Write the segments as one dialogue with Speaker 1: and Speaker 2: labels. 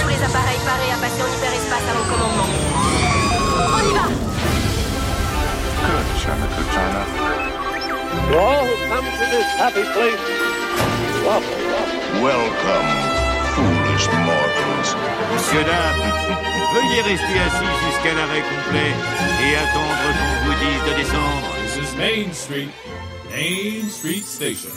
Speaker 1: Tous les appareils parés à passer en hyperespace à mon commandement. On y va
Speaker 2: welcome,
Speaker 3: foolish mortals.
Speaker 4: Monsieur, dames, veuillez rester assis jusqu'à l'arrêt complet et attendre qu'on vous de descendre.
Speaker 5: Main Street, Main Street Station.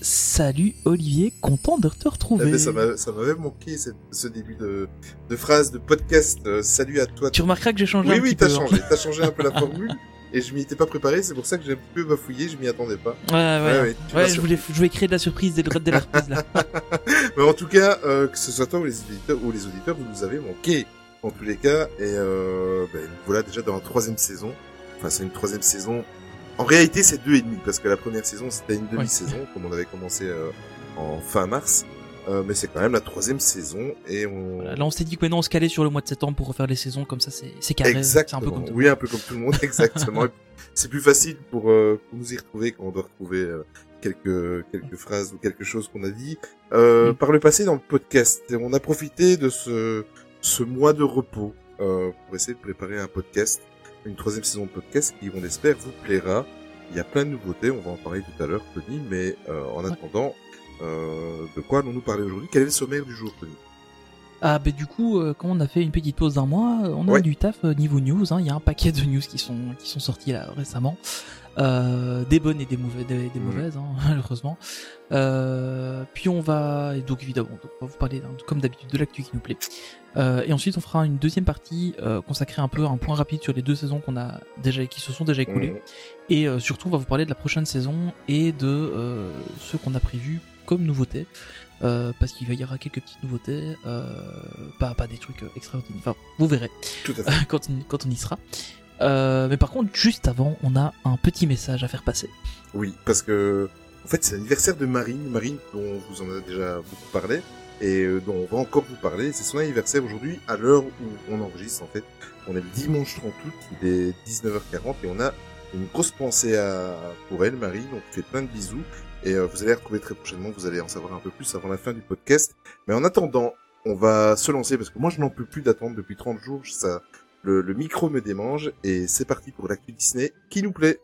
Speaker 6: Salut Olivier, content de te
Speaker 7: Ah,
Speaker 6: retrouver.
Speaker 7: mais ça m'a- ça m'avait manqué cette- ce début de, de phrase de podcast. euh, salut à toi.
Speaker 6: Tu remarqueras que j'ai changé
Speaker 7: oui,
Speaker 6: un
Speaker 7: oui,
Speaker 6: petit
Speaker 7: t'as
Speaker 6: hein.
Speaker 7: changé. T'as changé un peu la formule. Et je m'y étais pas préparé, c'est pour ça que j'ai un peu bafouillé, je m'y attendais pas.
Speaker 6: Ouais, ouais.
Speaker 7: Ouais,
Speaker 6: je, voulais, je voulais créer de la surprise dès, le, dès la reprise là.
Speaker 7: Mais en tout cas, euh, que ce soit toi ou les auditeurs, ou les auditeurs, vous nous avez manqué en tous les cas. Et euh, ben, voilà déjà dans la troisième saison. Enfin, c'est une troisième saison. En réalité, c'est deux et demi parce que la première saison c'était une demi-saison, comme on avait commencé euh, en fin mars. Euh, mais c'est quand même la troisième saison et on.
Speaker 6: Voilà, Là on s'est dit que maintenant on se calait sur le mois de septembre pour refaire les saisons, comme ça c'est c'est carré. C'est un
Speaker 7: Exactement.
Speaker 6: peu comme.
Speaker 7: Oui, un peu comme tout le monde, exactement. c'est plus facile pour, euh, pour nous y retrouver quand on doit retrouver euh, quelques quelques phrases ou quelque chose qu'on a dit euh, par le passé dans le podcast. On a profité de ce ce mois de repos euh, pour essayer de préparer un podcast, une troisième saison de podcast qui, on espère, vous plaira. Il y a plein de nouveautés, on va en parler tout à l'heure, Tony. Mais euh, en attendant, euh, de quoi allons-nous parler aujourd'hui? Quel est le sommaire du jour, Tony?
Speaker 6: Ah bah du coup, euh, quand on a fait une petite pause d'un mois, euh, on a
Speaker 7: Ouais.
Speaker 6: du taf euh, niveau news. hein. Il y a un paquet de news qui sont qui sont sortis là récemment, euh, des bonnes et des mauvaises, des, des
Speaker 7: Mhm.
Speaker 6: mauvaises hein, malheureusement. Euh, puis on va et donc évidemment, donc, on va vous parler comme d'habitude de l'actu qui nous plaît. Euh, et ensuite on fera une deuxième partie euh, consacrée un peu à un point rapide sur les deux saisons qu'on a déjà qui se sont déjà écoulées.
Speaker 7: Mhm.
Speaker 6: Et euh, surtout, on va vous parler de la prochaine saison et de euh, ce qu'on a prévu comme nouveautés. Euh, parce qu'il va y aura quelques petites nouveautés, euh, pas, pas des trucs extraordinaires. Enfin, vous verrez
Speaker 7: Tout à fait.
Speaker 6: quand on, quand on y sera. Euh, mais par contre, juste avant, on a un petit message à faire passer.
Speaker 7: Oui, parce que en fait c'est l'anniversaire de Marine, Marine dont on vous en a déjà beaucoup parlé et euh, dont on va encore vous parler. C'est son anniversaire aujourd'hui à l'heure où on enregistre en fait. On est le dimanche 30 août, il est 19h40 et on a une grosse pensée à, pour elle, Marine. On te fait plein de bisous et euh, vous allez la retrouver très prochainement. Vous allez en savoir un peu plus avant la fin du podcast. Mais en attendant, on va se lancer parce que moi je n'en peux plus d'attendre depuis 30 jours. Ça, le, micro me démange et c'est parti pour l'actu Disney qui nous plaît.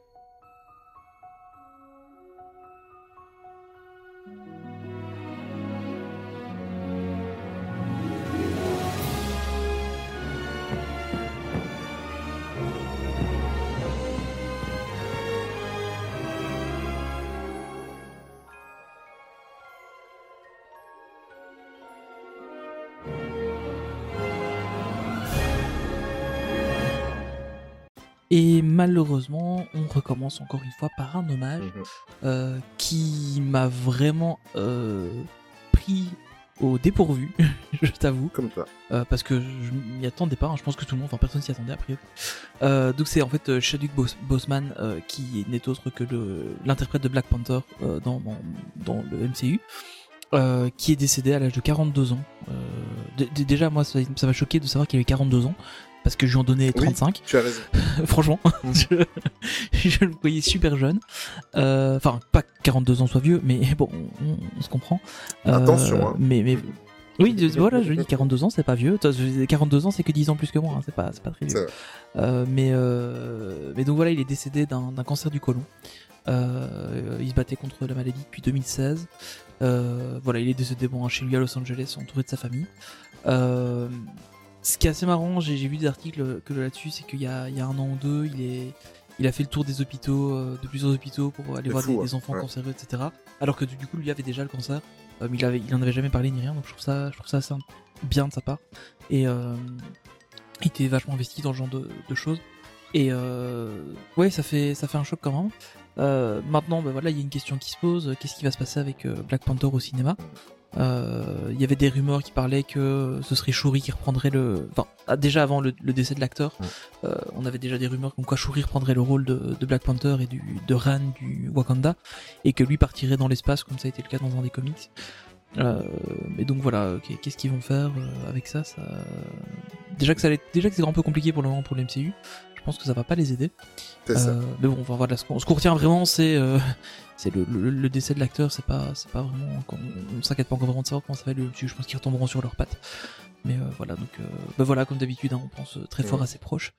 Speaker 6: Et malheureusement, on recommence encore une fois par un hommage
Speaker 7: Mhm.
Speaker 6: euh, qui m'a vraiment euh, pris au dépourvu, je t'avoue.
Speaker 7: Comme toi.
Speaker 6: Euh, parce que je m'y attendais pas, hein, je pense que tout le monde, enfin personne s'y attendait a priori. Euh, donc c'est en fait euh, Chadwick Bos- Boseman euh, qui n'est autre que l'interprète de Black Panther euh, dans, dans, dans le MCU, euh, qui est décédé à l'âge de 42 ans. Euh, déjà moi ça ça m'a choqué de savoir qu'il avait 42 ans, parce que je lui en donnais 35.
Speaker 7: Tu as raison.
Speaker 6: Franchement, je, je le voyais super jeune. Euh, Enfin, pas que 42 ans soit vieux, mais bon, on, on se comprend. Euh,
Speaker 7: Attention, hein.
Speaker 6: Mais, mais oui, voilà, je dis 42 ans, c'est pas vieux. Toi, je- 42 ans, c'est que 10 ans plus que moi. hein, C'est pas, pas très vieux. Euh, mais, mais donc voilà, il est décédé d'un cancer du côlon. Il se battait contre la maladie depuis 2016. Euh, voilà, il est décédé bon, chez lui à Los Angeles, entouré de sa famille. Euh, ce qui est assez marrant, j'ai vu des articles que là-dessus, c'est qu'il y a, il y a un an ou deux, il est, il a fait le tour des hôpitaux, euh, de plusieurs hôpitaux pour aller voir
Speaker 7: fou,
Speaker 6: des,
Speaker 7: hein.
Speaker 6: des enfants
Speaker 7: Ouais.
Speaker 6: cancéreux, etc. Alors que du coup, lui avait déjà le cancer, euh, mais il avait, il en avait jamais parlé ni rien, donc je trouve ça, je trouve ça assez bien de sa part. Et euh, il était vachement investi dans ce genre de, de choses. Et euh, ouais, ça fait, ça fait un choc quand même. Euh, maintenant, bah voilà, il y a une question qui se pose. Qu'est-ce qui va se passer avec euh, Black Panther au cinéma? Euh, Il y avait des rumeurs qui parlaient que ce serait Shuri qui reprendrait le. Enfin, ah, déjà avant le, le décès de l'acteur,
Speaker 7: Ouais.
Speaker 6: euh, on avait déjà des rumeurs comme quoi Shuri reprendrait le rôle de, de Black Panther et du, de Ran du Wakanda, et que lui partirait dans l'espace comme ça a été le cas dans un des comics. Euh, mais donc voilà, qu'est-ce qu'ils vont faire euh, avec ça, ça... Déjà que ça allait- déjà que c'est un peu compliqué pour le moment pour le MCU. Je pense que ça va pas les aider. Euh, mais bon, voilà, ce qu'on ce qu'on retient vraiment, c'est euh, c'est le, le, le décès de l'acteur. C'est pas c'est pas vraiment, on, on s'inquiète pas encore vraiment de savoir comment ça va aller. dessus. Je pense qu'ils retomberont sur leurs pattes. Mais euh, voilà, donc euh, bah voilà, comme d'habitude, hein, on pense euh, très fort
Speaker 7: Ouais.
Speaker 6: à ses proches.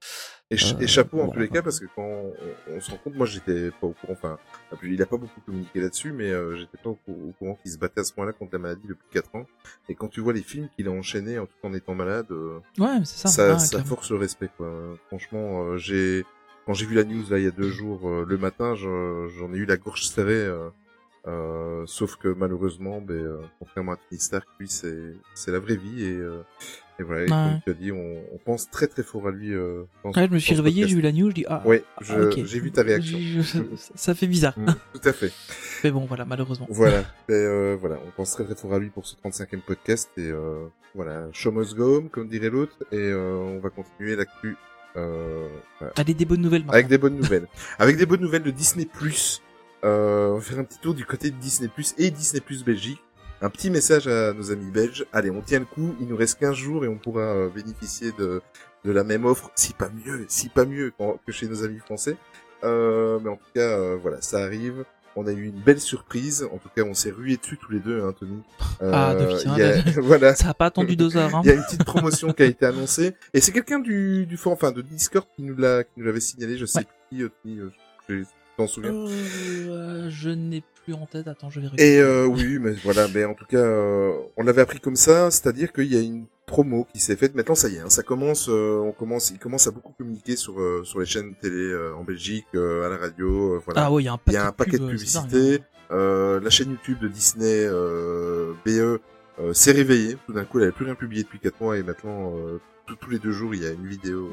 Speaker 7: Et, ch-
Speaker 6: Euh,
Speaker 7: et chapeau en tous les cas parce que quand on, on se rend compte, moi j'étais pas au courant, enfin, il a pas beaucoup communiqué là-dessus, mais j'étais pas au, cou- au courant qu'il se battait à ce point-là contre la maladie depuis 4 ans. Et quand tu vois les films qu'il a enchaînés en tout en étant malade,
Speaker 6: Ouais, ça.
Speaker 7: force le respect quoi. Franchement, j'ai quand j'ai vu la news là il y a deux jours euh, le matin, je- j'en ai eu la gorge serrée. euh, euh, sauf que malheureusement, ben, contrairement à Tony Stark, lui c'est c'est la vraie vie et, et voilà. et
Speaker 6: Ouais.
Speaker 7: comme tu as dit, on, on pense très très fort à lui. Dans-
Speaker 6: Ouais, je me suis réveillé,
Speaker 7: podcast.
Speaker 6: j'ai vu la news, je dis ah.
Speaker 7: Ouais,
Speaker 6: ah,
Speaker 7: j'ai vu ta réaction.
Speaker 6: Je- je- ça- fait bizarre.
Speaker 7: Mm, tout à fait.
Speaker 6: Mais bon, voilà, malheureusement.
Speaker 7: Voilà. Et, euh, voilà, on pense très très fort à lui pour ce 35e podcast et voilà, show must go comme dirait l'autre et on va continuer l'actu euh, voilà,
Speaker 6: Allez, des bonnes nouvelles maintenant.
Speaker 7: avec des bonnes nouvelles. avec des bonnes nouvelles de Disney+. Euh, on va faire un petit tour du côté de Disney+, et Disney+, Belgique. Un petit message à nos amis belges. Allez, on tient le coup. Il nous reste 15 jours et on pourra euh, bénéficier de, de la même offre, si pas mieux, si pas mieux que chez nos amis français. Euh, mais en tout cas, euh, voilà, ça arrive. On a eu une belle surprise. En tout cas, on s'est rué dessus tous les deux, hein, Tony.
Speaker 6: Ah, hein,
Speaker 7: il y a- voilà.
Speaker 6: Ça a pas attendu deux heures. Hein.
Speaker 7: Il y a une petite promotion qui a été annoncée et c'est quelqu'un du du forum, enfin de Discord qui nous l'a qui nous l'avait signalé. Je sais
Speaker 6: Ouais.
Speaker 7: plus qui, euh, Tony, euh, je je t'en souviens.
Speaker 6: Euh, je n'ai plus en tête. Attends, je vais regarder.
Speaker 7: Et euh, oui, mais voilà, mais en tout cas, euh, on l'avait appris comme ça, c'est-à-dire qu'il y a une promo qui s'est faite. Maintenant, ça y est, hein, ça commence, euh, on commence, il commence à beaucoup communiquer sur euh, sur les chaînes télé euh, en Belgique, euh, à la radio, voilà.
Speaker 6: Ah ouais, il y a un paquet,
Speaker 7: y a un paquet de
Speaker 6: pubs, c'est dingue,
Speaker 7: publicités.
Speaker 6: hein.
Speaker 7: Euh, la chaîne YouTube de Disney euh, BE euh, s'est réveillée. Tout d'un coup, elle avait plus rien publié depuis 4 mois et maintenant, euh, tous- les deux jours, il y a une vidéo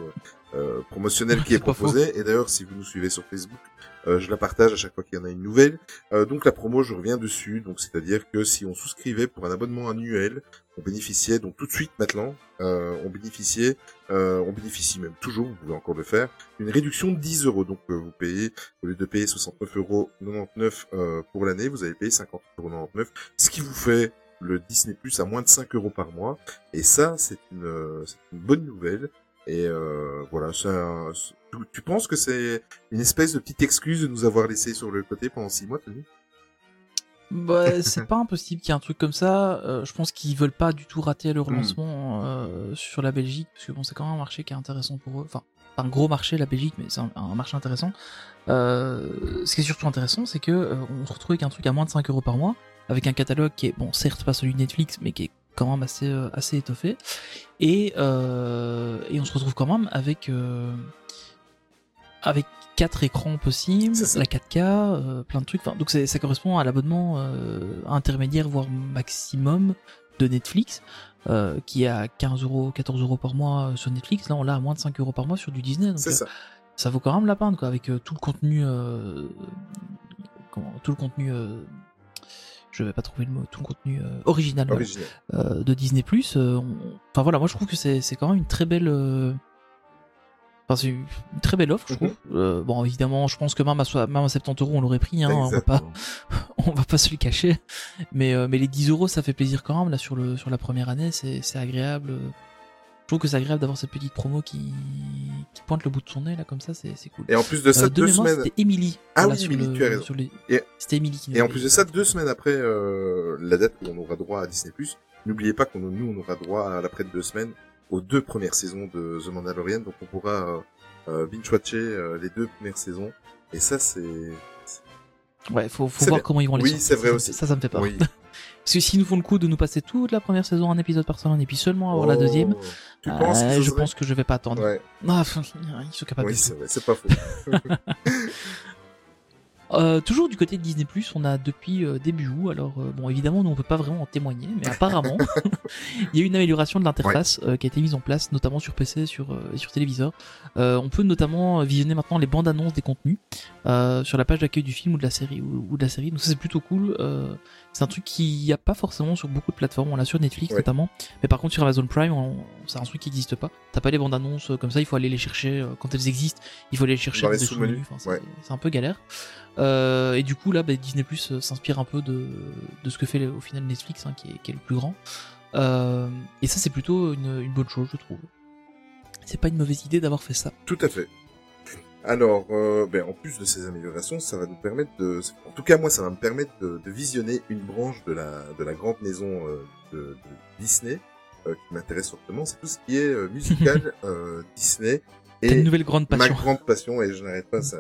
Speaker 7: euh, promotionnelle qui est proposée. Et d'ailleurs, si vous nous suivez sur Facebook, euh, je la partage à chaque fois qu'il y en a une nouvelle. Euh, donc la promo, je reviens dessus. Donc c'est-à-dire que si on souscrivait pour un abonnement annuel, on bénéficiait donc tout de suite maintenant, euh, on bénéficiait, euh, on bénéficie même toujours, vous pouvez encore le faire, une réduction de 10 euros. Donc euh, vous payez au lieu de payer 69,99 euros euh, pour l'année, vous allez payer 59,99 euros, ce qui vous fait le Disney Plus à moins de 5 euros par mois. Et ça, c'est une, euh, une bonne nouvelle. Et euh, voilà, c'est- tu, tu penses que c'est une espèce de petite excuse de nous avoir laissé sur le côté pendant 6 mois, Tony?
Speaker 6: Bah, c'est pas impossible qu'il y ait un truc comme ça. Euh, je pense qu'ils veulent pas du tout rater
Speaker 7: Hmm.
Speaker 6: le relancement euh, sur la Belgique, parce que bon, c'est quand même un marché qui est intéressant pour eux. Enfin, pas un gros marché la Belgique, mais c'est un, un marché intéressant. Euh, ce qui est surtout intéressant, c'est que on se retrouve avec un truc à moins de 5 euros par mois, avec un catalogue qui est bon, certes pas celui de Netflix, mais qui est quand même assez euh, assez étoffé. Et euh, et on se retrouve quand même avec euh, avec quatre écrans possibles, la 4K, euh, plein de trucs. Enfin, donc ça correspond à l'abonnement intermédiaire voire maximum de Netflix, qui est à 15 euros, 14 euros par mois sur Netflix. Là, on l'a à moins de 5 euros par mois sur du Disney. Donc,
Speaker 7: ça.
Speaker 6: ça vaut quand même la peine, quoi, avec tout le contenu, comment, tout le contenu, je vais pas trouver le mot, tout le contenu euh, original euh, de Disney+. euh, on- Enfin voilà, moi je trouve que c'est c'est quand même une très belle, enfin c'est une très belle offre, je
Speaker 7: Mhm.
Speaker 6: trouve. Bon évidemment, je pense que même à, so- même à 70 euros on l'aurait pris, hein, on va pas, on va pas se le cacher. Mais mais les 10 euros ça fait plaisir quand même là sur le sur la première année, c'est c'est agréable. Je trouve que c'est agréable d'avoir cette petite promo qui, qui pointe le bout de son nez là comme ça, c'est cool.
Speaker 7: Et en plus de ça,
Speaker 6: Euh, de
Speaker 7: deux semaines.
Speaker 6: c'était Emily.
Speaker 7: Ah
Speaker 6: Voilà,
Speaker 7: oui,
Speaker 6: sur
Speaker 7: Emily,
Speaker 6: le-
Speaker 7: tu as raison.
Speaker 6: sur les-
Speaker 7: Et-
Speaker 6: C'était Emily qui nous
Speaker 7: Et en plus de ça, deux semaines après euh, la date où on aura droit à Disney+, n'oubliez pas qu'on nous on aura droit à l'après de deux semaines aux deux premières saisons de The Mandalorian, donc on pourra euh, euh, binge-watcher euh, les deux premières saisons. Et ça, c'est...
Speaker 6: Ouais, faut, faut voir
Speaker 7: bien.
Speaker 6: comment ils vont les
Speaker 7: Oui, c'est vrai aussi.
Speaker 6: Ça, ça me fait peur.
Speaker 7: Oui.
Speaker 6: Parce que s'ils nous font le coup de nous passer toute la première saison un épisode par semaine et puis seulement avoir la
Speaker 7: Oh,
Speaker 6: deuxième,
Speaker 7: Tu
Speaker 6: euh,
Speaker 7: penses
Speaker 6: je pense que je vais pas attendre.
Speaker 7: Ouais,
Speaker 6: Ah, enfin, ils sont capables
Speaker 7: oui,
Speaker 6: de
Speaker 7: c'est pas faux.
Speaker 6: Euh, toujours du côté de Disney+, on a depuis euh, début août, alors euh, bon évidemment nous on peut pas vraiment en témoigner, mais apparemment il y a eu une amélioration de l'interface qui a été mise en place, notamment sur PC, sur et sur téléviseur. On peut notamment visionner maintenant les bandes annonces des contenus sur la page d'accueil du film ou de la série ou, ou de la série. Donc ça c'est plutôt cool. C'est un truc qu'il n'y a pas forcément sur beaucoup de plateformes. On l'a sur Netflix
Speaker 7: Ouais.
Speaker 6: notamment, mais par contre sur Amazon Prime, c'est un truc qui n'existe pas. T'as pas les bandes annonces euh, comme ça, il faut aller les chercher euh, quand elles existent. Il faut aller les chercher
Speaker 7: Dans les sous-menus.
Speaker 6: Enfin, c'est
Speaker 7: ouais.
Speaker 6: c'est un peu galère. Euh, et du coup là, bah, Disney Plus s'inspire un peu de, de ce que fait au final Netflix, hein, qui, est, qui est le plus grand. Euh, et ça c'est plutôt une, une bonne chose, je trouve. C'est pas une mauvaise idée d'avoir fait ça.
Speaker 7: Tout à fait. Alors, euh, ben, en plus de ces améliorations, ça va nous permettre de, en tout cas moi, ça va me permettre de, de visionner une branche de la de la grande maison euh, de, de Disney euh, qui m'intéresse fortement, c'est tout ce qui est euh, musical euh, Disney
Speaker 6: T'as une
Speaker 7: et
Speaker 6: nouvelle grande
Speaker 7: ma
Speaker 6: passion.
Speaker 7: grande passion et je n'arrête pas ça.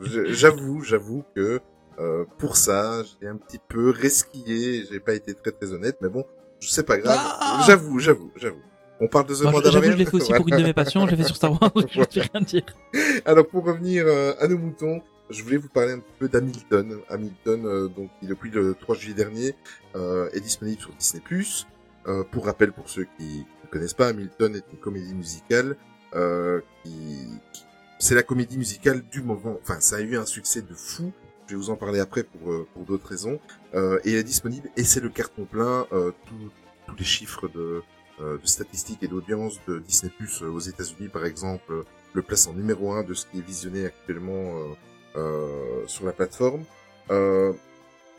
Speaker 7: je- J'avoue, j'avoue que euh, pour ça, j'ai un petit peu resquillé, j'ai pas été très très honnête, mais bon, c'est pas grave.
Speaker 6: Ah
Speaker 7: j'avoue, j'avoue, j'avoue. On parle de The
Speaker 6: Moi. J'avoue, je l'ai fait aussi pour une de mes passions, je l'ai fait sur Star Wars, je ne peux rien dire.
Speaker 7: Alors pour revenir euh, à nos moutons, je voulais vous parler un petit peu d'Hamilton. Hamilton, euh, donc qui depuis le 3 juillet dernier euh, est disponible sur Disney+. Euh, pour rappel, pour ceux qui ne connaissent pas, Hamilton est une comédie musicale euh, qui, qui- c'est la comédie musicale du moment. Enfin, ça a eu un succès de fou. Je vais vous en parler après pour pour d'autres raisons. Euh, et elle est disponible et c'est le carton plein. Euh, tous tous les chiffres de de statistiques et d'audience de Disney Plus aux États-Unis, par exemple, euh, le place en numéro un de ce qui est visionné actuellement euh, euh, sur la plateforme. Euh,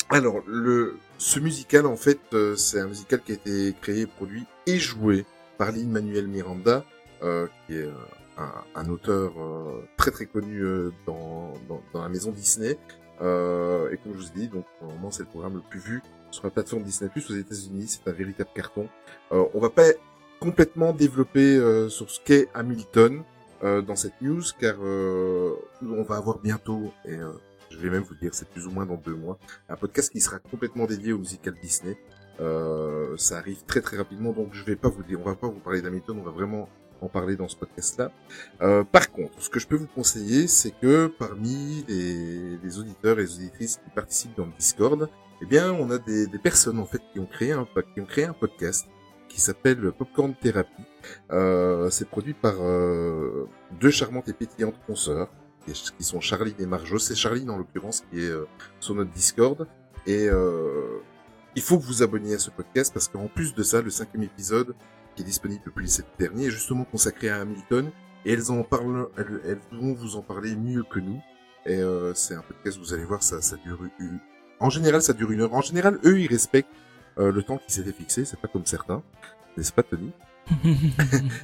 Speaker 7: alors, le ce musical, en fait, euh, c'est un musical qui a été créé, produit et joué par Lin-Manuel Miranda, euh, qui est euh, un, un auteur euh, très très connu euh, dans, dans, dans la maison Disney. Euh, et comme je vous ai dit, donc pour le moment, c'est le programme le plus vu sur la plateforme Disney Plus aux États-Unis. C'est un véritable carton. Euh, on va pas complètement développer euh, sur ce qu'est Hamilton euh, dans cette news, car euh, on va avoir bientôt, et euh, je vais même vous dire, c'est plus ou moins dans deux mois, un podcast qui sera complètement dédié au musical Disney. Euh, ça arrive très très rapidement, donc je vais pas vous dire, on va pas vous parler d'Hamilton, on va vraiment en parler dans ce podcast-là. Euh, par contre, ce que je peux vous conseiller, c'est que parmi les, les auditeurs et les auditrices qui participent dans le Discord, eh bien, on a des, des personnes en fait qui ont créé un qui ont créé un podcast qui s'appelle Popcorn Therapy. Euh, c'est produit par euh, deux charmantes et pétillantes consoeurs qui sont Charline et Marjo. C'est Charline en l'occurrence qui est euh, sur notre Discord et euh, il faut que vous abonniez à ce podcast parce qu'en plus de ça, le cinquième épisode qui est disponible depuis le 7 dernier est justement consacré à Hamilton et elles en parlent, elles, elles vont vous en parler mieux que nous. Et euh, c'est un podcast, vous allez voir, ça, ça dure une... En général, ça dure une heure. En général, eux, ils respectent euh, le temps qui s'était fixé. C'est pas comme certains, n'est-ce pas, Tony?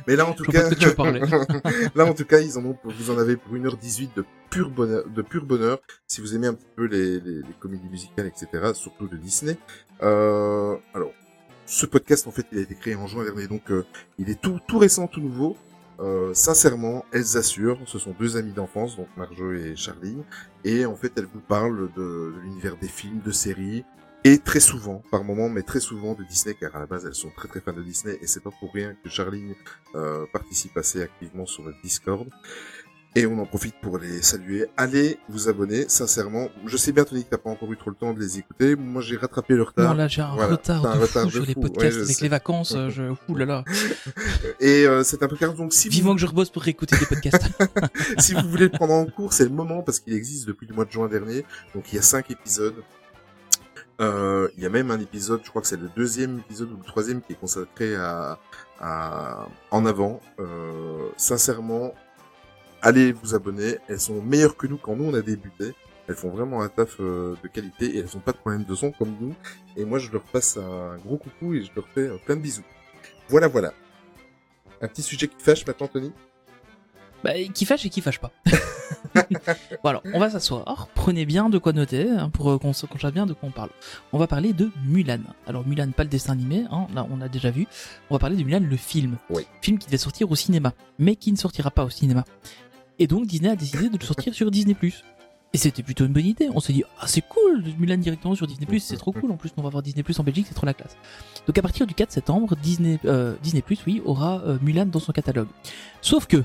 Speaker 7: Mais là, en tout
Speaker 6: Je
Speaker 7: cas, là, en tout cas, ils en ont, vous en avez pour 1h18 de pur bonheur, de pur bonheur. Si vous aimez un petit peu les, les, les comédies musicales, etc., surtout de Disney. Euh, alors, ce podcast, en fait, il a été créé en juin dernier, donc euh, il est tout, tout récent, tout nouveau. Euh, sincèrement, elles assurent, ce sont deux amies d'enfance, donc Marjo et Charline, et en fait, elles vous parlent de, l'univers des films, de séries, et très souvent, par moment, mais très souvent de Disney, car à la base, elles sont très très fans de Disney, et c'est pas pour rien que Charline euh, participe assez activement sur notre Discord. Et on en profite pour les saluer. Allez vous abonner, sincèrement. Je sais bien, Tony, que t'as pas encore eu trop le temps de les écouter. Moi, j'ai rattrapé le retard.
Speaker 6: Non, là, j'ai un
Speaker 7: Voilà,
Speaker 6: retard de
Speaker 7: un retard
Speaker 6: fou
Speaker 7: de
Speaker 6: sur les
Speaker 7: fou.
Speaker 6: podcasts
Speaker 7: Ouais,
Speaker 6: avec
Speaker 7: sais.
Speaker 6: les vacances. Je... Ouh là là.
Speaker 7: Et euh, c'est un peu car donc si vous,
Speaker 6: Vivement que je rebosse pour réécouter des podcasts.
Speaker 7: si vous voulez le prendre en cours, c'est le moment parce qu'il existe depuis le mois de juin dernier. Donc il y a cinq épisodes. Euh, il y a même un épisode, je crois que c'est le deuxième épisode ou le troisième qui est consacré à, à en avant. Euh, sincèrement, allez vous abonner. Elles sont meilleures que nous quand nous on a débuté. Elles font vraiment un taf euh, de qualité et elles ont pas de problème de son comme nous. Et moi je leur passe un gros coucou et je leur fais euh, plein de bisous. Voilà voilà. Un petit sujet qui fâche maintenant, Tony?
Speaker 6: Bah, qui fâche et qui fâche pas. alors, on va s'asseoir, prenez bien de quoi noter, hein, pour euh, qu'on sache bien de quoi on parle. On va parler de Mulan. Alors Mulan, pas le dessin animé, hein, là on a déjà vu. On va parler de Mulan, le film.
Speaker 7: Oui.
Speaker 6: Film qui devait sortir au cinéma, mais qui ne sortira pas au cinéma. Et donc Disney a décidé de le sortir sur Disney+. Et c'était plutôt une bonne idée. On s'est dit, ah c'est cool, Mulan directement sur Disney+, c'est trop cool. En plus, on va voir Disney+, en Belgique, c'est trop la classe. Donc à partir du 4 septembre, Disney, euh, oui, aura euh, Mulan dans son catalogue. Sauf que,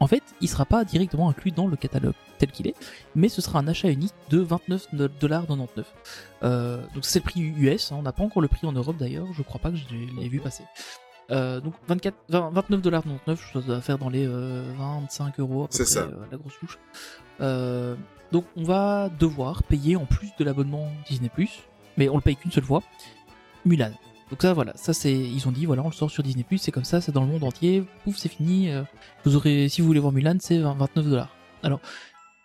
Speaker 6: en fait, il sera pas directement inclus dans le catalogue tel qu'il est, mais ce sera un achat unique de 29,99$. Euh, donc c'est le prix US, hein, on n'a pas encore le prix en Europe d'ailleurs, je crois pas que je l'ai vu passer. Euh, donc 24, 20 29,99$, ça doit faire dans les euh, 25 euros
Speaker 7: C'est ça.
Speaker 6: euh, la grosse touche. Euh, donc on va devoir payer en plus de l'abonnement Disney+, mais on le paye qu'une seule fois, Mulan. Donc ça voilà, ça c'est ils ont dit voilà on le sort sur Disney+, c'est comme ça, c'est dans le monde entier, pouf c'est fini. vous aurez si vous voulez voir Mulan, c'est 29 dollars. Alors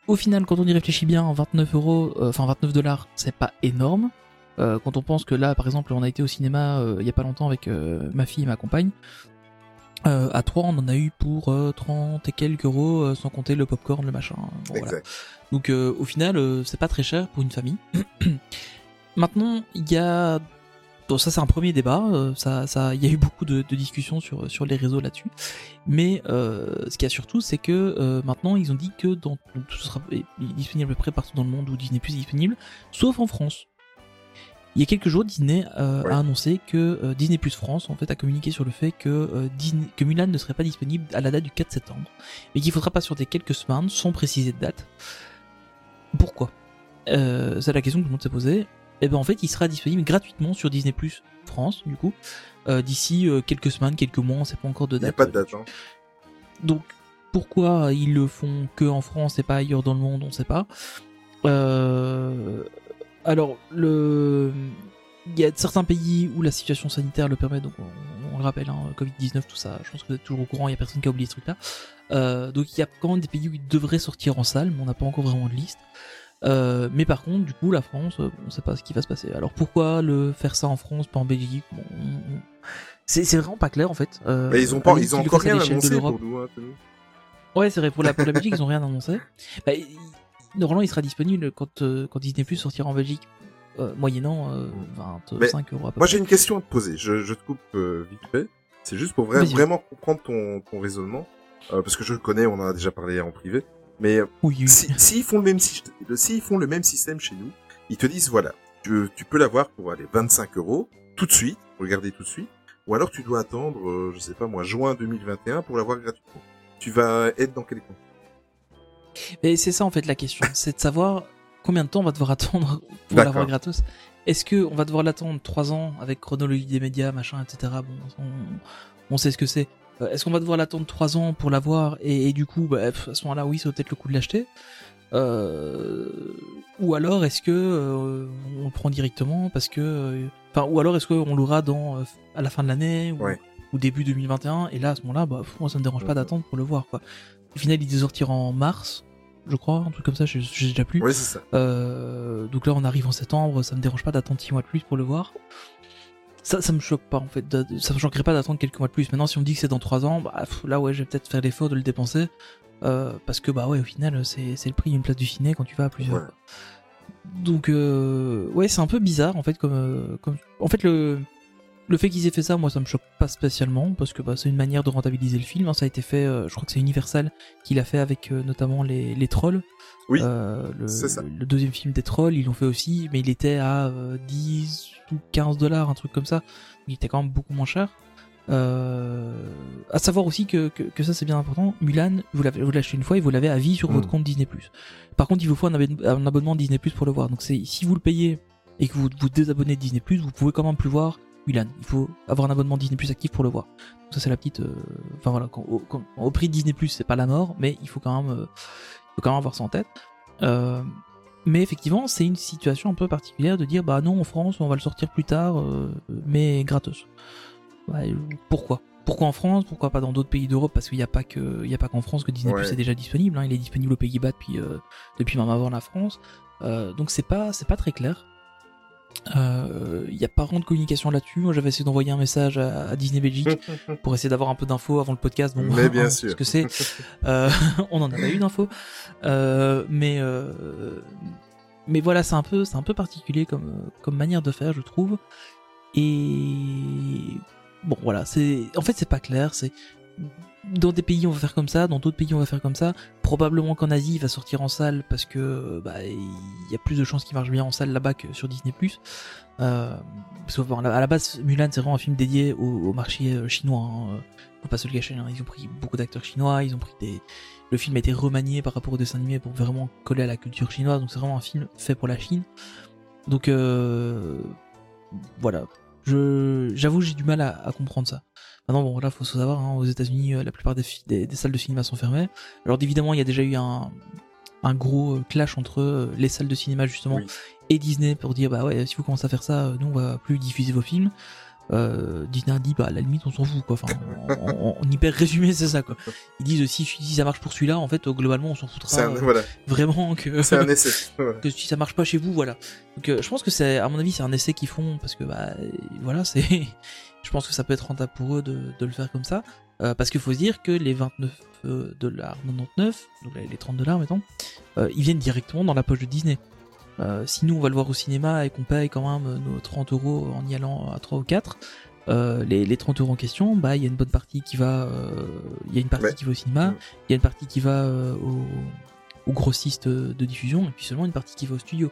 Speaker 6: au final quand on y réfléchit bien, 29 euros, enfin 29 dollars, c'est pas énorme. Euh, quand on pense que là par exemple on a été au cinéma euh, il y a pas longtemps avec euh, ma fille et ma compagne, à 3, on en a eu pour euh, 30 et quelques euros, sans compter le popcorn, le machin. Bon, voilà.
Speaker 7: Exact.
Speaker 6: Donc au final, c'est pas très cher pour une famille. Maintenant, il y a bon, ça c'est un premier débat. ça, ça, il y a eu beaucoup de, de discussions sur sur les réseaux là-dessus. Mais euh, ce qu'il y a surtout, c'est que euh, maintenant ils ont dit que dans, donc, ce sera disponible à peu près partout dans le monde où Disney Plus est disponible, sauf en France. Il y a quelques jours, Disney euh,
Speaker 7: Ouais.
Speaker 6: a annoncé que euh, Disney Plus France en fait a communiqué sur le fait que euh, Disney, que Mulan ne serait pas disponible à la date du 4 septembre, mais qu'il faudra patienter quelques semaines sans préciser de date. Pourquoi? Euh, C'est la question que tout le monde s'est posée. Et ben en fait, il sera disponible gratuitement sur Disney Plus France, du coup, euh, d'ici quelques semaines, quelques mois, on sait pas encore de
Speaker 7: Il n'y
Speaker 6: date.
Speaker 7: a pas de date. Hein.
Speaker 6: Donc pourquoi ils le font que en France et pas ailleurs dans le monde, on sait pas. Euh, alors le il y a certains pays où la situation sanitaire le permet, donc on, on le rappelle, hein, Covid-19, tout ça, je pense que vous êtes toujours au courant, il y a personne qui a oublié ce truc-là. Euh, donc il y a quand même des pays où il devrait sortir en salle, mais on n'a pas encore vraiment de liste. Euh, mais par contre, du coup, la France, euh, on sait pas ce qui va se passer. Alors pourquoi le faire ça en France, pas en Belgique? Bon, on- on- C'est vraiment pas clair en fait. Euh,
Speaker 7: Mais ils ont pas, ils ont encore rien annoncé
Speaker 6: l'Europe.
Speaker 7: pour nous. Hein.
Speaker 6: Ouais, c'est vrai, pour la, pour la Belgique, ils ont rien annoncé. Bah, normalement, il sera disponible quand, euh, quand Disney Plus sortira en Belgique, euh, moyennant euh, 25 euros à peu
Speaker 7: Moi, j'ai une question à te poser. Je, je te coupe euh, vite fait. C'est juste pour vraiment comprendre ton, ton raisonnement. Euh, parce que je le connais, on en a déjà parlé en privé. Mais euh,
Speaker 6: Oui, oui.
Speaker 7: si, s'ils font le même s'ils font le même système chez nous, ils te disent voilà, tu, tu peux l'avoir pour aller 25 euros tout de suite, garder tout de suite, ou alors tu dois attendre, euh, je sais pas moi, juin 2021 pour l'avoir gratuitement. Tu vas être dans quel coin
Speaker 6: Mais c'est ça en fait la question, c'est de savoir combien de temps on va devoir attendre pour l'avoir gratos. Est-ce que on va devoir l'attendre 3 ans avec chronologie des médias, machin, etc. Bon, on, on sait ce que c'est. Euh, Est-ce qu'on va devoir l'attendre 3 ans pour l'avoir et, et du coup, bah, à ce moment-là, oui, ça vaut peut-être le coup de l'acheter. Euh, ou alors est-ce que euh, on le prend directement parce que, euh, enfin, ou alors est-ce qu'on l'aura dans à la fin de l'année ou,
Speaker 7: Ouais.
Speaker 6: ou début 2021 et là à ce moment-là, bah, moi ça me dérange pas d'attendre pour le voir quoi. Au final, il sortir en mars, je crois, un truc comme ça, sais déjà plus.
Speaker 7: Oui, c'est ça.
Speaker 6: Euh, donc là, on arrive en septembre, ça me dérange pas d'attendre 6 mois de plus pour le voir. Ça, ça me choque pas en fait, ça me choquerait pas d'attendre quelques mois de plus. Maintenant, si on me dit que c'est dans 3 ans, bah là ouais, je vais peut-être faire l'effort de le dépenser. Euh, parce que bah ouais, au final, c'est le prix d'une place du ciné quand tu vas à plusieurs.
Speaker 7: Ouais.
Speaker 6: Donc euh, ouais, c'est un peu bizarre en fait comme comme en fait le le fait qu'ils aient fait ça, moi ça me choque pas spécialement parce que bah, c'est une manière de rentabiliser le film. hein. Ça a été fait, euh, je crois que c'est Universal qui l'a fait avec euh, notamment les, les trolls.
Speaker 7: Oui,
Speaker 6: Euh, le,
Speaker 7: c'est ça.
Speaker 6: le deuxième film des trolls, ils l'ont fait aussi, mais il était à euh, 10 ou 15 dollars, un truc comme ça. Il était quand même beaucoup moins cher. Euh, à savoir aussi que, que, que ça c'est bien important. Mulan, vous l'avez vous l'achetez une fois et vous l'avez à vie sur votre
Speaker 7: Mm.
Speaker 6: compte Disney+. Par contre, il vous faut un, abonne- un abonnement Disney+, pour le voir. Donc si vous le payez et que vous vous désabonnez de Disney+, vous pouvez quand même plus voir Mulan. Il faut avoir un abonnement Disney Plus actif pour le voir. Donc ça c'est la petite. euh, Enfin voilà, quand- au, quand- au prix de Disney Plus c'est pas la mort, mais il faut quand même, euh, il faut quand même avoir ça en tête. Euh, mais effectivement, c'est une situation un peu particulière de dire bah non en France on va le sortir plus tard, mais gratos. Ouais, pourquoi? Pourquoi en France? Pourquoi pas dans d'autres pays d'Europe? Parce qu'il n'y a pas que, il y a pas qu'en France que Disney Plus est déjà disponible. hein. Il est disponible aux Pays-Bas depuis euh, depuis même avant la France. Euh, donc c'est pas c'est pas très clair. Euh, Il n'y a pas vraiment de communication là-dessus. Moi, j'avais essayé d'envoyer un message à, à Disney Belgique pour essayer d'avoir un peu d'infos avant le podcast. Bon,
Speaker 7: Mais bien
Speaker 6: hein,
Speaker 7: sûr.
Speaker 6: Ce que c'est, euh, on en a pas eu d'infos. Euh, mais euh, mais voilà, c'est un peu c'est un peu particulier comme comme manière de faire, je trouve. Et bon, voilà, c'est en fait c'est pas clair. C'est dans des pays on va faire comme ça, dans d'autres pays on va faire comme ça. Probablement qu'en Asie il va sortir en salle parce que bah il y a plus de chances qu'il marche bien en salle là-bas que sur Disney+. Euh, à la base Mulan c'est vraiment un film dédié au, marché euh, chinois. Hein. Faut pas se le cacher. hein. Ils ont pris beaucoup d'acteurs chinois, ils ont pris des. Le film a été remanié par rapport au dessin animé pour vraiment coller à la culture chinoise. Donc c'est vraiment un film fait pour la Chine. Donc euh, voilà. Je j'avoue j'ai du mal à comprendre ça. Maintenant bon là faut se savoir hein, aux États-Unis euh, la plupart des, des, des salles de cinéma sont fermées. Alors évidemment il y a déjà eu un un gros euh, clash entre euh, les salles de cinéma justement
Speaker 7: Oui.
Speaker 6: et Disney pour dire bah ouais si vous commencez à faire ça nous on va plus diffuser vos films. Euh, Disney a dit bah à la limite on s'en fout quoi. Enfin en, en- en hyper résumé c'est ça quoi. Ils disent si si ça marche pour celui-là en fait globalement on s'en foutra
Speaker 7: C'est un, voilà,
Speaker 6: vraiment que
Speaker 7: c'est un essai.
Speaker 6: Que si ça marche pas chez vous, voilà. Donc euh, je pense que c'est, à mon avis, c'est un essai qu'ils font parce que bah voilà, c'est, je pense que ça peut être rentable pour eux de, de le faire comme ça. Euh, parce qu'il faut se dire que les 29 euh, dollars 99, donc les 30 dollars mettons, euh, ils viennent directement dans la poche de Disney. Euh, si nous on va le voir au cinéma et qu'on paye quand même nos 30 euros en y allant à 3 ou 4, euh, les, les 30 euros en question, bah il y a une bonne partie qui va, il y a une partie
Speaker 7: Ouais.
Speaker 6: qui va au cinéma, il y a une partie qui va au, au grossiste de diffusion et puis seulement une partie qui va au studio.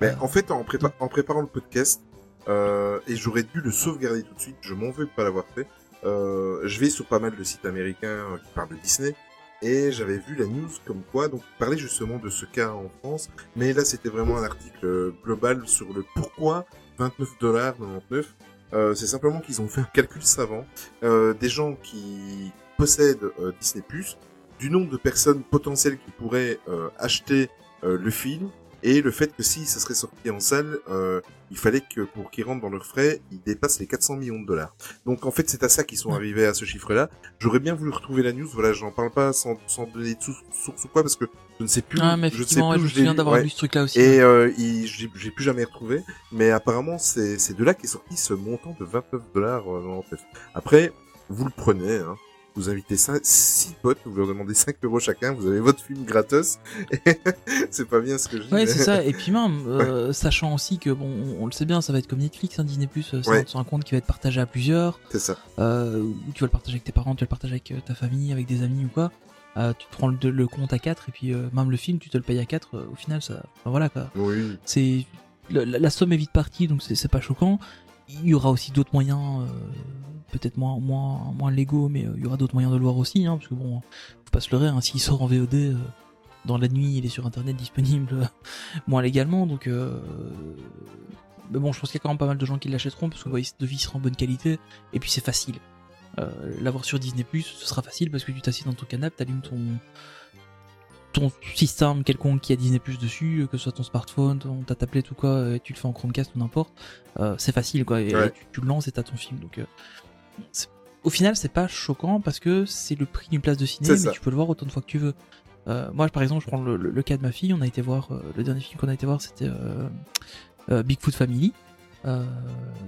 Speaker 7: Mais en fait, en, prépa- en préparant le podcast, euh, et j'aurais dû le sauvegarder tout de suite, je m'en veux pas l'avoir fait. Euh, je vais sur pas mal de sites américains euh, qui parlent de Disney, et j'avais vu la news comme quoi, donc parler justement de ce cas en France, mais là c'était vraiment un article global sur le pourquoi 29 dollars 99. Euh, c'est simplement qu'ils ont fait un calcul savant des gens qui possèdent Disney+, du nombre de personnes potentielles qui pourraient acheter le film et le fait que si ça serait sorti en salle, euh, il fallait que pour qu'ils rentrent dans leurs frais, ils dépassent les 400 millions de dollars. Donc en fait, c'est à ça qu'ils sont arrivés à ce chiffre-là. J'aurais bien voulu retrouver la news. Voilà, j'en parle pas sans, sans donner de sou- source ou quoi parce que je ne sais plus.
Speaker 6: Ah mais
Speaker 7: je ne sais plus
Speaker 6: je me
Speaker 7: je l'ai
Speaker 6: souviens d'avoir
Speaker 7: Ouais.
Speaker 6: lu ce truc là aussi.
Speaker 7: Et euh, j'ai plus jamais retrouvé. Mais apparemment, c'est c'est de là qu'est sorti ce montant de 29 dollars. Après, vous le prenez. Hein. Vous invitez 6 potes, vous leur demandez 5 euros chacun, vous avez votre film gratos. c'est pas bien ce que je dis.
Speaker 6: Ouais, c'est ça. Et puis même, euh, sachant aussi que bon, on, on le sait bien, ça va être comme Netflix, hein, Disney Plus, c'est
Speaker 7: Ouais.
Speaker 6: un- c'est un compte qui va être partagé à plusieurs.
Speaker 7: C'est ça.
Speaker 6: Euh, tu vas le partager avec tes parents, tu vas le partager avec euh, ta famille, avec des amis ou quoi. Euh, tu te prends le, le compte à 4 et puis euh, même le film, tu te le payes à 4 au final, ça. enfin, voilà quoi.
Speaker 7: Oui.
Speaker 6: C'est la, la somme est vite partie, donc c'est pas choquant. Il y aura aussi d'autres moyens, euh, peut-être moins moins moins légaux, mais euh, il y aura d'autres moyens de le voir aussi, hein, parce que bon, faut pas se leurrer, hein, s'il sort en VOD euh, dans la nuit, il est sur internet disponible moins légalement, donc. Euh, mais bon, je pense qu'il y a quand même pas mal de gens qui l'achèteront parce que ouais, de vie sera en bonne qualité et puis c'est facile. Euh, L'avoir sur Disney ce sera facile parce que tu t'assieds dans ton canapé, t'allumes ton ton système quelconque qui a Disney Plus dessus, que ce soit ton smartphone, ton, ta tablette ou quoi, euh, tu le fais en Chromecast ou n'importe, euh, c'est facile quoi, et,
Speaker 7: Ouais.
Speaker 6: et tu, tu le lances et t'as ton film. Donc, euh, au final, c'est pas choquant parce que c'est le prix d'une place de ciné, mais
Speaker 7: ça.
Speaker 6: tu peux le voir autant de fois que tu veux. Euh, moi, par exemple, je prends le, le- le cas de ma fille, on a été voir, euh, le dernier film qu'on a été voir, c'était euh, Bigfoot Family.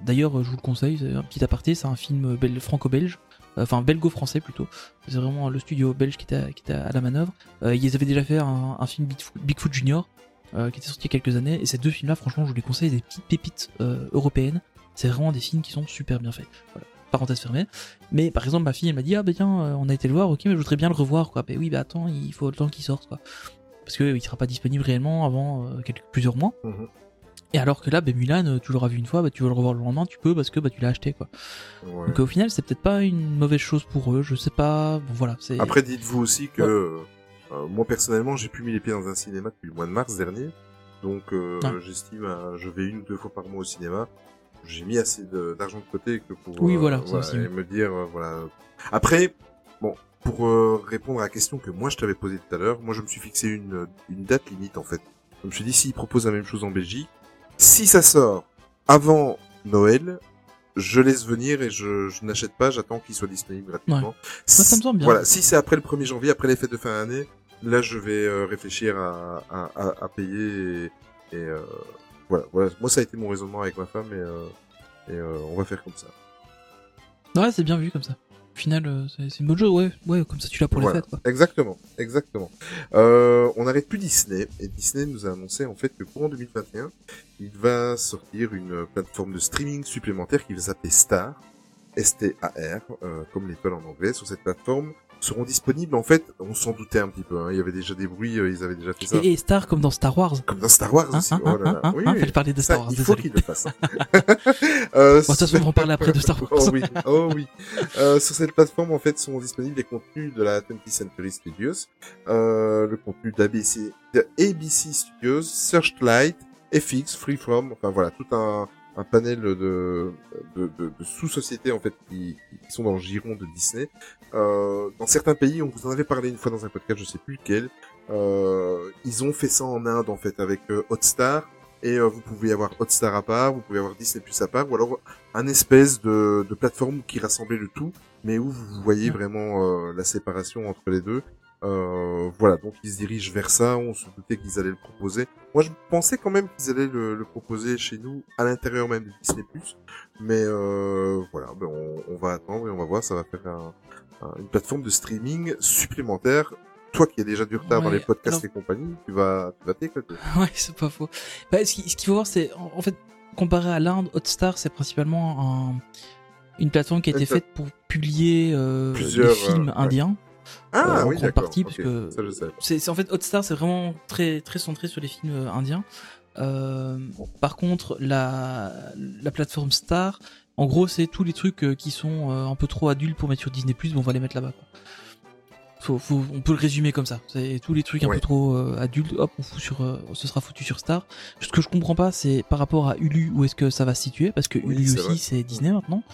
Speaker 6: D'ailleurs, je vous le conseille, c'est un petit aparté, c'est un film bel- franco-belge, enfin belgo-français plutôt. C'est vraiment le studio belge qui était, à- qui était à la manœuvre. Ils avaient déjà fait un, un film Bigfoot, Bigfoot Junior qui était sorti il y a quelques années, et ces deux films-là, franchement, je vous les conseille, des petites pépites européennes. C'est vraiment des films qui sont super bien faits. Voilà. Parenthèse fermée. Mais par exemple, ma fille, elle m'a dit ah bah tiens, euh, on a été le voir, ok, mais je voudrais bien le revoir quoi. Ben oui, bah attends, il faut le temps qu'il sorte quoi. Parce que euh, il sera pas disponible réellement avant euh, quelques plusieurs mois.
Speaker 7: Mhm.
Speaker 6: Et alors que là, ben Mulan, euh, tu l'auras vu une fois, bah tu veux le revoir le lendemain, tu peux parce que bah tu l'as acheté quoi.
Speaker 7: Ouais.
Speaker 6: Donc au final, c'est peut-être pas une mauvaise chose pour eux, je sais pas. Bon voilà.
Speaker 7: Après, dites-vous aussi que
Speaker 6: Ouais.
Speaker 7: euh, moi personnellement, j'ai plus mis les pieds dans un cinéma depuis le mois de mars dernier, donc euh,
Speaker 6: Ouais.
Speaker 7: j'estime, je vais une ou deux fois par mois au cinéma. J'ai mis assez d'argent de, côté que pour
Speaker 6: Oui,
Speaker 7: euh,
Speaker 6: voilà,
Speaker 7: et me dire euh, voilà. Après, bon, pour euh, répondre à la question que moi je t'avais posée tout à l'heure, moi je me suis fixé une une date limite en fait. Je me suis dit s'ils proposent la même chose en Belgique, si ça sort avant Noël, je laisse venir et je, je n'achète pas, j'attends qu'il soit disponible gratuitement.
Speaker 6: Moi, ça me semble bien.
Speaker 7: Voilà, si c'est après le 1er janvier, après les fêtes de fin d'année, là je vais euh, réfléchir à, à, à, à payer et, et, euh, voilà, voilà. Moi ça a été mon raisonnement avec ma femme et, euh, et euh, on va faire comme ça.
Speaker 6: Ouais, c'est bien vu comme ça. Au final, euh, c'est une bonne chose, ouais, ouais, comme ça tu l'as pour
Speaker 7: Voilà.
Speaker 6: les fêtes quoi.
Speaker 7: Exactement, exactement. Euh, on n'arrête plus Disney et Disney nous a annoncé en fait que courant 2021, il va sortir une plateforme de streaming supplémentaire qui va s'appeler Star, S-T-A-R, euh, comme l'étoile en anglais. Sur cette plateforme seront disponibles en fait, on s'en doutait un petit peu, hein, il y avait déjà des bruits, euh, ils avaient déjà fait ça.
Speaker 6: Et, et Star comme dans Star Wars.
Speaker 7: Comme dans Star Wars
Speaker 6: Hein,
Speaker 7: aussi.
Speaker 6: hein,
Speaker 7: oh là
Speaker 6: hein,
Speaker 7: là. oui,
Speaker 6: parler de
Speaker 7: Ça,
Speaker 6: Star Wars,
Speaker 7: il faut qu'il le fasse. euh,
Speaker 6: Bon, de toute façon, on parler après de Star Wars.
Speaker 7: oh oui, oh oui. Euh, sur cette plateforme, en fait, sont disponibles les contenus de la 20th Century Studios, euh, le contenu d'ABC, de ABC Studios, Searchlight, FX, Freeform, enfin voilà, tout un, un panel de, de, de, de sous-sociétés en fait qui, qui sont dans le giron de Disney. Euh, dans certains pays, on vous en avait parlé une fois dans un podcast, je sais plus lequel. Euh, ils ont fait ça en Inde en fait avec euh, Hotstar et euh, vous pouvez avoir Hotstar à part, vous pouvez avoir Disney Plus à part, ou alors un espèce de, de plateforme qui rassemblait le tout, mais où vous voyez vraiment euh, la séparation entre les deux. Euh, voilà, donc ils se dirigent vers ça. On se doutait qu'ils allaient le proposer. Moi, je pensais quand même qu'ils allaient le, le proposer chez nous, à l'intérieur même de Disney+. Mais euh, voilà, ben on, on va attendre et on va voir. Ça va faire un- un- une plateforme de streaming supplémentaire. Toi qui as déjà du retard dans
Speaker 6: Ouais,
Speaker 7: les podcasts
Speaker 6: alors-
Speaker 7: et compagnie, tu vas, tu vas t'éclater.
Speaker 6: Ouais, c'est pas faux. Bah, ce qui- ce qu'il faut voir, c'est en, en fait comparé à l'Inde, Hotstar, c'est principalement un- une plateforme qui a été faite pour publier euh, films
Speaker 7: euh, ouais. Ah
Speaker 6: Euh, en
Speaker 7: oui,
Speaker 6: grande
Speaker 7: d'accord.
Speaker 6: partie,
Speaker 7: ok.
Speaker 6: parce que-. C'est en fait Hotstar, c'est vraiment très très centré sur les films euh, indiens. Euh, par contre, la la plateforme Star, en gros, c'est tous les trucs qui sont un peu trop adultes pour mettre sur Disney+, bon, on va les mettre là-bas. Faut, faut, on peut le résumer comme ça. C'est tous les trucs un
Speaker 7: Ouais.
Speaker 6: peu trop euh, adultes, hop, on fout sur, euh, ce sera foutu sur Star. Ce que je comprends pas, c'est par rapport à Hulu, où est-ce que ça va se situer, parce que
Speaker 7: Oui,
Speaker 6: Hulu aussi, c'est Disney maintenant.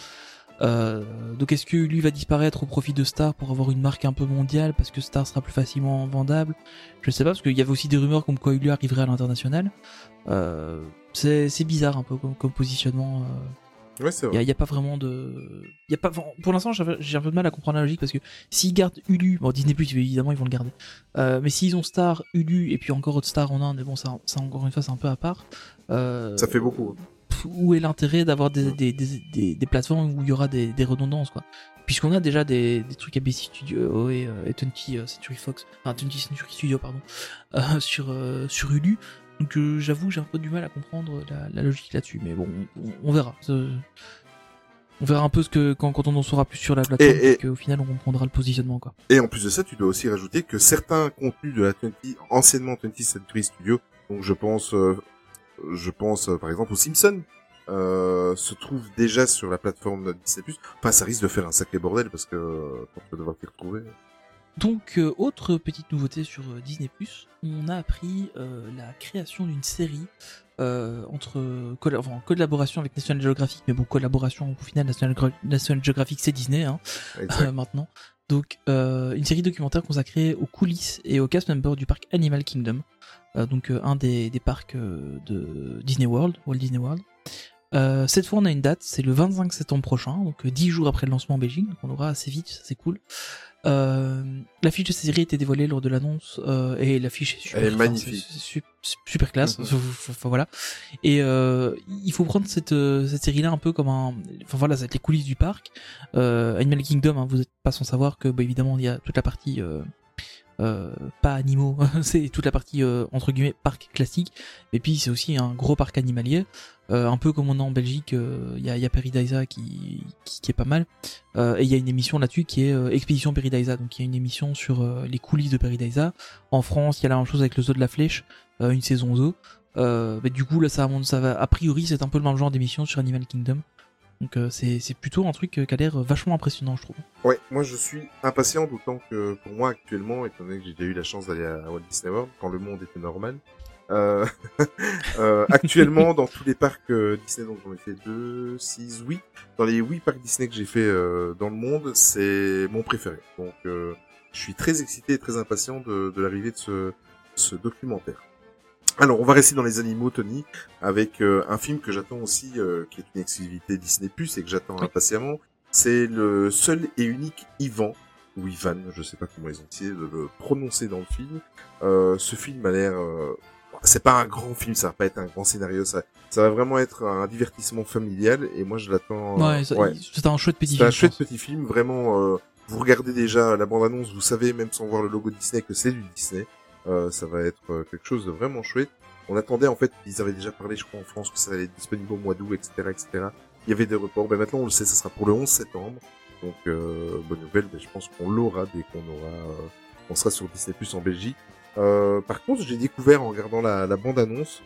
Speaker 6: Euh, donc est-ce que Hulu va disparaître au profit de Star pour avoir une marque un peu mondiale parce que Star sera plus facilement vendable? Je sais pas parce qu'il y avait aussi des rumeurs comme quoi Hulu arriverait à l'international. Euh, c'est bizarre un peu comme, comme positionnement. euh.
Speaker 7: Ouais, c'est
Speaker 6: Il y,
Speaker 7: vrai.
Speaker 6: a- pas vraiment de, y a pas pour l'instant j'ai un peu de mal à comprendre la logique parce que s'ils gardent Hulu, bon Disney Plus évidemment ils vont le garder, euh, mais s'ils ont Star, Hulu et puis encore autre Star en Inde, bon ça, ça encore une fois c'est un peu à part. Euh,
Speaker 7: Ça fait beaucoup.
Speaker 6: Où est l'intérêt d'avoir des, des, des, des, des plateformes où il y aura des, redondances quoi Puisqu'on a déjà des, trucs ABC Studio et, euh, et 20 euh, Century Fox, enfin 20 Century Studio pardon, euh, sur euh, sur Hulu. Donc euh, j'avoue j'ai un peu du mal à comprendre la, la logique là-dessus, mais bon on, on verra. Euh, on verra un peu ce que quand, quand on en saura plus sur la plateforme,
Speaker 7: Et- et-
Speaker 6: et, qu'au final on comprendra le positionnement quoi.
Speaker 7: Et en plus de ça, tu dois aussi rajouter que certains contenus de la 20, anciennement 20th Century Studio, donc je pense, euh, je pense euh, par exemple aux Simpsons, euh, se trouvent déjà sur la plateforme Disney+. Enfin, ça risque de faire un sacré bordel parce que euh, devoir t'y retrouver.
Speaker 6: Donc, euh, autre petite nouveauté sur Disney+, on a appris la création d'une série entre colla- enfin, en collaboration avec National Geographic, mais bon, collaboration au final, National, Gra- National Geographic c'est Disney hein, maintenant. Donc, une série documentaire consacrée aux coulisses et aux cast members du parc Animal Kingdom, donc euh, un des, des parcs euh, de Disney World, Walt Disney World. Euh, cette fois, on a une date, c'est le 25 septembre prochain, donc euh, 10 jours après le lancement en Belgique, donc on l'aura assez vite, ça c'est cool. Euh, l'affiche de cette série a été dévoilée lors de l'annonce euh, et l'affiche est super,
Speaker 7: Elle est
Speaker 6: enfin,
Speaker 7: magnifique.
Speaker 6: super classe.
Speaker 7: Mhm.
Speaker 6: Enfin, voilà. Et euh, il faut prendre cette euh, cette série-là un peu comme un, enfin voilà, c'est les coulisses du parc. Euh, Animal Kingdom, hein, vous n'êtes pas sans savoir que bah, évidemment il y a toute la partie euh, pas animaux, c'est toute la partie euh, entre guillemets parc classique. Et puis c'est aussi un gros parc animalier, euh, un peu comme on a en Belgique. Il y a, y a Paradisa qui, qui est pas mal. Et il y a une émission là-dessus qui est Expédition Paradisa. Donc il y a une émission sur les coulisses de Paradisa. En France, il y a la même chose avec le zoo de la Flèche, une saison zoo. Mais du coup là ça, ça va. A priori c'est un peu le même genre d'émission sur Animal Kingdom. Donc euh, c'est plutôt un truc euh, qui a l'air vachement impressionnant je trouve.
Speaker 7: Ouais, moi je suis impatient, d'autant que pour moi actuellement, étant donné que j'ai déjà eu la chance d'aller à Walt Disney World quand le monde était normal, euh, euh, actuellement dans tous les parcs euh, Disney, donc j'en ai fait deux, six, oui, dans les huit parcs Disney que j'ai fait euh, dans le monde, c'est mon préféré. Donc euh, je suis très excité et très impatient de, de l'arrivée de ce, ce documentaire. Alors, on va rester dans les animaux, Tony, avec euh, un film que j'attends aussi, euh, qui est une exclusivité Disney+, et que j'attends impatiemment. C'est le seul et unique Ivan, ou Ivan, je sais pas comment ils ont essayé de le prononcer dans le film. Euh, ce film a l'air... euh, c'est pas un grand film, ça va pas être un grand scénario, ça, ça va vraiment être un divertissement familial, et moi je l'attends... euh,
Speaker 6: Ouais, c'est un chouette petit
Speaker 7: c'est un
Speaker 6: film,
Speaker 7: chouette petit film, vraiment. euh, vous regardez déjà la bande-annonce, vous savez même sans voir le logo de Disney que c'est du Disney. Euh, ça va être euh, quelque chose de vraiment chouette. On attendait en fait, ils avaient déjà parlé, je crois, en France que ça allait être disponible au mois d'août, etc., etc. Il y avait des reports. Ben maintenant, on le sait, ça sera pour le 11 septembre. Donc, euh, bonne nouvelle. Ben, je pense qu'on l'aura dès qu'on aura, euh, on sera sur Disney Plus en Belgique. Euh, par contre, j'ai découvert en regardant la, la bande-annonce,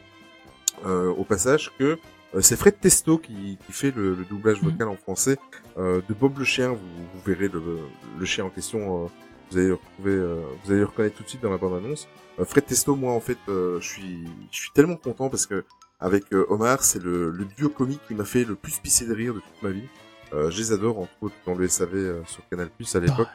Speaker 7: euh, au passage, que euh, c'est Fred Testo qui, qui fait le, le doublage
Speaker 6: Mhm.
Speaker 7: vocal en français euh, de Bob le chien. Vous, vous verrez le, le chien en question. Euh, vous allez le retrouver, vous allez le reconnaître tout de suite dans la bande-annonce. Euh, Fred Testo, moi en fait, euh, je suis, je suis tellement content parce que avec Omar, c'est le, le duo comique qui m'a fait le plus pisser de rire de toute ma vie. Je les adore, entre autres dans le SAV sur Canal Plus à l'époque.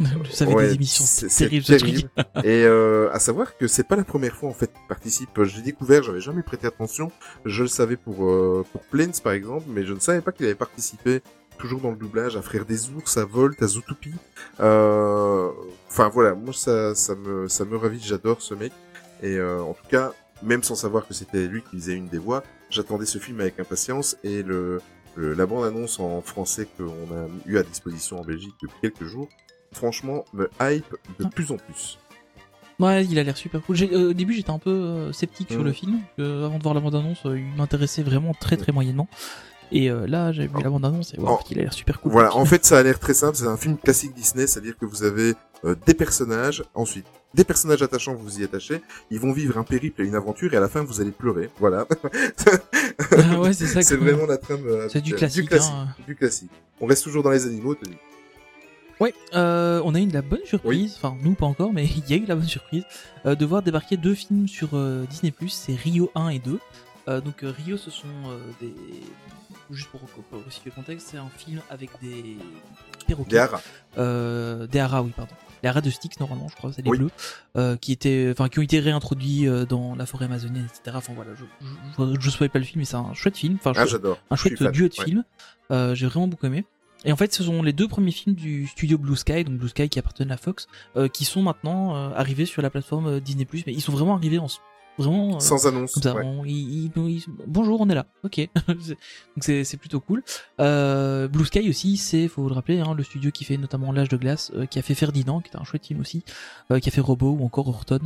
Speaker 6: Vous savez
Speaker 7: Ouais,
Speaker 6: des émissions terribles
Speaker 7: terrible. Et euh, à savoir que c'est pas la première fois en fait qu'il participe. Je l'ai découvert, j'avais jamais prêté attention. Je le savais pour euh, pour Planes par exemple, mais je ne savais pas qu'il avait participé toujours dans le doublage, à Frère des Ours, à Volt, à Zootopie. Euh, Enfin voilà, moi ça, ça me, ça me ravit, j'adore ce mec. Et euh, en tout cas, même sans savoir que c'était lui qui faisait une des voix, j'attendais ce film avec impatience et le, le- la bande-annonce en français qu'on a eu à disposition en Belgique depuis quelques jours, franchement, me hype de
Speaker 6: Ah.
Speaker 7: plus en plus.
Speaker 6: Ouais, il a l'air super cool. Euh, au début, j'étais un peu euh, sceptique sur
Speaker 7: Mhm.
Speaker 6: le film. que avant de voir la bande-annonce, euh, il m'intéressait vraiment très très moyennement. Et euh, là, j'ai vu la bande-annonce et wow,
Speaker 7: Oh.
Speaker 6: il a l'air super cool.
Speaker 7: Voilà, en fait, ça a l'air très simple. C'est un film classique Disney, c'est-à-dire que vous avez euh, des personnages, ensuite des personnages attachants, vous vous y attachez. Ils vont vivre un périple et une aventure, et à la fin, vous allez pleurer. Voilà.
Speaker 6: Ah ouais, c'est ça.
Speaker 7: c'est
Speaker 6: que-
Speaker 7: vraiment la trame. euh,
Speaker 6: C'est du classique,
Speaker 7: Du classique.
Speaker 6: hein.
Speaker 7: Du classique. On reste toujours dans les animaux, Tony.
Speaker 6: Ouais, euh, on a eu de la bonne surprise, enfin nous pas encore, mais il y a eu la bonne surprise euh, de voir débarquer deux films sur euh, Disney+, c'est Rio 1 et 2. Euh, donc Rio, ce sont des... Juste pour, pour resituer le contexte, c'est un film avec des perroquets.
Speaker 7: Des haras.
Speaker 6: Euh, des haras, oui, pardon. Les haras de Styx, normalement, je crois, c'est les
Speaker 7: Oui.
Speaker 6: bleus, euh, qui étaient, enfin, qui ont été réintroduits euh, dans la forêt amazonienne, etc. Enfin voilà, je, je, je, pas le film, mais c'est un chouette film. Enfin,
Speaker 7: Ah, j'adore.
Speaker 6: un chouette duo de
Speaker 7: Ouais.
Speaker 6: Euh, J'ai vraiment beaucoup aimé. Et en fait, ce sont les deux premiers films du studio Blue Sky, donc Blue Sky qui appartenait à Fox, euh, qui sont maintenant euh, arrivés sur la plateforme Disney+. Mais ils sont vraiment arrivés en vraiment euh,
Speaker 7: Sans annonce.
Speaker 6: comme ça.
Speaker 7: ouais.
Speaker 6: on- bonjour, on est là. Ok. C'est- donc c'est c'est plutôt cool. Euh, Blue Sky aussi, c'est faut le rappeler, hein, le studio qui fait notamment L'âge de glace, euh, qui a fait Ferdinand, qui est un chouette film aussi, euh, qui a fait Robot ou encore Horton.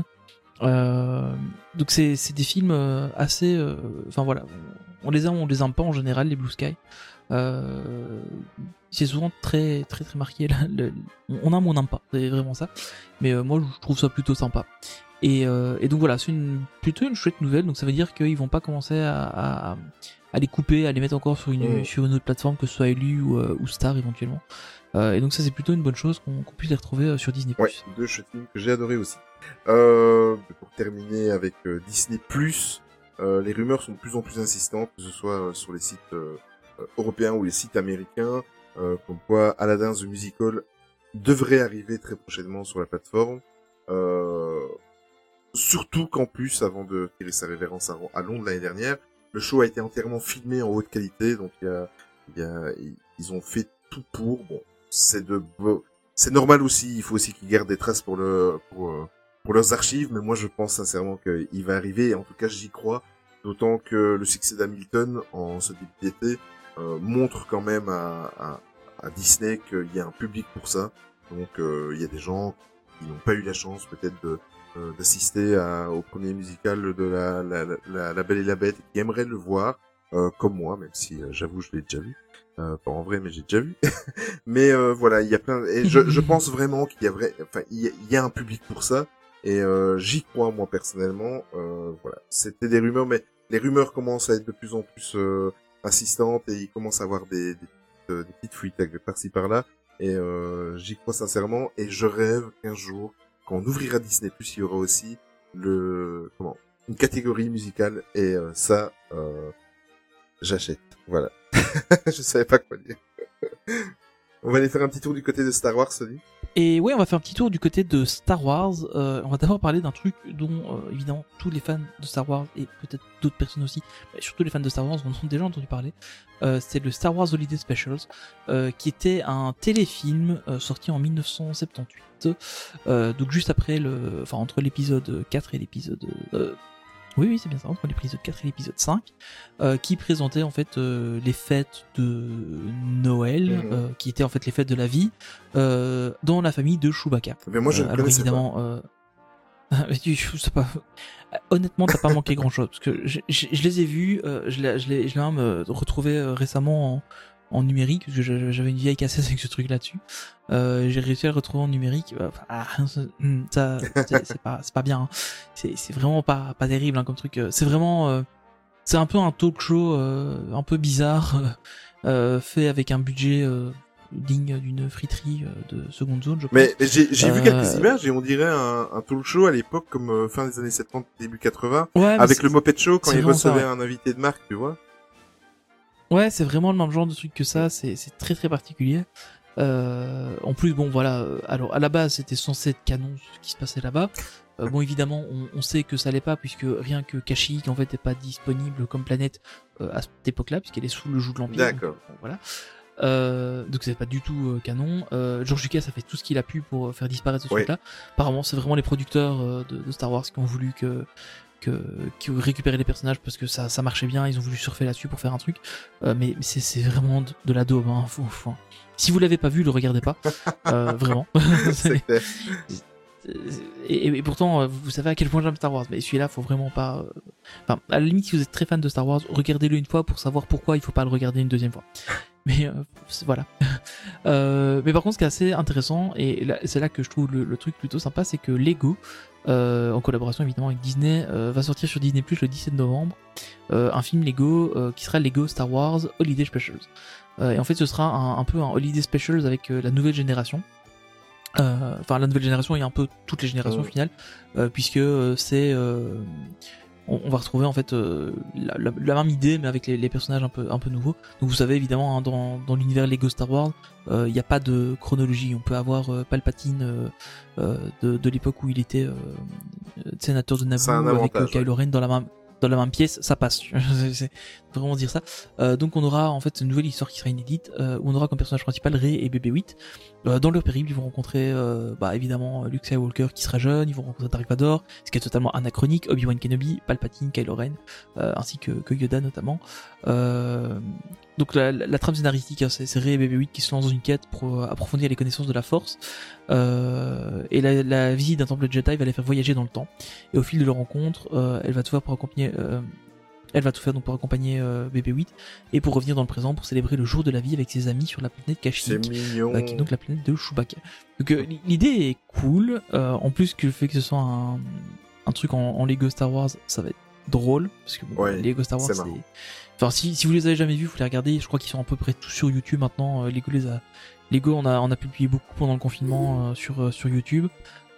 Speaker 6: Euh, donc c'est c'est des films assez, euh, enfin voilà, on, on les aime, on les aime pas en général les Blue Sky. Euh, c'est souvent très très très marqué. là, le- on aime ou on n'aime pas, c'est vraiment ça. Mais euh, moi je trouve ça plutôt sympa. Et, euh, et donc voilà, c'est une, plutôt une chouette nouvelle. Donc ça veut dire qu'ils vont pas commencer à, à, à les couper, à les mettre encore sur une,
Speaker 7: Mm.
Speaker 6: sur une autre plateforme, que ce soit Elu ou, ou Star éventuellement. Et donc ça c'est plutôt une bonne chose qu'on puisse les retrouver sur Disney+.
Speaker 7: Ouais, deux chouettes films que j'ai adoré aussi. Pour terminer avec Disney+, les rumeurs sont de plus en plus insistantes, que ce soit sur les sites européens ou les sites américains, euh, comme quoi Aladdin the Musical devrait arriver très prochainement sur la plateforme. Euh, surtout qu'en plus, avant de tirer sa révérence à, Londres l'année dernière, le show a été entièrement filmé en haute qualité, donc il y a, y a, ils ont fait tout pour. Bon, c'est de c'est normal aussi. Il faut aussi qu'ils gardent des traces pour le pour euh, pour leurs archives, mais moi je pense sincèrement qu'il va arriver. Et en tout cas, j'y crois. D'autant que le succès d'Hamilton en ce début d'été euh, montre quand même à, à, à Disney qu'il y a un public pour ça. Donc euh, il y a des gens qui n'ont pas eu la chance peut-être de euh, d'assister au premier musical de la, la, la, la Belle et la Bête qui aimeraient le voir, comme moi, même si j'avoue je l'ai déjà vu. Euh, pas en vrai, mais j'ai déjà vu. mais euh, voilà, il y a plein. Et je, je pense vraiment qu'il y a vrai, enfin, il y y a un public pour ça. Et euh, j'y crois moi personnellement. Voilà, c'était des rumeurs, mais les rumeurs commencent à être de plus en plus insistantes et il commence à avoir des, des, euh, des petites fuites par-ci par-là. Et euh, j'y crois sincèrement. Et je rêve qu'un jour, quand on ouvrira Disney+, il y aura aussi le comment une catégorie musicale. Et euh, ça, euh, j'achète. Voilà. je savais pas quoi dire. on va aller faire un petit tour du côté de Star Wars, Sony.
Speaker 6: Et ouais, on va faire un petit tour du côté de Star Wars. Euh, on va d'abord parler d'un truc dont, euh, évidemment, tous les fans de Star Wars, et peut-être d'autres personnes aussi, mais surtout les fans de Star Wars, en ont déjà entendu parler. Euh, c'est le Star Wars Holiday Specials, euh, qui était un téléfilm euh, sorti en 1978. Euh, donc juste après le... Enfin, entre l'épisode 4 et l'épisode... Oui, oui, c'est bien ça, entre l'épisode 4 et l'épisode 5, euh, qui présentait en fait euh, les fêtes de Noël,
Speaker 7: Mhm.
Speaker 6: euh, qui étaient en fait les fêtes de la vie, dans la famille de Chewbacca.
Speaker 7: Mais moi, je ne
Speaker 6: alors
Speaker 7: pas.
Speaker 6: évidemment, pas. Honnêtement, t'as pas manqué grand chose parce que je, je- je les ai vus, je l'ai, même retrouvé récemment en, en numérique parce que j'avais une vieille cassette avec ce truc là-dessus. Euh, j'ai réussi à le retrouver en numérique. Euh, enfin, ah, ça, c'est, pas, c'est pas bien. hein. C'est, vraiment pas, pas terrible hein, comme truc. Euh, C'est vraiment, euh, c'est un peu un talk show euh, un peu bizarre euh, euh, fait avec un budget euh, digne d'une friterie de seconde zone. Je crois.
Speaker 7: Mais, mais j'ai vu quelques images et on dirait un, un talk show à l'époque comme euh, fin des années 70, début 80,
Speaker 6: Ouais, mais
Speaker 7: avec le Moped Show quand il
Speaker 6: ça,
Speaker 7: recevait
Speaker 6: ouais.
Speaker 7: un invité de marque, tu vois.
Speaker 6: Ouais, c'est vraiment le même genre de truc que ça. C'est c'est très très particulier. Euh, en plus, bon, voilà. euh, Alors, à la base, c'était censé être canon ce qui se passait là-bas. Euh, bon, évidemment, on, on sait que ça l'est pas puisque rien que Kashyyyk en fait n'est pas disponible comme planète euh, à cette époque-là puisqu'elle est sous le joug de l'Empire.
Speaker 7: D'accord.
Speaker 6: Bon, voilà. Euh, donc c'est pas du tout euh, canon. Euh, George Lucas a fait tout ce qu'il a pu pour euh, faire disparaître ce truc-là. Apparemment, c'est vraiment les producteurs de, de Star Wars qui ont voulu que que qui récupéré les personnages parce que ça ça marchait bien. Ils ont voulu surfer là-dessus pour faire un truc. Euh, mais mais c'est vraiment de, de la daube. Hein. Faut- faut- Si vous l'avez pas vu, le regardez pas. Euh, vraiment. Et, et pourtant, euh, vous savez à quel point j'aime Star Wars, mais celui-là, faut vraiment pas. Enfin, à la limite, si vous êtes très fan de Star Wars, regardez-le une fois pour savoir pourquoi il faut pas le regarder une deuxième fois. Mais euh, voilà. Euh, mais par contre, ce qui est assez intéressant, et c'est là que je trouve le, le truc plutôt sympa, c'est que Lego, euh, en collaboration évidemment avec Disney, euh, va sortir sur Disney Plus le 17 novembre euh, un film Lego euh, qui sera Lego Star Wars Holiday Specials. Euh, et en fait, ce sera un, un peu un Holiday Specials avec la nouvelle génération. Euh, Enfin, la nouvelle génération et un peu toutes les générations au final, euh, puisque euh, c'est euh, on, on va retrouver en fait euh, la, la- la même idée mais avec les, les personnages un peu un peu nouveaux. Donc vous savez évidemment hein, dans, dans l'univers Lego Star Wars, euh, il n'y a pas de chronologie. On peut avoir euh, Palpatine euh, euh, de, de l'époque où il était euh, euh, sénateur de Naboo avec euh. Kylo Ren dans la même dans la même pièce, ça passe. Vraiment dire ça. Euh, donc on aura en fait une nouvelle histoire qui sera inédite où on aura comme personnage principal Rey et BB-8. Euh, dans leur périple, ils vont rencontrer euh, bah, évidemment Luke Skywalker qui sera jeune, ils vont rencontrer Dark Vador, ce qui est totalement anachronique, Obi-Wan Kenobi, Palpatine, Kylo Ren, euh, ainsi que, que Yoda notamment. Euh, donc la, trame scénaristique, hein, c'est Rey et BB-8 qui se lancent dans une quête pour euh, approfondir les connaissances de la Force. Euh, et la, visite d'un temple Jedi va les faire voyager dans le temps. Et au fil de leur rencontre, euh, elle va faire pour accompagner... elle va tout faire donc pour accompagner euh, BB-8 et pour revenir dans le présent pour célébrer le jour de la vie avec ses amis sur la planète Kashyyyk euh, qui est donc la planète de Chewbacca. Donc euh, l'idée est cool, euh, en plus que le fait que ce soit un, un truc en, en Lego Star Wars, ça va être drôle, parce que bon,
Speaker 7: Ouais,
Speaker 6: les Lego Star Wars
Speaker 7: c'est.
Speaker 6: Enfin si, si vous les avez jamais vus, vous les regardez, je crois qu'ils sont à peu près tous sur YouTube maintenant, euh, Lego les a... Lego on a, on a publié beaucoup pendant le confinement euh, sur, sur YouTube.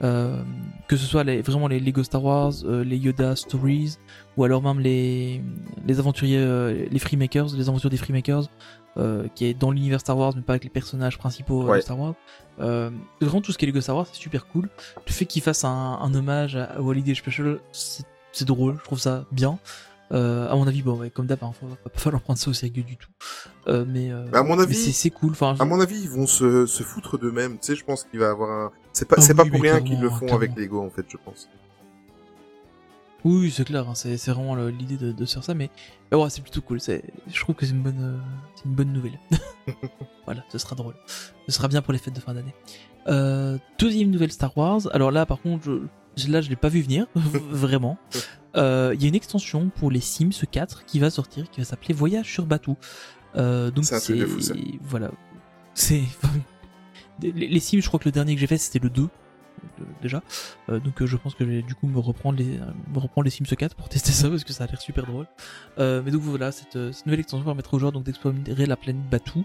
Speaker 6: Euh, que ce soit les, vraiment les Lego Star Wars, euh, les Yoda Stories, ou alors même les, les aventuriers, euh, les Freemakers, les aventures des Freemakers, euh, qui est dans l'univers Star Wars, mais pas avec les personnages principaux euh,
Speaker 7: Ouais.
Speaker 6: de Star Wars. Euh, vraiment tout ce qui est Lego Star Wars, c'est super cool. Le fait qu'ils fassent un, un hommage à, Holiday Special, c'est drôle, je trouve ça bien. Euh, à mon avis, bon, ouais, comme d'hab, hein, va pas falloir prendre ça au sérieux du tout. Euh, mais, euh,
Speaker 7: à mon avis-
Speaker 6: c'est cool. Enfin,
Speaker 7: À mon avis, ils vont se, se foutre d'eux-mêmes. Tu sais, je pense qu'il va avoir un. C'est pas,
Speaker 6: Ah
Speaker 7: c'est
Speaker 6: oui,
Speaker 7: pas pour rien qu'ils le font
Speaker 6: clairement.
Speaker 7: avec Lego, en fait, je pense.
Speaker 6: Oui, c'est clair, hein, c'est vraiment l'idée de, de faire ça, mais, ouais, c'est plutôt cool. Je trouve que c'est une bonne, euh, une bonne nouvelle. voilà, ce sera drôle. Ce sera bien pour les fêtes de fin d'année. Euh, deuxième nouvelle Star Wars. Alors là, par contre, je, là, je l'ai pas vu venir, vraiment. Euh, Il y a une extension pour les Sims 4 qui va sortir, qui va s'appeler Voyage sur Batuu. Euh, donc
Speaker 7: C'est
Speaker 6: voilà, c'est les les Sims. Je crois que le dernier que j'ai fait c'était le 2 euh, déjà. Euh, donc euh, je pense que je vais du coup me reprendre les me reprendre les Sims 4 pour tester ça parce que ça a l'air super drôle. Euh, mais donc voilà, cette, euh, nouvelle extension permettra aux joueurs d'explorer la planète Batuu,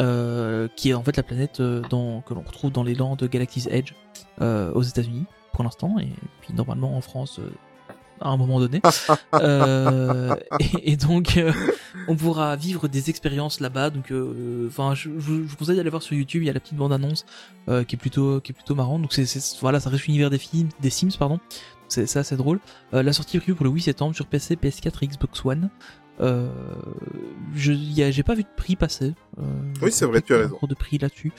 Speaker 6: euh, qui est en fait la planète euh, que l'on retrouve dans les lands de Galaxy's Edge euh, aux États-Unis pour l'instant et puis normalement en France euh, à un moment donné. Euh, et, et donc euh, on pourra vivre des expériences là-bas. Donc, euh, enfin, je, je, je vous conseille d'aller voir sur YouTube. Il y a la petite bande annonce euh, qui est plutôt qui est plutôt marrante. Donc c'est voilà, ça reste l'univers des films, des Sims, pardon. C'est ça, c'est drôle. Euh, la sortie prévue pour le 8 septembre sur PC, PS4 et Xbox One. Euh, j'ai pas vu de prix passer. Euh,
Speaker 7: Oui, c'est vrai, tu as raison.
Speaker 6: encore de prix là-dessus.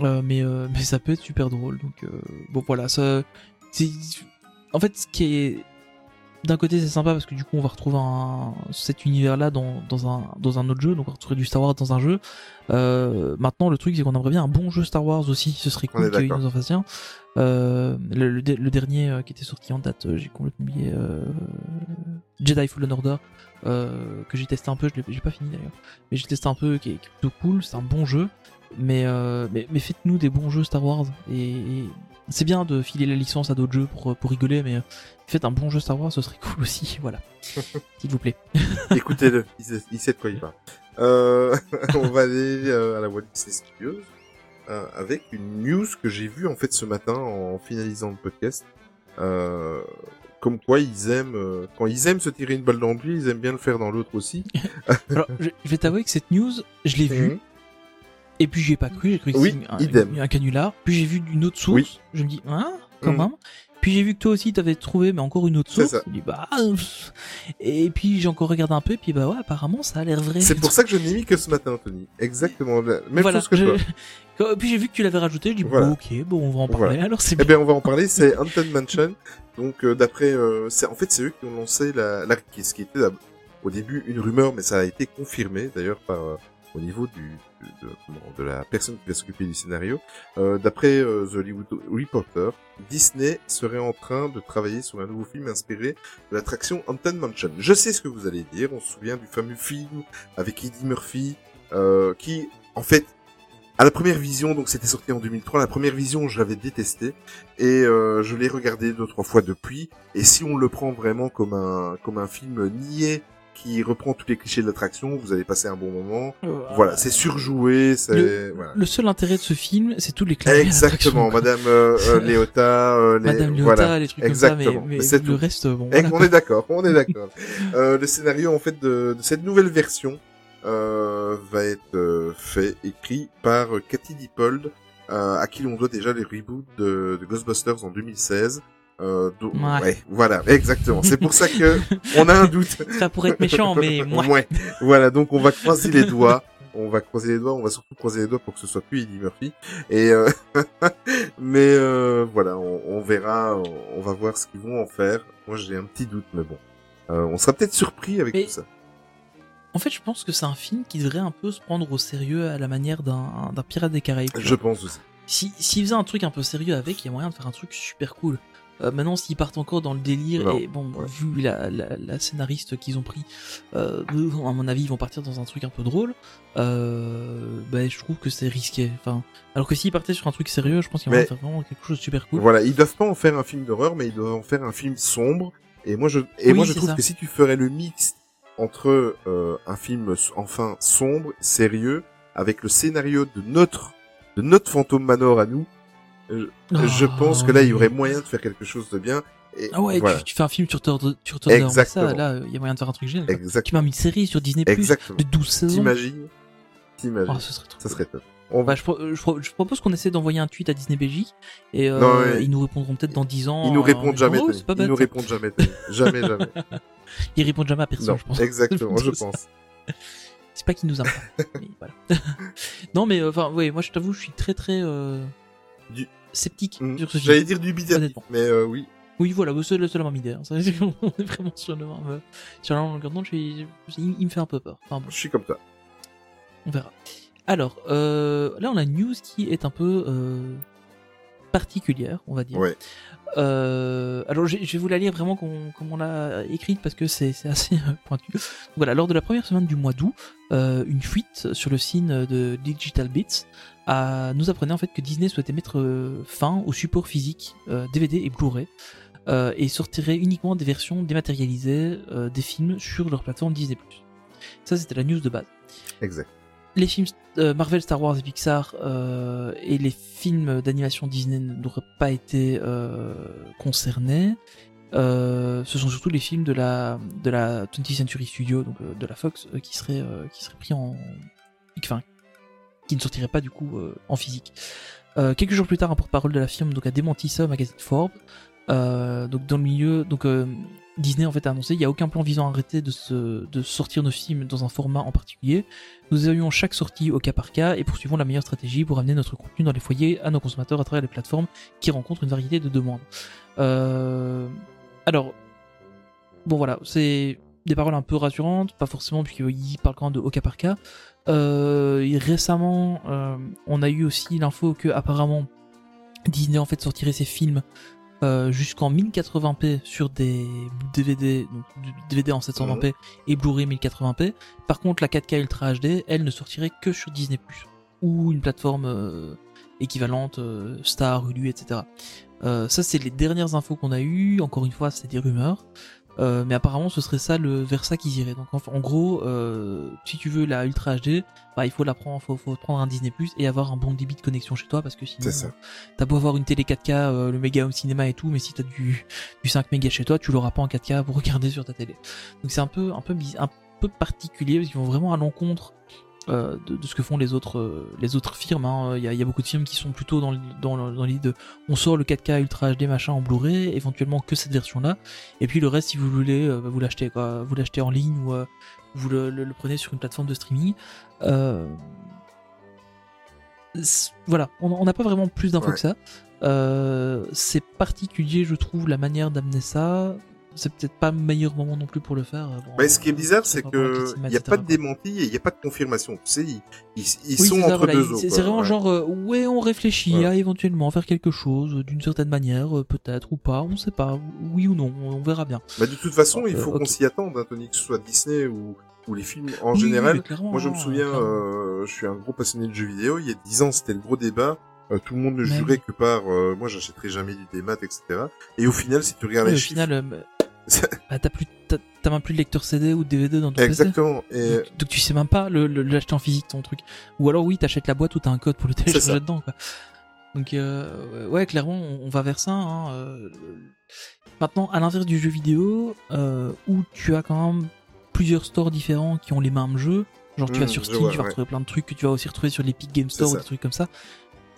Speaker 6: Euh, mais euh, mais ça peut être super drôle. Donc euh, bon voilà, ça. c'est- En fait, ce qui est d'un côté c'est sympa parce que du coup on va retrouver un, cet univers là dans, dans, un, dans un autre jeu. Donc on va retrouver du Star Wars dans un jeu. Euh, maintenant le truc c'est qu'on aimerait bien un bon jeu Star Wars aussi. Ce serait cool qu'il nous en fasse un euh, le, le, le dernier euh, qui était sorti en date j'ai complètement oublié euh, Jedi Fallen Order que j'ai testé un peu. Je l'ai pas fini d'ailleurs. Mais j'ai testé un peu qui est, qui est plutôt cool. C'est un bon jeu. Mais, mais, mais faites-nous des bons jeux Star Wars. Et, et c'est bien de filer la licence à d'autres jeux pour, pour rigoler mais faites un bon jeu Star Wars, ce serait cool aussi, voilà. S'il vous plaît.
Speaker 7: Écoutez-le, il sait, il sait de quoi il parle. Euh, on va aller euh, à la Disney Studios euh, avec une news que j'ai vue en fait ce matin en finalisant le podcast. Euh, comme quoi ils aiment, euh, quand ils aiment se tirer une balle dans le pied, ils aiment bien le faire dans l'autre aussi.
Speaker 6: Alors, je, je vais t'avouer que cette news, je l'ai vue,
Speaker 7: Mhm.
Speaker 6: et puis j'y ai pas cru, j'ai cru que
Speaker 7: Oui,
Speaker 6: c'était un, un canular, puis j'ai vu d'une autre source,
Speaker 7: Oui.
Speaker 6: je me dis, hein, quand
Speaker 7: Mhm.
Speaker 6: même. Puis j'ai vu que toi aussi t'avais trouvé, mais encore une autre source. bah, pff. et puis j'ai encore regardé un peu, et puis bah ouais, apparemment ça a l'air vrai.
Speaker 7: C'est pour ça que je n'ai mis que ce matin, Anthony. Exactement, la même
Speaker 6: Voilà,
Speaker 7: chose que
Speaker 6: je-
Speaker 7: toi.
Speaker 6: Quand- Puis j'ai vu que tu l'avais rajouté, je dis
Speaker 7: Voilà.
Speaker 6: bon, ok, bon on va en parler.
Speaker 7: Voilà.
Speaker 6: Alors c'est
Speaker 7: Eh
Speaker 6: bien.
Speaker 7: on va en parler. C'est Haunted Mansion. Donc, euh, d'après, euh, c'est en fait c'est eux qui ont lancé la, la ce qui était d'ab- au début une rumeur, mais ça a été confirmé d'ailleurs par euh, au niveau du de, de- de la personne qui va s'occuper du scénario. Euh, d'après euh, The Hollywood Reporter, Disney serait en train de travailler sur un nouveau film inspiré de l'attraction Haunted Mansion. Je sais ce que vous allez dire. On se souvient du fameux film avec Eddie Murphy, euh, qui en fait à la première vision, donc c'était sorti en 2003, la première vision je l'avais détesté et euh, je l'ai regardé deux trois fois depuis. Et si on le prend vraiment comme un comme un film niais qui reprend tous les clichés de l'attraction, vous allez passer un bon moment. Voilà, c'est surjoué, c'est voilà.
Speaker 6: Le seul intérêt de ce film, c'est tous les clins
Speaker 7: Exactement, Madame euh, euh, Léota, euh, les...
Speaker 6: Madame Léota,
Speaker 7: voilà.
Speaker 6: les trucs comme ça,
Speaker 7: Exactement.
Speaker 6: mais, mais
Speaker 7: C'est
Speaker 6: le
Speaker 7: tout.
Speaker 6: reste, bon. Voilà,
Speaker 7: on est d'accord, on est d'accord. euh, le scénario en fait de, de cette nouvelle version euh, va être euh, fait, écrit par Cathy Dippold, euh, à qui l'on doit déjà les reboots de, de Ghostbusters en 2016. Euh, donc-
Speaker 6: Ouais.
Speaker 7: ouais, voilà, exactement. C'est pour ça que on a un doute.
Speaker 6: Ça pourrait être méchant, mais moi.
Speaker 7: Ouais. Voilà, donc on va croiser les doigts. On va croiser les doigts, on va surtout croiser les doigts pour que ce soit plus Eddie Murphy. Et euh, mais euh, voilà, on, on verra, on, va voir ce qu'ils vont en faire. Moi, j'ai un petit doute, mais bon, Euh, on sera peut-être surpris avec
Speaker 6: Mais-
Speaker 7: tout ça.
Speaker 6: En fait, je pense que c'est un film qui devrait un peu se prendre au sérieux à la manière d'un d'un Pirate des Caraïbes.
Speaker 7: Je pense aussi.
Speaker 6: Si s'ils faisaient un truc un peu sérieux avec, il y a moyen de faire un truc super cool. Euh, maintenant, s'ils partent encore dans le délire,
Speaker 7: Non,
Speaker 6: et bon,
Speaker 7: ouais.
Speaker 6: vu la, la, la scénariste qu'ils ont pris, euh, à mon avis, ils vont partir dans un truc un peu drôle. Euh, ben, je trouve que c'est risqué. Enfin, alors que s'ils partaient sur un truc sérieux, je pense qu'ils vont faire vraiment quelque chose de super cool.
Speaker 7: Voilà, ils doivent pas en faire un film d'horreur, mais ils doivent en faire un film sombre. Et moi, je et
Speaker 6: Oui,
Speaker 7: moi, je trouve
Speaker 6: ça.
Speaker 7: que si tu ferais le mix entre euh, un film enfin sombre, sérieux, avec le scénario de notre de notre fantôme Manor à nous, je, je
Speaker 6: Ah,
Speaker 7: pense que là, il y aurait moyen de faire quelque chose de bien. Et
Speaker 6: Ah ouais,
Speaker 7: voilà.
Speaker 6: tu, tu fais un film sur Thunder, sur Mesa,
Speaker 7: Exactement.
Speaker 6: là, il y a moyen de faire un truc génial. Tu mis une série sur Disney Plus
Speaker 7: Exactement.
Speaker 6: de 12 saisons.
Speaker 7: T'imagines T'imagines
Speaker 6: Ah, ce serait trop
Speaker 7: Ça
Speaker 6: cool.
Speaker 7: serait top. On
Speaker 6: Bah, je, pro- je pro- je propose qu'on essaie d'envoyer un tweet à Disney Belgique et euh,
Speaker 7: Non, ouais.
Speaker 6: ils nous répondront peut-être dans 10 ans.
Speaker 7: Ils nous
Speaker 6: euh, en
Speaker 7: répondent jamais.
Speaker 6: Oh, pas
Speaker 7: Ils nous répondent jamais. Jamais, jamais.
Speaker 6: Ils répondent jamais à personne,
Speaker 7: Non,
Speaker 6: je pense.
Speaker 7: exactement, je
Speaker 6: ça.
Speaker 7: pense.
Speaker 6: C'est pas qu'ils nous aiment pas. mais voilà. non, mais euh, enfin, ouais, moi je t'avoue, je suis très très euh,
Speaker 7: Du-
Speaker 6: sceptique
Speaker 7: Mm.
Speaker 6: sur ce
Speaker 7: J'allais
Speaker 6: film.
Speaker 7: dire dubitatif,
Speaker 6: Honnêtement.
Speaker 7: mais euh, oui.
Speaker 6: Oui, voilà, c'est le seul à m'idée. Hein. Ça, On est vraiment sur le même. euh, Sur la longueur d'onde, il, me fait un peu peur. Enfin bon,
Speaker 7: Je suis comme toi.
Speaker 6: on verra. Alors, euh, là, on a une news qui est un peu euh, particulière, on va dire.
Speaker 7: Ouais.
Speaker 6: Euh, alors, je vais vous la lire vraiment comme, comme on l'a écrite parce que c'est assez pointu. Voilà, lors de la première semaine du mois d'août, une fuite sur le site de Digital Bits nous apprenait en fait que Disney souhaitait mettre euh, fin au support physique euh, DVD et Blu-ray euh, et sortirait uniquement des versions dématérialisées euh, des films sur leur plateforme Disney+. Ça, c'était la news de base
Speaker 7: Exact.
Speaker 6: les films euh, Marvel, Star Wars et Pixar euh, et les films d'animation Disney n'auraient pas été euh, concernés. Euh, ce sont surtout les films de la de la 20th Century Studio, donc euh, de la Fox, euh, qui seraient euh, qui seraient pris en, enfin, qui ne sortiraient pas du coup euh, en physique. Euh, quelques jours plus tard, un porte-parole de la firme donc a démenti ça au magazine Forbes. Euh, donc dans le milieu, donc Disney en fait a annoncé il n'y a aucun plan visant à arrêter de, se, de sortir nos films dans un format en particulier. Nous évaluons chaque sortie au cas par cas et poursuivons la meilleure stratégie pour amener notre contenu dans les foyers à nos consommateurs à travers les plateformes qui rencontrent une variété de demandes. Alors, bon voilà, c'est des paroles un peu rassurantes, pas forcément puisqu'il parle quand même de au cas par cas. Euh, récemment, euh, on a eu aussi l'info que apparemment Disney en fait sortirait ses films euh, jusqu'en 1080p sur des DVD, donc DVD en 720p et Blu-ray 1080p. Par contre, la 4K Ultra HD, elle ne sortirait que sur Disney+, ou une plateforme euh, équivalente, euh, Star, Hulu, etc. Euh, ça, c'est les dernières infos qu'on a eues. Encore une fois, c'est des rumeurs. Euh, mais apparemment, ce serait ça le vers ça qu'ils iraient. Donc, en, en gros, euh, si tu veux la Ultra HD, bah, il faut la prendre, faut, faut prendre un Disney Plus et avoir un bon débit de connexion chez toi parce que sinon,
Speaker 7: ça.
Speaker 6: euh, t'as beau avoir une télé 4K, euh, le méga home cinéma et tout, mais si t'as du du 5 mégas chez toi, tu l'auras pas en 4K pour regarder sur ta télé. Donc c'est un peu un peu un peu particulier parce qu'ils vont vraiment à l'encontre euh, de, de ce que font les autres euh, les autres firmes. hein. Il y, a, il y a beaucoup de firmes qui sont plutôt dans, dans, dans l'idée de on sort le 4K Ultra HD machin en Blu-ray, éventuellement que cette version-là, et puis le reste si vous voulez euh, bah, vous l'achetez quoi, vous l'achetez en ligne ou vous le, le- le prenez sur une plateforme de streaming. Voilà, on n'a pas vraiment plus d'infos
Speaker 7: Ouais.
Speaker 6: que ça. C'est particulier, je trouve, la manière d'amener ça. C'est peut-être pas le meilleur moment non plus pour le faire. Bon,
Speaker 7: Bah, ce qui est bizarre,
Speaker 6: ça
Speaker 7: c'est que il y a pas de démenti et il y a pas de confirmation. Tu sais, ils, ils, ils
Speaker 6: Oui,
Speaker 7: sont entre
Speaker 6: voilà,
Speaker 7: deux eaux.
Speaker 6: C'est vraiment
Speaker 7: Ouais.
Speaker 6: genre, euh, ouais, on réfléchit
Speaker 7: Ouais.
Speaker 6: à éventuellement faire quelque chose euh, d'une certaine manière, euh, peut-être ou pas, on sait pas, oui ou non, on, verra bien.
Speaker 7: Bah, de toute façon, il
Speaker 6: Euh,
Speaker 7: faut qu'on s'y attende, hein, Tony, que ce soit Disney ou, ou les films en
Speaker 6: Oui,
Speaker 7: général. Moi, je me souviens,
Speaker 6: clairement.
Speaker 7: euh, je suis un gros passionné de jeux vidéo. Il y a dix ans, c'était le gros débat. Euh, tout le monde ne jurait
Speaker 6: oui.
Speaker 7: que par euh, moi, j'achèterai jamais du démat, etc. Et au final, si tu regardes
Speaker 6: Oui,
Speaker 7: les
Speaker 6: au
Speaker 7: chiffres,
Speaker 6: final, euh, bah, t'as plus, t'as même plus de lecteur CD ou de DVD dans ton PC.
Speaker 7: exactement. Et
Speaker 6: Donc, donc tu sais même pas le- le- l'acheter en physique ton truc. Ou alors oui, t'achètes la boîte où t'as un code pour le télécharger dedans. Quoi. Donc euh, ouais, clairement, on, on va vers ça. Hein, euh. Maintenant, à l'inverse du jeu vidéo, euh, où tu as quand même plusieurs stores différents qui ont les mêmes jeux. Genre tu vas
Speaker 7: Hmm,
Speaker 6: sur Steam,
Speaker 7: vois,
Speaker 6: tu vas
Speaker 7: ouais.
Speaker 6: retrouver plein de trucs que tu vas aussi retrouver sur l'Epic Game Store ou des trucs comme ça.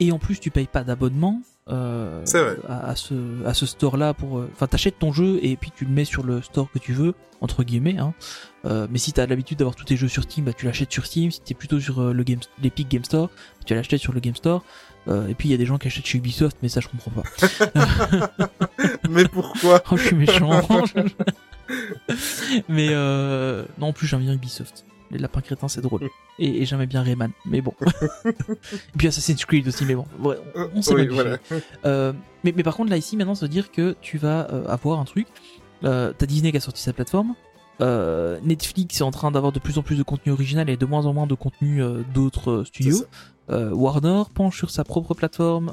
Speaker 6: Et en plus, tu payes pas d'abonnement euh,
Speaker 7: vrai.
Speaker 6: à, à ce à ce store-là pour. euh, Enfin, t'achètes ton jeu et puis tu le mets sur le store que tu veux entre guillemets. Hein. Euh, mais si t'as l'habitude d'avoir tous tes jeux sur Steam, bah tu l'achètes sur Steam. Si t'es plutôt sur le game, l'Epic Game Store, tu vas l'acheter sur le Game Store. Et puis il y a des gens qui achètent chez Ubisoft, mais ça je comprends pas.
Speaker 7: mais pourquoi
Speaker 6: Oh, je suis méchant. mais non, en plus j'aime bien Ubisoft. Les lapins crétins, c'est drôle. Et, et j'aimais bien Rayman, mais bon. et puis Assassin's Creed aussi, mais bon. Ouais, on, on s'est
Speaker 7: Oui, voilà.
Speaker 6: Euh, mais, mais par contre, là, ici, maintenant, ça veut dire que tu vas euh, avoir un truc. Euh, T'as Disney qui a sorti sa plateforme. Netflix est en train d'avoir de plus en plus de contenu original et de moins en moins de contenu d'autres studios. Warner penche sur sa propre plateforme.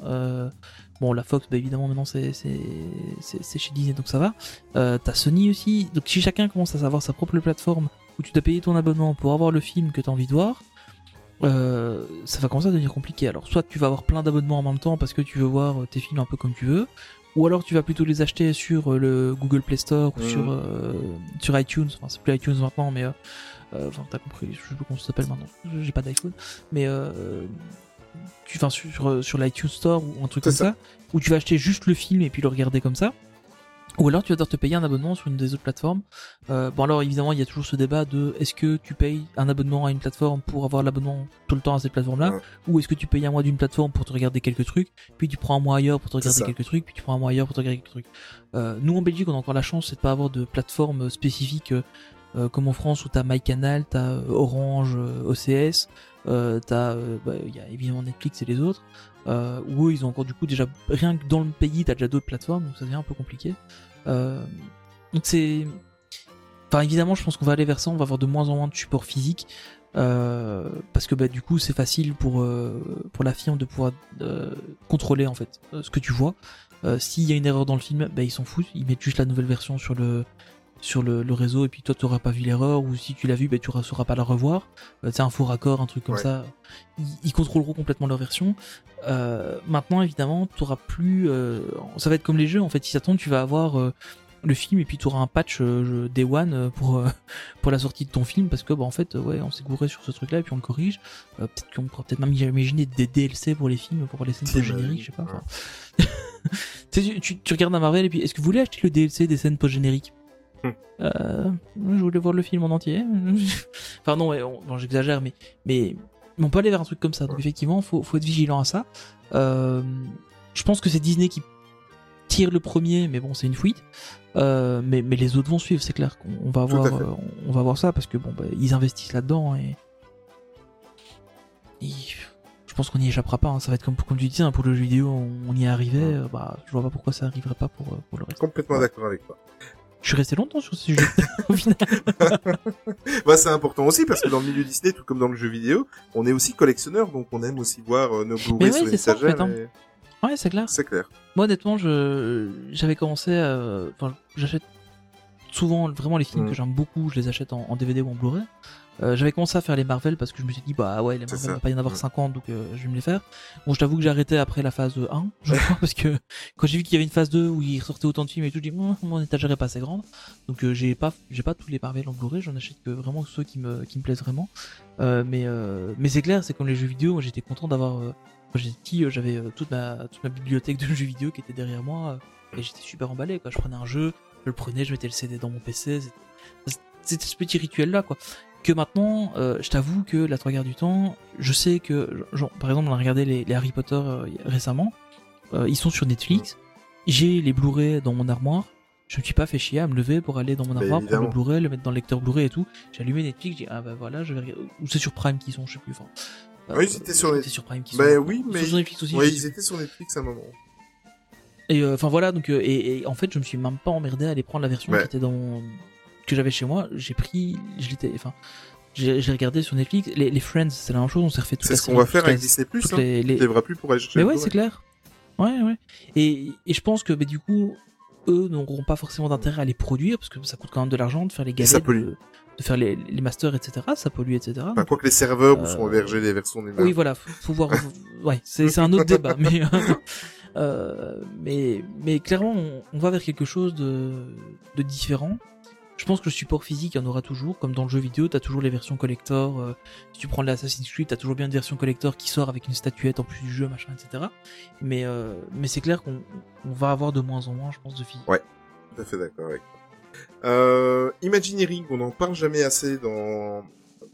Speaker 6: Bon, la Fox, bah, évidemment, maintenant c'est chez Disney, donc ça va. Euh, T'as Sony aussi. Donc si chacun commence à savoir sa propre plateforme où tu dois payer ton abonnement pour avoir le film que t'as envie de voir, euh, ça va commencer à devenir compliqué. Alors soit tu vas avoir plein d'abonnements en même temps parce que tu veux voir euh, tes films un peu comme tu veux, ou alors tu vas plutôt les acheter sur euh, le Google Play Store ou
Speaker 7: Mhm.
Speaker 6: sur euh, sur iTunes. Enfin c'est plus iTunes maintenant, mais euh, enfin t'as compris, je sais plus comment ça s'appelle maintenant. J'ai pas d'iPhone, mais euh, tu enfin sur sur, l'iTunes Store ou un truc comme
Speaker 7: ça.
Speaker 6: ça. où tu vas acheter juste le film et puis le regarder comme ça. Ou alors tu vas devoir te payer un abonnement sur une des autres plateformes. Euh, bon alors évidemment il y a toujours ce débat de est-ce que tu payes un abonnement à une plateforme pour avoir l'abonnement tout le temps à cette plateforme-là,
Speaker 7: Ouais.
Speaker 6: ou est-ce que tu payes un mois d'une plateforme pour te regarder quelques trucs, puis tu prends un mois ailleurs pour te regarder quelques trucs, puis tu prends un mois ailleurs pour te regarder quelques trucs. Euh, nous en Belgique on a encore la chance c'est de pas avoir de plateforme spécifique euh, euh, comme en France où t'as MyCanal, t'as euh, Orange, euh, OCS, euh, t'as euh, bah, il y a évidemment Netflix et les autres. Euh, où eux, ils ont encore du coup déjà rien que dans le pays t'as déjà d'autres plateformes donc ça devient un peu compliqué. Euh, donc c'est Enfin, évidemment, je pense qu'on va aller vers ça. On va avoir de moins en moins de support physique. euh, parce que bah, du coup, c'est facile pour, euh, la firme de pouvoir contrôler en fait ce que tu vois. S'il y a une erreur dans le film, bah, ils s'en foutent. Ils mettent juste la nouvelle version sur le, sur le, le réseau et puis toi, tu n'auras pas vu l'erreur. Ou si tu l'as vu, bah, tu ne sauras pas la revoir. Euh, c'est un faux raccord, un truc comme
Speaker 7: Ouais.
Speaker 6: ça. Ils, ils contrôleront complètement leur version. Euh, maintenant, évidemment, tu auras plus. euh, ça va être comme les jeux en fait. Si ça tombe, tu vas avoir. le film et puis tu auras un patch euh, Day One pour euh, pour la sortie de ton film parce que bah en fait ouais on s'est gouré sur ce truc là et puis on le corrige Euh, peut-être qu'on pourra peut-être même imaginer des DLC pour les films pour les scènes post génériques je sais pas
Speaker 7: ouais.
Speaker 6: tu, tu, tu regardes un Marvel et puis est-ce que vous voulez acheter le DLC des scènes post génériques. euh, je voulais voir le film en entier enfin non, ouais, j'exagère mais mais on peut aller vers un truc comme ça donc effectivement faut faut être vigilant à ça euh, je pense que c'est Disney qui tire le premier mais bon c'est une fuite euh, mais, mais les autres vont suivre, c'est clair on va on voir ça parce que bon, bah, ils investissent là-dedans et, et je pense qu'on n'y échappera pas. hein. Ça va être comme, comme tu dis, hein, pour le jeu vidéo, on, y est arrivé. euh, bah, je vois pas pourquoi ça arriverait pas pour, pour le reste.
Speaker 7: Complètement d'accord avec toi.
Speaker 6: Je suis resté longtemps sur ce sujet au final.
Speaker 7: Bah, c'est important aussi parce que dans le milieu Disney, tout comme dans le jeu vidéo, on est aussi collectionneur, donc on aime aussi voir euh, nos Blu-ray sur les
Speaker 6: ça, en
Speaker 7: étagères.
Speaker 6: fait, hein.
Speaker 7: et-
Speaker 6: Ouais, c'est clair.
Speaker 7: C'est clair.
Speaker 6: Moi, honnêtement, je j'avais commencé. à- Enfin, j'achète souvent vraiment les films
Speaker 7: Mhm.
Speaker 6: que j'aime beaucoup. Je les achète en, en DVD ou en Blu-ray. Euh, J'avais commencé à faire les Marvel parce que je me suis dit, bah ouais, les Marvel, il va pas y en avoir
Speaker 7: Ouais.
Speaker 6: 50, donc euh, je vais me les faire. Bon, je t'avoue que j'ai arrêté après la phase 1, je crois, parce que quand j'ai vu qu'il y avait une phase 2 où il ressortait autant de films et tout, j'ai dit, Hum, mon étagère est pas assez grande. Donc euh, j'ai pas, j'ai pas tous les Marvel en Blu-ray, j'en achète que vraiment ceux qui me, qui me plaisent vraiment. Euh, mais euh, mais c'est clair, c'est comme les jeux vidéo, moi j'étais content d'avoir. euh, quand j'étais petit, euh, j'avais euh, toute ma toute ma bibliothèque de jeux vidéo qui était derrière moi euh, et j'étais super emballé. Quoi. Je prenais un jeu, je le prenais, je mettais le CD dans mon PC. c'était- C'était ce petit rituel là, quoi. Que maintenant, euh, je t'avoue que la trois quarts du temps, je sais que, genre, par exemple, on a regardé les, les Harry Potter euh, récemment. Euh, ils sont sur Netflix. J'ai les Blu-ray dans mon armoire. Je me suis pas fait chier à me lever pour aller dans mon
Speaker 7: Bah,
Speaker 6: armoire, prendre le. Blu-ray, le mettre dans le lecteur Blu-ray et tout. J'ai allumé Netflix, j'ai dit, ah bah voilà, je vais regarder. Ou c'est sur Prime qu'ils sont, je sais plus. Enfin,
Speaker 7: Oui, c'était sur
Speaker 6: sur Prime qu'ils
Speaker 7: Bah
Speaker 6: sont.
Speaker 7: oui,
Speaker 6: Ou
Speaker 7: mais-
Speaker 6: sur Netflix aussi. Sais
Speaker 7: ils étaient sur Netflix à un moment.
Speaker 6: et euh, enfin voilà, donc et, et en fait, je me suis même pas emmerdé à aller prendre la version
Speaker 7: Ouais.
Speaker 6: qui était dans mon- que j'avais chez moi. J'ai pris, je l'étais, enfin, j'ai regardé sur Netflix. Les, les Friends, c'est la même chose. On s'est refait toute
Speaker 7: C'est ce qu'on va faire avec Disney Plus. Hein.
Speaker 6: les, les-
Speaker 7: plus pour aller chercher
Speaker 6: Mais ouais, c'est clair. Ouais, ouais. Et, et je pense que bah, du coup, eux n'auront pas forcément d'intérêt à les produire parce que ça coûte quand même de l'argent de faire les
Speaker 7: ça
Speaker 6: galettes,
Speaker 7: pollue.
Speaker 6: de, de faire les, les masters, etc. Ça pollue, etc.
Speaker 7: Enfin, quoi que les serveurs
Speaker 6: Euh,
Speaker 7: sont hébergés les versions des
Speaker 6: Oui, voilà, faut, faut voir. ouais, c'est c'est un autre débat, mais euh, mais mais clairement, on, on va vers quelque chose de de différent. Je pense que le support physique, il y en aura toujours, comme dans le jeu vidéo, t'as toujours les versions collector. euh, si tu prends l'Assassin's Creed, t'as toujours bien une version collector qui sort avec une statuette en plus du jeu, machin, etc. Mais euh, mais c'est clair qu'on on va avoir de moins en moins, je pense, de filles.
Speaker 7: Ouais. Tout à fait d'accord avec toi. Euh, Imagineering, on n'en parle jamais assez dans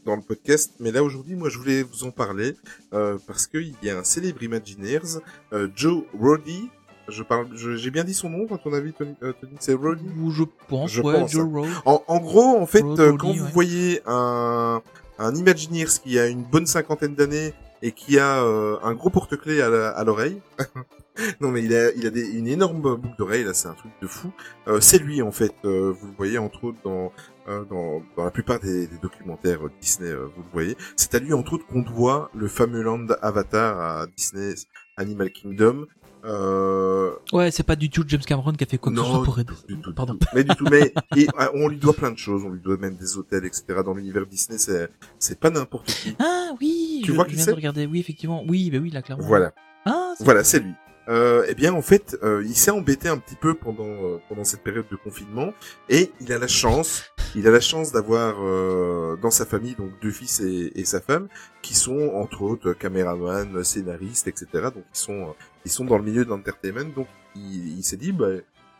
Speaker 7: dans le podcast, mais là aujourd'hui, moi, je voulais vous en parler euh, parce qu'il y a un célèbre Imagineers, euh, Joe Roddy. Je parle, je- j'ai bien dit son nom, à ton avis, Tony, euh, Tony c'est Roddy.
Speaker 6: Ou je pense,
Speaker 7: Je
Speaker 6: ouais,
Speaker 7: pense,
Speaker 6: Joe
Speaker 7: hein. En, en gros, en fait,
Speaker 6: Road
Speaker 7: euh,
Speaker 6: Roddy,
Speaker 7: quand vous
Speaker 6: ouais.
Speaker 7: voyez un un Imagineers qui a une bonne cinquantaine d'années et qui a euh, un gros porte-clés à l'oreille. non mais il a il a des, une énorme boucle d'oreille là, c'est un truc de fou. Euh, c'est lui en fait. euh, vous le voyez entre autres dans euh, dans, dans la plupart des, des documentaires Disney. euh, vous le voyez. C'est à lui entre autres qu'on doit le fameux land Avatar à Disney Animal Kingdom. Euh,
Speaker 6: Ouais, c'est pas du tout James Cameron qui a fait quoi que ce
Speaker 7: non,
Speaker 6: soit pour aider.
Speaker 7: tout, du tout, du
Speaker 6: Pardon.
Speaker 7: Mais du tout, mais et, on lui doit plein de choses. On lui doit même des hôtels, etc. Dans l'univers Disney, c'est c'est pas n'importe qui.
Speaker 6: Ah oui,
Speaker 7: Tu
Speaker 6: je,
Speaker 7: vois qui
Speaker 6: viens
Speaker 7: c'est?
Speaker 6: de regarder. Oui, effectivement. Oui, bah oui, là clairement.
Speaker 7: Voilà,
Speaker 6: Ah,
Speaker 7: voilà, c'est lui. Euh, eh bien, en fait, euh, il s'est embêté un petit peu pendant euh, pendant cette période de confinement, et il a la chance, il a la chance d'avoir euh, dans sa famille donc deux fils et, et sa femme qui sont entre autres caméramans, scénaristes, etc. Donc ils sont euh, ils sont dans le milieu de l'entertainment. Donc il, il s'est dit, bah,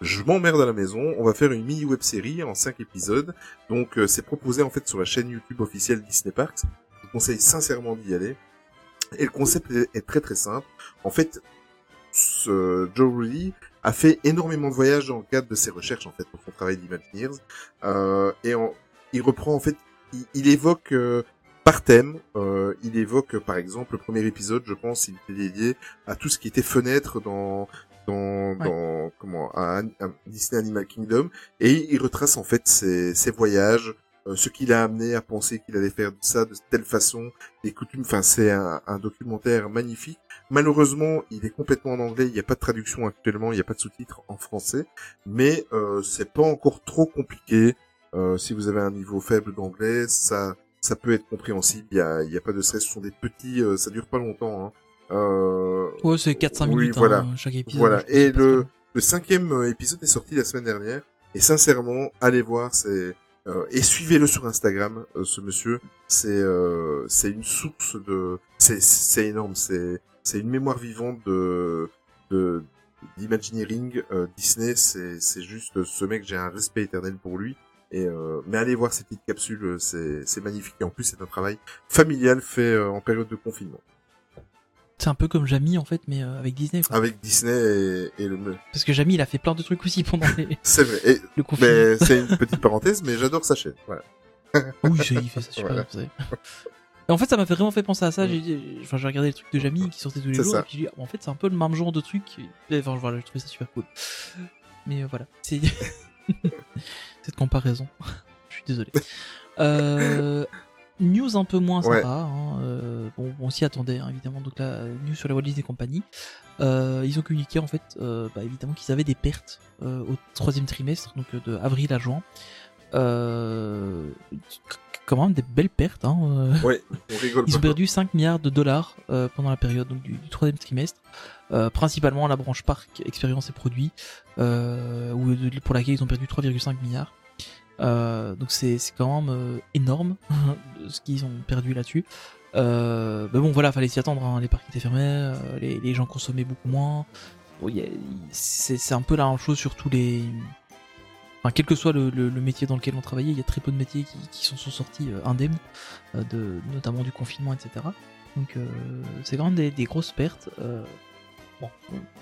Speaker 7: je m'emmerde à la maison, on va faire une mini web série en cinq épisodes. Donc euh, c'est proposé en fait sur la chaîne YouTube officielle Disney Parks. Je vous conseille sincèrement d'y aller. Et le concept est, est très très simple. En fait, ce Joe Rudy a fait énormément de voyages dans le cadre de ses recherches en fait pour son travail d'Imagineers. Euh, et en- il reprend en fait, il, il évoque euh, par thème, euh, il évoque par exemple le premier épisode, je pense, il était dédié à tout ce qui était fenêtre dans dans,
Speaker 6: Ouais.
Speaker 7: dans comment à, à Disney Animal Kingdom et il retrace en fait ses, ses voyages, euh, ce qu'il a amené à penser qu'il allait faire ça de telle façon, les coutumes. Enfin, c'est un, un documentaire magnifique. Malheureusement, il est complètement en anglais. Il n'y a pas de traduction actuellement. Il n'y a pas de sous-titres en français. Mais euh, c'est pas encore trop compliqué. Euh, si vous avez un niveau faible d'anglais, ça ça peut être compréhensible. Il y a, y a pas de stress. Ce sont des petits. euh, ça dure pas longtemps. Hein. Euh,
Speaker 6: Ouais, c'est 4-5
Speaker 7: oui,
Speaker 6: minutes
Speaker 7: voilà.
Speaker 6: hein, chaque épisode.
Speaker 7: Voilà. Et le, le cinquième euh, épisode est sorti la semaine dernière. Et sincèrement, allez voir, c'est euh, et suivez-le sur Instagram, euh, ce monsieur. C'est euh, c'est une source de, c'est c'est énorme. C'est c'est une mémoire vivante de de d'imagineering euh, Disney. C'est c'est juste ce mec, j'ai un respect éternel pour lui. Et euh, mais allez voir ces petites capsules, euh, c'est c'est magnifique. Et en plus, c'est un travail familial fait euh, en période de confinement
Speaker 6: C'est un peu comme Jamie en fait, mais euh, avec Disney. Quoi.
Speaker 7: avec Disney et, et le.
Speaker 6: Parce que Jamie, il a fait plein de trucs aussi pendant les-
Speaker 7: C'est vrai. Et
Speaker 6: le confinement.
Speaker 7: Mais c'est une petite parenthèse, mais j'adore sa chaîne. Voilà.
Speaker 6: Oui, il fait ça super
Speaker 7: Voilà.
Speaker 6: vous savez. Et en fait, ça m'a fait vraiment fait penser à ça. J'ai, j'ai- enfin, j'ai regardé les trucs de Jamie qui sortaient tous les jours, et puis j'ai dit, en fait, c'est un peu le même genre de truc. Enfin, voilà, j'ai trouvé ça super cool. Mais euh, voilà, c'est cette comparaison. Je suis désolé. Euh, news un peu moins
Speaker 7: Ouais.
Speaker 6: sympa. Hein, euh, bon, on s'y attendait hein, évidemment. Donc la news sur la Walt Disney Company. Euh, ils ont communiqué en fait, euh, bah, évidemment qu'ils avaient des pertes au troisième trimestre, donc de avril à juin. Quand même des belles pertes. Hein. euh.
Speaker 7: Ouais, on rigole
Speaker 6: Ils
Speaker 7: pas.
Speaker 6: ont perdu 5 milliards de dollars euh, pendant la période donc, du, troisième trimestre, euh, principalement la branche parc, expérience et produits, euh, où, pour laquelle ils ont perdu 3,5 milliards. Donc c'est quand même énorme ce qu'ils ont perdu là-dessus. Mais bon voilà, fallait s'y attendre. hein. Les parcs étaient fermés, les, les gens consommaient beaucoup moins. Bon, c'est un peu la même chose sur tous les. Enfin, quel que soit le, le- le métier dans lequel on travaillait, il y a très peu de métiers qui, sont sortis euh, indemnes, euh, de, notamment du confinement, etc. Donc euh, c'est quand même des, des grosses pertes. bon,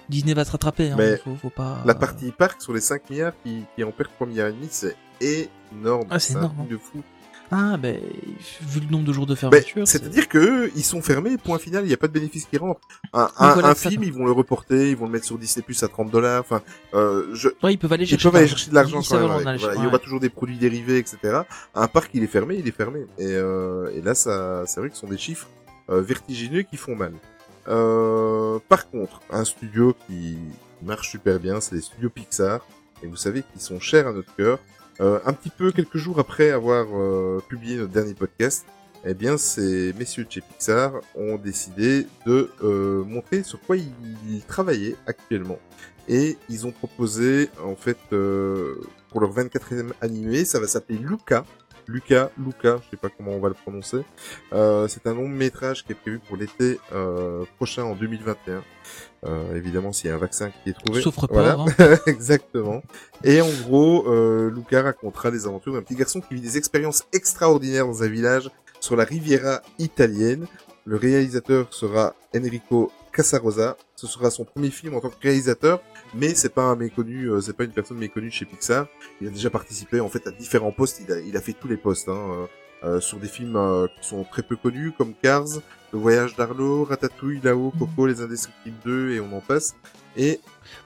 Speaker 6: Disney va se rattraper, hein,
Speaker 7: Mais
Speaker 6: faut, faut pas.
Speaker 7: La partie parc sur les 5 milliards qui, qui en perd 3 milliards et demi, c'est énorme.
Speaker 6: Ah, c'est énorme, hein.
Speaker 7: de fou.
Speaker 6: Ah, ben, vu le nombre de jours de
Speaker 7: Ben,
Speaker 6: fermeture. c'est-
Speaker 7: C'est-à-dire que ils sont fermés, point final, il n'y a pas de bénéfice qui rentre. Un, un,
Speaker 6: voilà,
Speaker 7: un film, ils vont le reporter, ils vont le mettre sur Disney Plus à 30 dollars. Enfin, euh, je,
Speaker 6: Ouais, ils peuvent aller
Speaker 7: ils
Speaker 6: chercher.
Speaker 7: peuvent aller chercher de l'argent quand même. avec. Voilà, Il y aura toujours des produits dérivés, etc. Un parc, il est fermé, il est fermé. Et, euh, et là, ça, c'est vrai que ce sont des chiffres euh, vertigineux qui font mal. Euh, par contre, un studio qui marche super bien, c'est les studios Pixar. Et vous savez qu'ils sont chers à notre cœur. Euh, un petit peu quelques jours après avoir euh, publié notre dernier podcast, eh bien, ces messieurs de chez Pixar ont décidé de euh, montrer sur quoi ils, travaillaient actuellement. Et ils ont proposé, en fait, euh, pour leur 24e animé, ça va s'appeler Luca. Luca, Luca, je sais pas comment on va le prononcer. Euh, c'est un long métrage qui est prévu pour l'été euh, prochain en 2021. Euh, évidemment, s'il y a un vaccin qui est trouvé.
Speaker 6: Report,
Speaker 7: Voilà.
Speaker 6: hein.
Speaker 7: Exactement. Et en gros, euh, Luca racontera les aventures d'un petit garçon qui vit des expériences extraordinaires dans un village sur la Riviera italienne. Le réalisateur sera Enrico Casarosa. Ce sera son premier film en tant que réalisateur, mais c'est pas un méconnu, euh, c'est pas une personne méconnue chez Pixar. Il a déjà participé en fait à différents postes. Il a, il a fait tous les postes hein, euh, sur des films euh, qui sont très peu connus comme Cars, Le Voyage d'Arlo, Ratatouille, Là-haut, Coco, Les Indestructibles 2 et on en passe. Et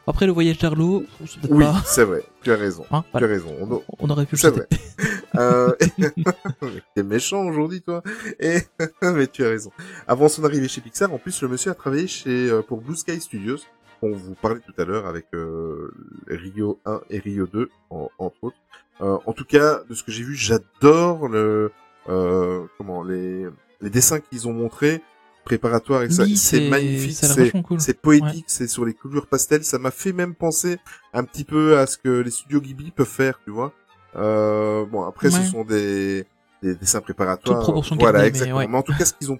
Speaker 6: Après le voyage d'Arlo,
Speaker 7: oui,
Speaker 6: pas.
Speaker 7: c'est vrai. Tu as raison.
Speaker 6: Hein,
Speaker 7: Tu as raison. On,
Speaker 6: On aurait pu le
Speaker 7: c'est vrai. Euh... T'es méchant aujourd'hui, toi. Et mais tu as raison. Avant son arrivée chez Pixar, en plus, le monsieur a travaillé chez euh, pour Blue Sky Studios, dont vous parlait tout à l'heure avec euh, Rio 1 et Rio 2, en- entre autres. Euh, en tout cas, de ce que j'ai vu, j'adore le euh, comment les les dessins qu'ils ont montrés préparatoires et ça,
Speaker 6: Oui,
Speaker 7: c'est magnifique, c'est
Speaker 6: cool.
Speaker 7: poétique, c'est sur les couleurs pastel, ça m'a fait même penser un petit peu à ce que les studios Ghibli peuvent faire, tu vois. Euh, bon, après, ce sont des, des dessins préparatoires.
Speaker 6: Proportion
Speaker 7: voilà,
Speaker 6: gardée, mais
Speaker 7: exactement.
Speaker 6: ouais.
Speaker 7: Mais en tout cas, ce qu'ils ont,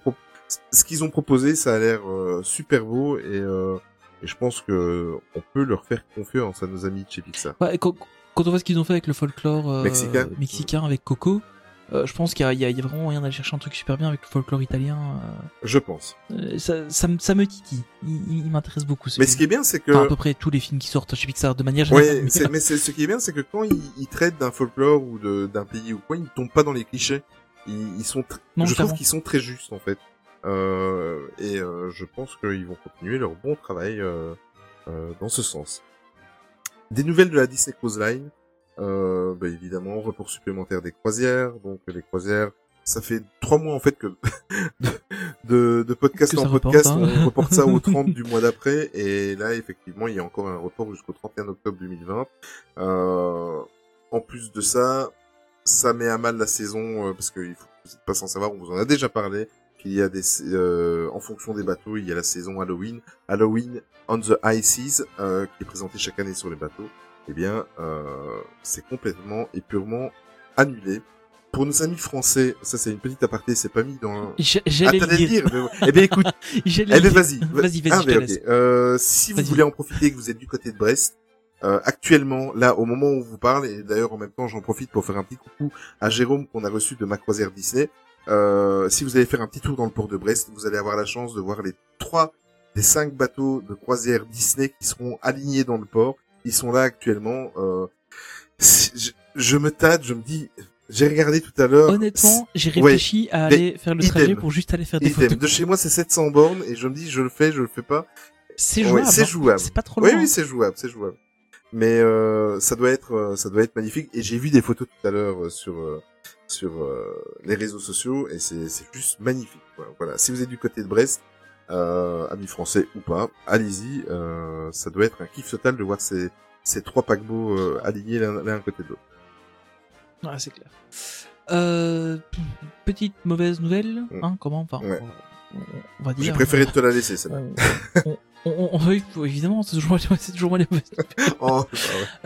Speaker 7: ce qu'ils ont proposé, ça a l'air euh, super beau et, euh, et je pense que on peut leur faire confiance à nos amis de chez Pixar.
Speaker 6: Ouais, quand, quand on voit ce qu'ils ont fait avec le folklore euh,
Speaker 7: Mexicain.
Speaker 6: mexicain avec Coco, euh, je pense qu'il y, y a vraiment moyen d'aller chercher un truc super bien avec le folklore italien.
Speaker 7: Je pense.
Speaker 6: euh, euh, ça, ça, me- ça me titille. Il, il- il m'intéresse beaucoup.
Speaker 7: Mais
Speaker 6: film.
Speaker 7: ce qui est bien, c'est que
Speaker 6: Enfin, à peu près tous les films qui sortent chez Pixar de manière générale.
Speaker 7: Ouais,
Speaker 6: mais-
Speaker 7: c'est- mais ce qui est bien, c'est que quand ils, ils traitent d'un folklore ou d'un pays ou quoi, ils ne tombent pas dans les clichés. Ils, ils sont,
Speaker 6: Non,
Speaker 7: je trouve qu'ils sont très justes en fait. Euh, et euh, je pense qu'ils vont continuer leur bon travail euh, euh, dans ce sens. Des nouvelles de la Disney Cruise Line. Euh, bah, évidemment, report supplémentaire des croisières. Donc les croisières, ça fait trois mois en fait que de, de, de podcast
Speaker 6: Que
Speaker 7: en podcast,
Speaker 6: reporte, hein.
Speaker 7: on reporte ça au 30 du mois d'après. Et là, effectivement, il y a encore un report jusqu'au 31 octobre 2020. Euh, en plus de ça, ça met à mal la saison euh, parce que il faut, vous n'êtes pas sans savoir, on vous en a déjà parlé. Qu'il y a des, euh, en fonction des bateaux, il y a la saison Halloween, Halloween on the High Seas, euh, qui est présentée chaque année sur les bateaux. Eh bien, euh, c'est complètement et purement annulé. Pour nos amis français, ça c'est une petite aparté, c'est pas mis dans.
Speaker 6: J'ai- J'allais
Speaker 7: Ah,
Speaker 6: le dire.
Speaker 7: dire. mais- Eh bien, écoute, eh
Speaker 6: dire.
Speaker 7: vas-y.
Speaker 6: Vas-y, vas-y,
Speaker 7: Ah,
Speaker 6: je te
Speaker 7: ben,
Speaker 6: laisse.
Speaker 7: ok. Euh, si vous voulez en profiter, que vous êtes du côté de Brest, euh, actuellement, là, au moment où on vous parle, et d'ailleurs en même temps, j'en profite pour faire un petit coucou à Jérôme qu'on a reçu de ma croisière Disney. Euh, si vous allez faire un petit tour dans le port de Brest, vous allez avoir la chance de voir les trois des cinq bateaux de croisière Disney qui seront alignés dans le port. Ils sont là actuellement. Euh, si- je, je me tâte, je me dis, j'ai regardé tout à l'heure.
Speaker 6: Honnêtement, j'ai
Speaker 7: Ouais.
Speaker 6: réfléchi à aller faire le
Speaker 7: idem.
Speaker 6: trajet pour juste aller faire des
Speaker 7: Idem.
Speaker 6: photos.
Speaker 7: De chez moi, c'est 700 bornes et je me dis, je le fais, je le fais pas.
Speaker 6: C'est
Speaker 7: Ouais,
Speaker 6: jouable.
Speaker 7: c'est
Speaker 6: hein.
Speaker 7: jouable.
Speaker 6: C'est pas trop loin.
Speaker 7: Oui, oui, c'est jouable, c'est jouable. Mais euh, ça doit être, euh, ça doit être magnifique. Et j'ai vu des photos tout à l'heure euh, sur euh, sur euh, les réseaux sociaux et c'est juste magnifique. Voilà. Si vous êtes du côté de Brest, euh, amis français ou pas, allez-y. Euh, ça doit être un kiff total de voir ces ces trois paquebots euh, alignés l'un à côté de l'autre.
Speaker 6: Ouais, c'est clair. Euh, petite mauvaise nouvelle,
Speaker 7: Mm.
Speaker 6: hein, comment, enfin,
Speaker 7: Ouais.
Speaker 6: on, on va dire.
Speaker 7: J'ai préféré te la laisser, celle-là.
Speaker 6: On, on, on- oui, évidemment, c'est toujours, c'est toujours moi les
Speaker 7: Oh, ah ouais.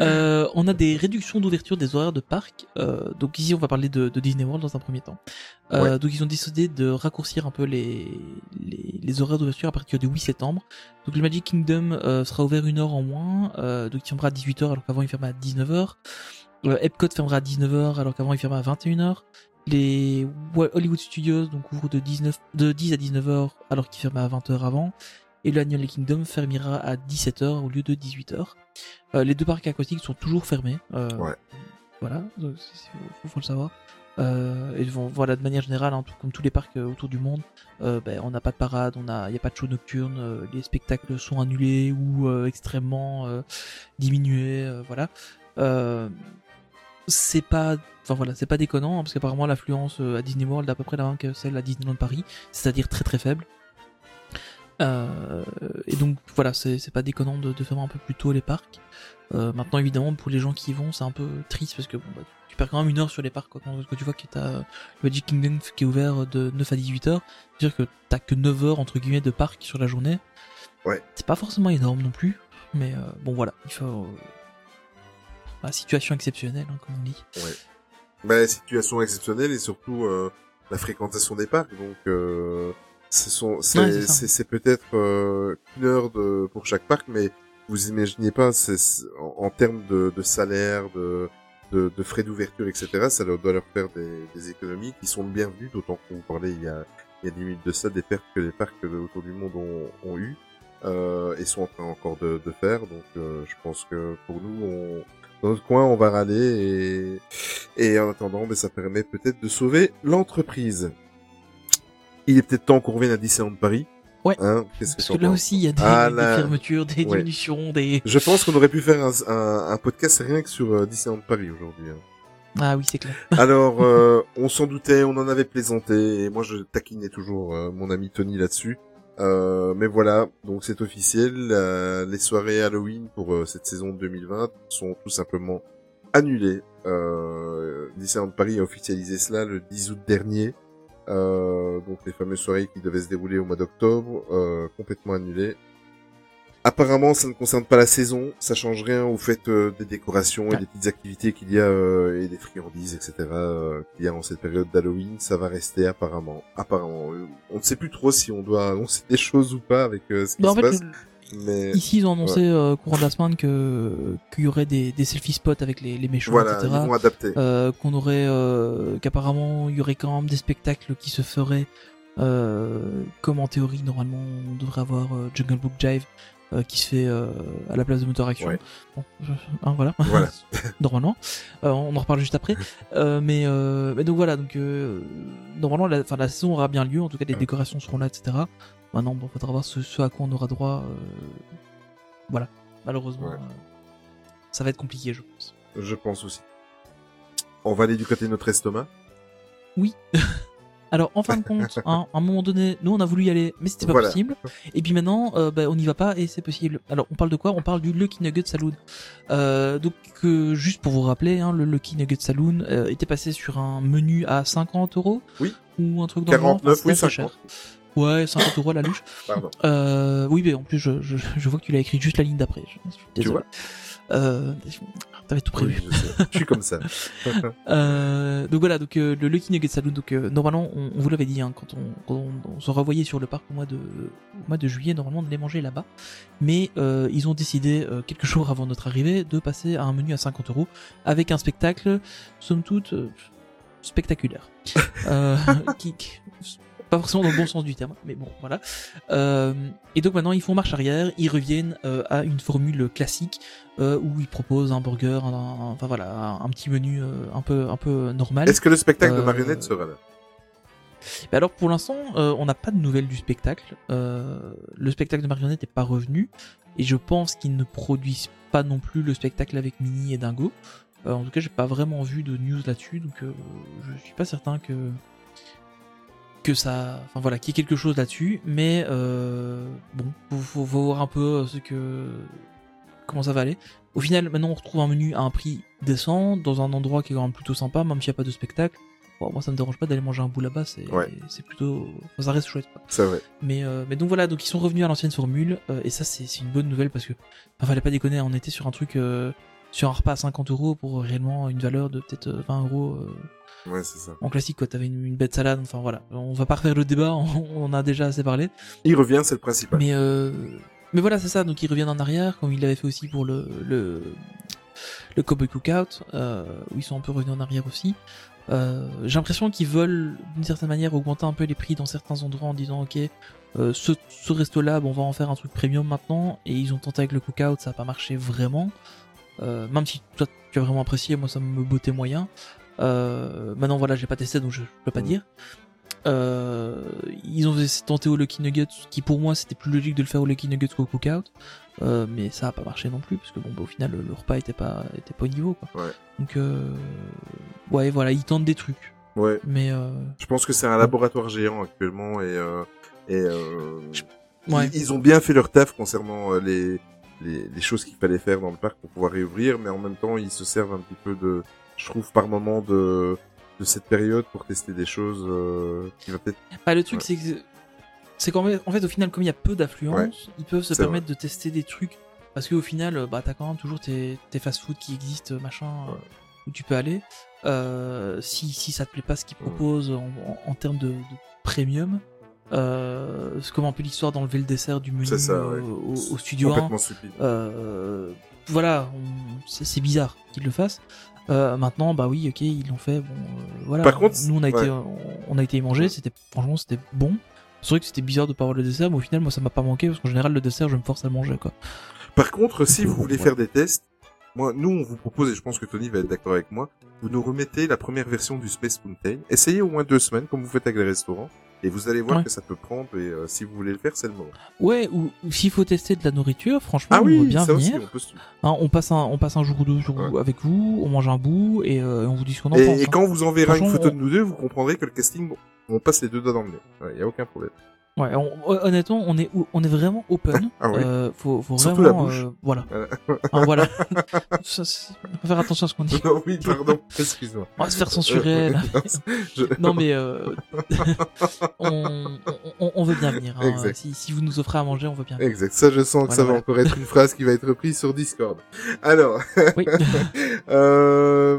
Speaker 6: Euh, on a des réductions d'ouverture des horaires de parc. Euh, donc ici, on va parler de, de Disney World dans un premier temps. Euh,
Speaker 7: Ouais.
Speaker 6: Donc ils ont décidé de raccourcir un peu les, les, les horaires d'ouverture à partir du 8 septembre. Donc le Magic Kingdom euh, sera ouvert une heure en moins. Euh, donc il fermera à 18h alors qu'avant il fermait à 19h. Euh, Epcot fermera à 19h alors qu'avant il fermait à 21h. Les Hollywood Studios donc ouvrent de, 19, de 10 à 19h alors qu'ils fermaient à 20h avant. Et le Animal Kingdom fermera à 17h au lieu de 18h. Euh, les deux parcs aquatiques sont toujours fermés. Euh,
Speaker 7: Ouais.
Speaker 6: Voilà, c'est- c'est- faut, faut le savoir. Euh, et bon, voilà, de manière générale, hein, tout- comme tous les parcs euh, autour du monde, euh, ben, on n'a pas de parade, il y a pas de show nocturne, euh, les spectacles sont annulés ou euh, extrêmement euh, diminués, euh, voilà. Euh, c'est pas, enfin voilà, c'est pas déconnant hein, parce qu'apparemment l'affluence euh, à Disney World est à peu près la même que celle à Disneyland Paris, c'est-à-dire très très faible. Euh, et donc voilà, c'est pas déconnant de, de faire un peu plus tôt les parcs. Euh, maintenant évidemment pour les gens qui y vont c'est un peu triste parce que bon, bah, tu perds quand même une heure sur les parcs quoi, quand, quand tu vois que t'as le Magic Kingdom qui est ouvert de 9 à 18 heures, c'est-à-dire que t'as que 9 heures entre guillemets de parc sur la journée.
Speaker 7: Ouais.
Speaker 6: C'est pas forcément énorme non plus, mais euh, bon voilà, il faut euh, bah, situation exceptionnelle hein, comme on dit.
Speaker 7: Bah, situation exceptionnelle et surtout euh, la fréquentation des parcs. Donc, euh, ce sont, c'est,
Speaker 6: Ouais, c'est
Speaker 7: c'est, c'est peut-être euh, une heure de pour chaque parc, mais vous imaginez pas, c'est, c'est- en, en termes de, de salaire, de, de, de frais d'ouverture, etc. Ça leur doit leur faire des, des économies qui sont bienvenues. D'autant qu'on vous parlait il y a il y a 10 minutes de ça des pertes que les parcs autour du monde ont, ont eu euh, et sont en train encore de, de faire. Donc, euh, je pense que pour nous, on dans notre coin, on va râler et, et en attendant, ben, ça permet peut-être de sauver l'entreprise. Il est peut-être temps qu'on revienne à Disneyland Paris.
Speaker 6: Ouais.
Speaker 7: Hein
Speaker 6: Parce que là aussi il y a des,
Speaker 7: Ah,
Speaker 6: des
Speaker 7: là.
Speaker 6: fermetures, des
Speaker 7: Ouais.
Speaker 6: diminutions, des
Speaker 7: Je pense qu'on aurait pu faire un, un, un podcast rien que sur euh, Disneyland Paris aujourd'hui. hein.
Speaker 6: ah oui c'est clair.
Speaker 7: Alors, euh, on s'en doutait, on en avait plaisanté, et moi je taquinais toujours euh, mon ami Tony là-dessus. Euh, mais voilà, donc c'est officiel, les soirées Halloween pour euh, cette saison 2020 sont tout simplement annulées. Euh, Disneyland Paris a officialisé cela le 10 août dernier. Euh, donc les fameuses soirées qui devaient se dérouler au mois d'octobre, euh, complètement annulées. Apparemment, ça ne concerne pas la saison, ça change rien au fait euh, des décorations et des petites activités qu'il y a euh, et des friandises, etc. euh, qu'il y a en cette période d'Halloween. Ça va rester apparemment. Apparemment, on ne sait plus trop si on doit annoncer des choses ou pas avec ce qui
Speaker 6: Bah, en
Speaker 7: se
Speaker 6: fait,
Speaker 7: passe. Mais
Speaker 6: Ici, ils ont annoncé euh, courant de la semaine que qu'il y aurait des, des selfie spots avec les, les méchants,
Speaker 7: voilà, ils
Speaker 6: etc.
Speaker 7: vont adapter.
Speaker 6: Euh, qu'on aurait, euh, qu'apparemment, il y aurait quand même des spectacles qui se feraient, comme en théorie, normalement, on devrait avoir Jungle Book Jive euh, qui se fait euh, à la place de Motor Action.
Speaker 7: Ouais.
Speaker 6: Bon, je- hein, voilà.
Speaker 7: Voilà.
Speaker 6: normalement. Euh, on en reparle juste après. Mais, mais donc voilà, donc normalement la, enfin, la saison aura bien lieu, en tout cas les décorations seront là, etc. Maintenant, bon, faudra voir ce, ce à quoi on aura droit. euh, Voilà, malheureusement,
Speaker 7: Ouais.
Speaker 6: euh, ça va être compliqué, je pense.
Speaker 7: Je pense aussi. On va aller du côté de notre estomac.
Speaker 6: Alors, en fin de compte, hein, à un moment donné, nous on a voulu y aller, mais c'était pas
Speaker 7: Voilà.
Speaker 6: possible. Et puis maintenant, euh, bah, on n'y va pas et c'est possible. Alors, on parle de quoi? On parle du Lucky Nugget Saloon. Euh, donc, euh, juste pour vous rappeler, hein, le Lucky Nugget Saloon euh, était passé sur un menu à 50 euros.
Speaker 7: Oui.
Speaker 6: Ou un truc dans le genre.
Speaker 7: 49,
Speaker 6: Enfin,
Speaker 7: oui,
Speaker 6: c'était assez
Speaker 7: 50.
Speaker 6: cher. Ouais, 50 euros la louche.
Speaker 7: Pardon.
Speaker 6: Euh, oui, mais en plus, je, je, je vois que tu l'as écrit juste la ligne d'après. Je, je suis
Speaker 7: Tu vois?
Speaker 6: Euh, T'avais tout prévu.
Speaker 7: Oui, je suis comme ça.
Speaker 6: Euh, donc voilà, donc euh, le Lucky Nugget Saloon. Donc euh, normalement, on, on vous l'avait dit hein, quand, on, quand on, on se revoyait sur le parc au mois de au mois de juillet, normalement on allait manger là-bas. Mais euh, ils ont décidé euh, quelques jours avant notre arrivée de passer à un menu à 50 euros avec un spectacle, somme toute euh, spectaculaire, euh, qui, qui- pas forcément dans le bon sens du terme, mais bon voilà. Euh, et donc maintenant ils font marche arrière, ils reviennent euh, à une formule classique euh, où ils proposent un burger, un, un- enfin voilà, un, un petit menu un peu un peu normal.
Speaker 7: Est-ce que le spectacle de marionnettes sera là?
Speaker 6: Mais alors pour l'instant, on n'a pas de nouvelles du spectacle. Le spectacle de marionnette n'est pas revenu et je pense qu'ils ne produisent pas non plus le spectacle avec Minnie et Dingo. En tout cas, j'ai pas vraiment vu de news là-dessus, donc je suis pas certain que que ça, enfin voilà, qu'il y ait quelque chose là-dessus. Mais euh, bon, faut, faut, faut voir un peu euh, ce que comment ça va aller. Au final, maintenant, on retrouve un menu à un prix décent dans un endroit qui est quand même plutôt sympa, même s'il n'y a pas de spectacle. bon, moi ça me dérange pas d'aller manger un bout là-bas, c'est
Speaker 7: Ouais.
Speaker 6: plutôt, enfin, ça reste chouette.
Speaker 7: C'est vrai.
Speaker 6: Mais euh, mais donc voilà, donc ils sont revenus à l'ancienne formule euh, et ça c'est c'est une bonne nouvelle parce que enfin, fallait pas déconner, on était sur un truc euh, sur un repas à 50 euros pour réellement une valeur de peut-être euh, 20 euros euh,
Speaker 7: Ouais, c'est ça.
Speaker 6: en classique quoi. T'avais une, une bête salade, enfin voilà. On va pas refaire le débat, on, en a déjà assez parlé.
Speaker 7: Il revient, c'est le principal.
Speaker 6: Mais euh, mais voilà, c'est ça. Donc ils reviennent en arrière, comme ils l'avaient fait aussi pour le le le Cowboy Cookout, euh, où ils sont un peu revenus en arrière aussi. Euh, J'ai l'impression qu'ils veulent d'une certaine manière augmenter un peu les prix dans certains endroits en disant ok, euh, ce, ce resto-là, bon, on va en faire un truc premium maintenant. Et ils ont tenté avec le Cookout, ça a pas marché vraiment. Euh, même si toi tu as vraiment apprécié, moi ça me bottait moyen. Euh, maintenant voilà, j'ai pas testé donc je, je peux pas
Speaker 7: Mm.
Speaker 6: dire. Euh, ils ont tenté au Lucky Nuggets, qui pour moi c'était plus logique de le faire au Lucky Nuggets qu'au Cookout. Euh, mais ça a pas marché non plus parce que bon bah, au final le, le repas était pas était pas au niveau quoi.
Speaker 7: Ouais.
Speaker 6: Donc euh, ouais voilà ils tentent des trucs
Speaker 7: Ouais.
Speaker 6: mais
Speaker 7: Je pense que c'est un laboratoire géant actuellement et et
Speaker 6: ouais
Speaker 7: ils, ils ont bien fait leur taf concernant les, les les choses qu'il fallait faire dans le parc pour pouvoir réouvrir, mais en même temps ils se servent un petit peu de, je trouve par moment de de cette période pour tester des choses euh, qui va peut-être.
Speaker 6: Bah, le truc
Speaker 7: Ouais.
Speaker 6: c'est que c'est qu'en fait, en fait au final comme il y a peu d'affluence ils peuvent se permettre de tester des trucs parce qu'au final euh, bah t'as quand même toujours tes, tes fast-food qui existent machin euh,
Speaker 7: Ouais.
Speaker 6: où tu peux aller euh, si si ça te plaît pas ce qu'ils
Speaker 7: Mm.
Speaker 6: proposent en, en, en termes de, de premium euh, c'est comme un peu l'histoire d'enlever le dessert du menu
Speaker 7: C'est ça, ouais.
Speaker 6: euh, au, au studio 1
Speaker 7: complètement stupide.
Speaker 6: Euh, voilà, on- c'est bizarre qu'ils le fassent. Euh, maintenant, bah oui, ok, ils l'ont fait. Bon, euh, voilà.
Speaker 7: Par contre,
Speaker 6: nous on a
Speaker 7: ouais.
Speaker 6: été, on, on a été y manger. C'était franchement, c'était bon. C'est vrai que c'était bizarre de pas avoir le dessert, mais au final, moi, ça m'a pas manqué parce qu'en général, le dessert, je me force à le manger, quoi.
Speaker 7: Par contre, si vous voulez
Speaker 6: Ouais.
Speaker 7: faire des tests, moi, nous, on vous propose, et je pense que Tony va être d'accord avec moi, vous nous remettez la première version du Space Mountain. Essayez au moins deux semaines, comme vous faites avec les restaurants, et vous allez voir
Speaker 6: Ouais.
Speaker 7: que ça peut prendre, et euh, si vous voulez le faire, c'est le moment.
Speaker 6: Ouais, ou, ou s'il faut tester de la nourriture, franchement,
Speaker 7: Ah
Speaker 6: on bien
Speaker 7: ça aussi,
Speaker 6: venir.
Speaker 7: on peut se...
Speaker 6: Hein, on passe un, on passe un jour ou deux
Speaker 7: Ouais.
Speaker 6: avec vous, on mange un bout et, euh, on vous dit ce qu'on en
Speaker 7: Et,
Speaker 6: pense.
Speaker 7: et
Speaker 6: hein.
Speaker 7: quand vous enverra une photo
Speaker 6: on-
Speaker 7: de nous deux, vous comprendrez que le casting, bon, on passe les deux doigts dans le nez. Il y a aucun problème.
Speaker 6: Ouais, on- honnêtement, on est, on est vraiment open.
Speaker 7: Ah ouais.
Speaker 6: Euh, faut, faut
Speaker 7: Surtout
Speaker 6: vraiment,
Speaker 7: la bouche.
Speaker 6: euh, voilà.
Speaker 7: Voilà.
Speaker 6: Hein, voilà. Ça, on va faire attention à ce qu'on dit.
Speaker 7: non, oui, pardon, excuse-moi.
Speaker 6: On va se faire censurer. là.
Speaker 7: Euh, je-
Speaker 6: Non mais euh, on, on, on veut bien venir. hein.
Speaker 7: Exact.
Speaker 6: Si, si vous nous offrez à manger, on veut bien.
Speaker 7: Exact. Ça, je sens que
Speaker 6: Voilà,
Speaker 7: ça va
Speaker 6: voilà.
Speaker 7: encore être une phrase qui va être reprise sur Discord. Alors,
Speaker 6: Oui.
Speaker 7: euh,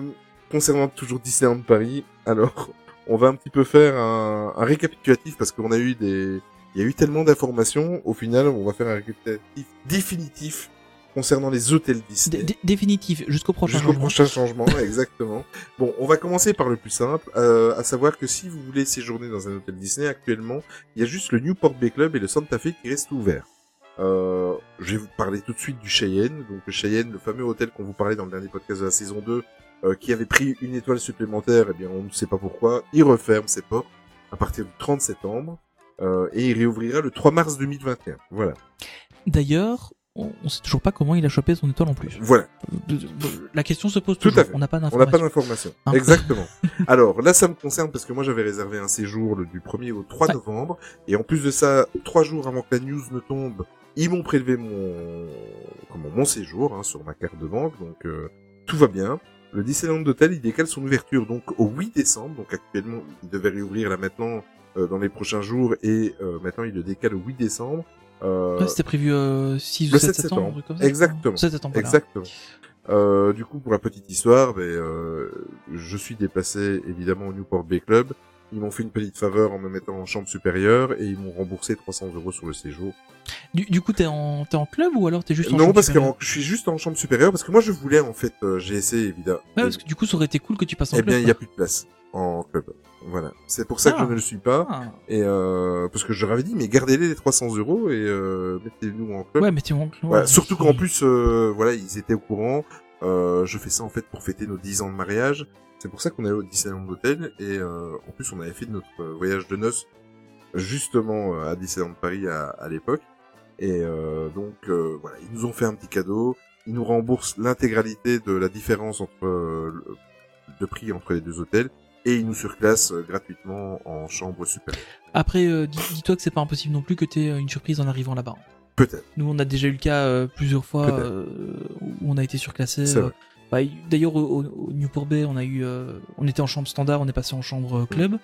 Speaker 7: concernant toujours Disneyland Paris, alors, on va un petit peu faire un, un récapitulatif parce qu'on a eu des, il y a eu tellement d'informations. Au final, on va faire un récapitulatif définitif concernant les hôtels Disney.
Speaker 6: Dé- dé- définitif jusqu'au prochain
Speaker 7: Jusqu'au
Speaker 6: changement.
Speaker 7: prochain changement, exactement. Bon, on va commencer par le plus simple, euh, à savoir que si vous voulez séjourner dans un hôtel Disney actuellement, il y a juste le Newport Bay Club et le Santa Fe qui restent ouverts. Euh, je vais vous parler tout de suite du Cheyenne. Donc le Cheyenne, le fameux hôtel qu'on vous parlait dans le dernier podcast de la saison 2, euh, qui avait pris une étoile supplémentaire, eh bien on ne sait pas pourquoi, il referme ses portes à partir du 30 septembre. Euh, et il réouvrira le 3 mars 2021. Voilà.
Speaker 6: D'ailleurs, on, on sait toujours pas comment il a chopé son étoile en plus.
Speaker 7: Voilà.
Speaker 6: La question se pose
Speaker 7: Tout
Speaker 6: toujours.
Speaker 7: à fait.
Speaker 6: On n'a pas
Speaker 7: On n'a pas
Speaker 6: d'informations.
Speaker 7: d'informations.
Speaker 6: Hein.
Speaker 7: Exactement. Alors là, ça me concerne parce que moi j'avais réservé un séjour le, du 1er au 3
Speaker 6: Ouais.
Speaker 7: novembre. Et en plus de ça, trois jours avant que la news ne tombe, ils m'ont prélevé mon, comment, mon séjour hein, sur ma carte de banque. Donc euh, tout va bien. Le Disneyland d'hôtel, il décale son ouverture donc au 8 décembre. Donc actuellement, il devait réouvrir là maintenant euh, dans les prochains jours. Et euh, maintenant, il le décale au 8 décembre. Euh,
Speaker 6: Ouais, C'était prévu euh, 6 ou
Speaker 7: le
Speaker 6: 7
Speaker 7: 7
Speaker 6: septembre, ça.
Speaker 7: Exactement.
Speaker 6: 7 septembre. voilà.
Speaker 7: Exactement. Euh, du coup, pour la petite histoire, ben, euh, je suis déplacé évidemment au Newport Bay Club. Ils m'ont fait une petite faveur en me mettant en chambre supérieure et ils m'ont remboursé 300 euros sur le séjour.
Speaker 6: Du, du coup, t'es en, t'es en club ou alors t'es juste en
Speaker 7: non,
Speaker 6: chambre
Speaker 7: parce que en- je suis juste en chambre supérieure parce que moi je voulais en fait euh, GSC évidemment.
Speaker 6: Ouais, parce que du coup, ça aurait été cool que tu passes en
Speaker 7: eh
Speaker 6: club.
Speaker 7: bien, il y a
Speaker 6: quoi.
Speaker 7: plus de place en club. Voilà. C'est pour ça que
Speaker 6: Ah.
Speaker 7: je ne le suis pas.
Speaker 6: Ah.
Speaker 7: Et euh, parce que je leur avais dit, mais gardez-les les 300 euros et euh, mettez-nous en club.
Speaker 6: Ouais, mais t'es en club.
Speaker 7: Voilà, surtout qu'en plus, euh, voilà, ils étaient au courant. Euh, je fais ça en fait pour fêter nos 10 ans de mariage. C'est pour ça qu'on est au Disneyland Hotel et euh, en plus on avait fait notre euh, voyage de noces justement euh, à Disneyland Paris à, à l'époque. Et euh, donc euh, voilà, ils nous ont fait un petit cadeau. Ils nous remboursent l'intégralité de la différence entre euh, le, de prix entre les deux hôtels et ils nous surclassent gratuitement en chambre supérieure.
Speaker 6: Après, euh, dis- dis-toi que c'est pas impossible non plus que t'aies euh, une surprise en arrivant là-bas.
Speaker 7: Peut-être.
Speaker 6: Nous, on a déjà eu le cas euh, plusieurs fois euh, où on a été surclassé. Bah, il- D'ailleurs, au, au- Newport Bay, on a eu, euh, on était en chambre standard, on est passé en chambre euh, club.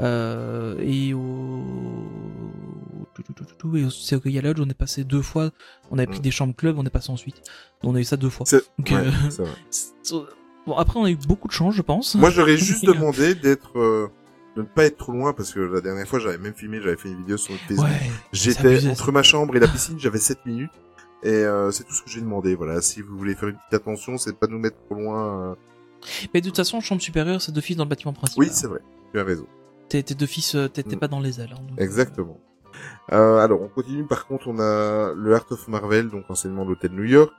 Speaker 6: Euh, et au, et au Sequoia Lodge, on est passé deux fois. On avait pris
Speaker 7: Mm.
Speaker 6: des chambres club, on est passé ensuite. On a eu ça deux fois. Donc,
Speaker 7: ouais,
Speaker 6: euh, Bon, après, on a eu beaucoup de chance, je pense.
Speaker 7: Moi, j'aurais juste demandé d'être, euh, de ne pas être trop loin parce que la dernière fois, j'avais même filmé, j'avais fait une vidéo sur le Facebook.
Speaker 6: Ouais.
Speaker 7: J'étais entre ma chambre et la piscine, j'avais 7 minutes. Et euh, c'est tout ce que j'ai demandé. Voilà, si vous voulez faire une petite attention, c'est de pas nous mettre trop loin. euh.
Speaker 6: Mais de toute façon, chambre supérieure, c'est d'office dans le bâtiment principal.
Speaker 7: Oui, c'est vrai. Tu as raison.
Speaker 6: T'es t'es d'office, euh, t'es t'es
Speaker 7: Mm.
Speaker 6: pas dans les ailes. hein, donc, euh,
Speaker 7: Exactement. Euh, alors, on continue. Par contre, on a le Art of Marvel, donc anciennement l'hôtel New York,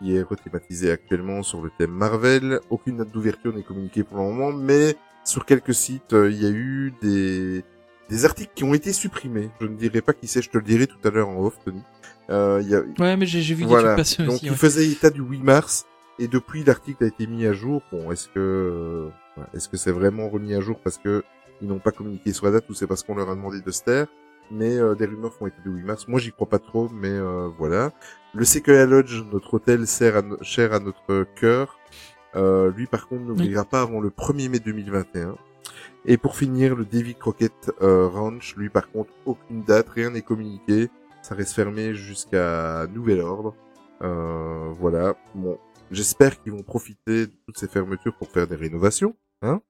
Speaker 7: qui est rethématisé actuellement sur le thème Marvel. Aucune date d'ouverture n'est communiquée pour le moment, mais sur quelques sites, euh, il y a eu des des articles qui ont été supprimés. Je ne dirai pas qui c'est, je te le dirai tout à l'heure en off, Tony. Euh, il y a,
Speaker 6: Ouais, mais j'ai vu des
Speaker 7: voilà.
Speaker 6: trucs passer
Speaker 7: Donc,
Speaker 6: aussi.
Speaker 7: il
Speaker 6: ouais.
Speaker 7: faisait état du 8 mars, et depuis, l'article a été mis à jour. Bon, est-ce que, euh, est-ce que c'est vraiment remis à jour parce que ils n'ont pas communiqué sur la date ou c'est parce qu'on leur a demandé de se taire? Mais euh, des rumeurs font état du 8 mars. Moi, j'y crois pas trop, mais euh, voilà. Le Sequoia Lodge, notre hôtel sert à no- cher à notre cœur. Euh, lui, par contre, n'ouvrira pas avant le 1er mai 2021. Et pour finir, le Davy Crockett euh, Ranch, lui, par contre, aucune date, rien n'est communiqué. Ça reste fermé jusqu'à nouvel ordre. Euh, voilà. Bon, j'espère qu'ils vont profiter de toutes ces fermetures pour faire des rénovations. Hein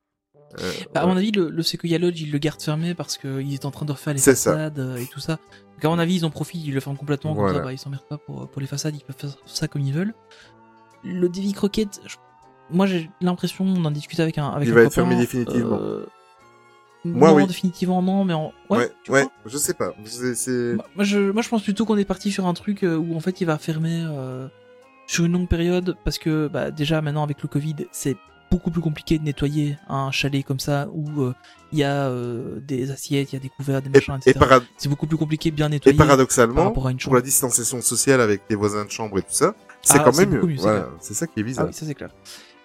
Speaker 7: Euh,
Speaker 6: Bah, à mon avis, le, le Sequoia Lodge, ils le gardent fermé parce qu'ils étaient en train de refaire les
Speaker 7: ça.
Speaker 6: façades euh, et tout ça. Donc, à mon avis, ils en profitent, ils le ferment complètement. Comme
Speaker 7: Voilà.
Speaker 6: ça, bah, ils s'emmerdent pas pour, pour les façades, ils peuvent faire ça comme ils veulent. Le Davy Crockett, je- moi j'ai l'impression, on en discute avec un avec
Speaker 7: Il
Speaker 6: un
Speaker 7: va être fermé définitivement.
Speaker 6: euh,
Speaker 7: Moi,
Speaker 6: non,
Speaker 7: oui.
Speaker 6: définitivement non, mais en... ouais,
Speaker 7: ouais, je sais pas.
Speaker 6: Bah, moi, je, moi, je pense plutôt qu'on est parti sur un truc euh, où en fait il va fermer euh, sur une longue période parce que bah, déjà maintenant avec le Covid, c'est beaucoup plus compliqué de nettoyer un chalet comme ça où euh, il y a euh, des assiettes, il y a des couverts, des
Speaker 7: Et,
Speaker 6: machins,
Speaker 7: et,
Speaker 6: etc. C'est beaucoup plus compliqué de bien
Speaker 7: et
Speaker 6: nettoyer par
Speaker 7: paradoxalement,
Speaker 6: rapport à une
Speaker 7: pour la distanciation sociale avec les voisins de chambre et tout ça, c'est
Speaker 6: Ah,
Speaker 7: quand même mieux.
Speaker 6: c'est
Speaker 7: Voilà, ça qui est
Speaker 6: Ah
Speaker 7: bizarre.
Speaker 6: oui, ça c'est clair.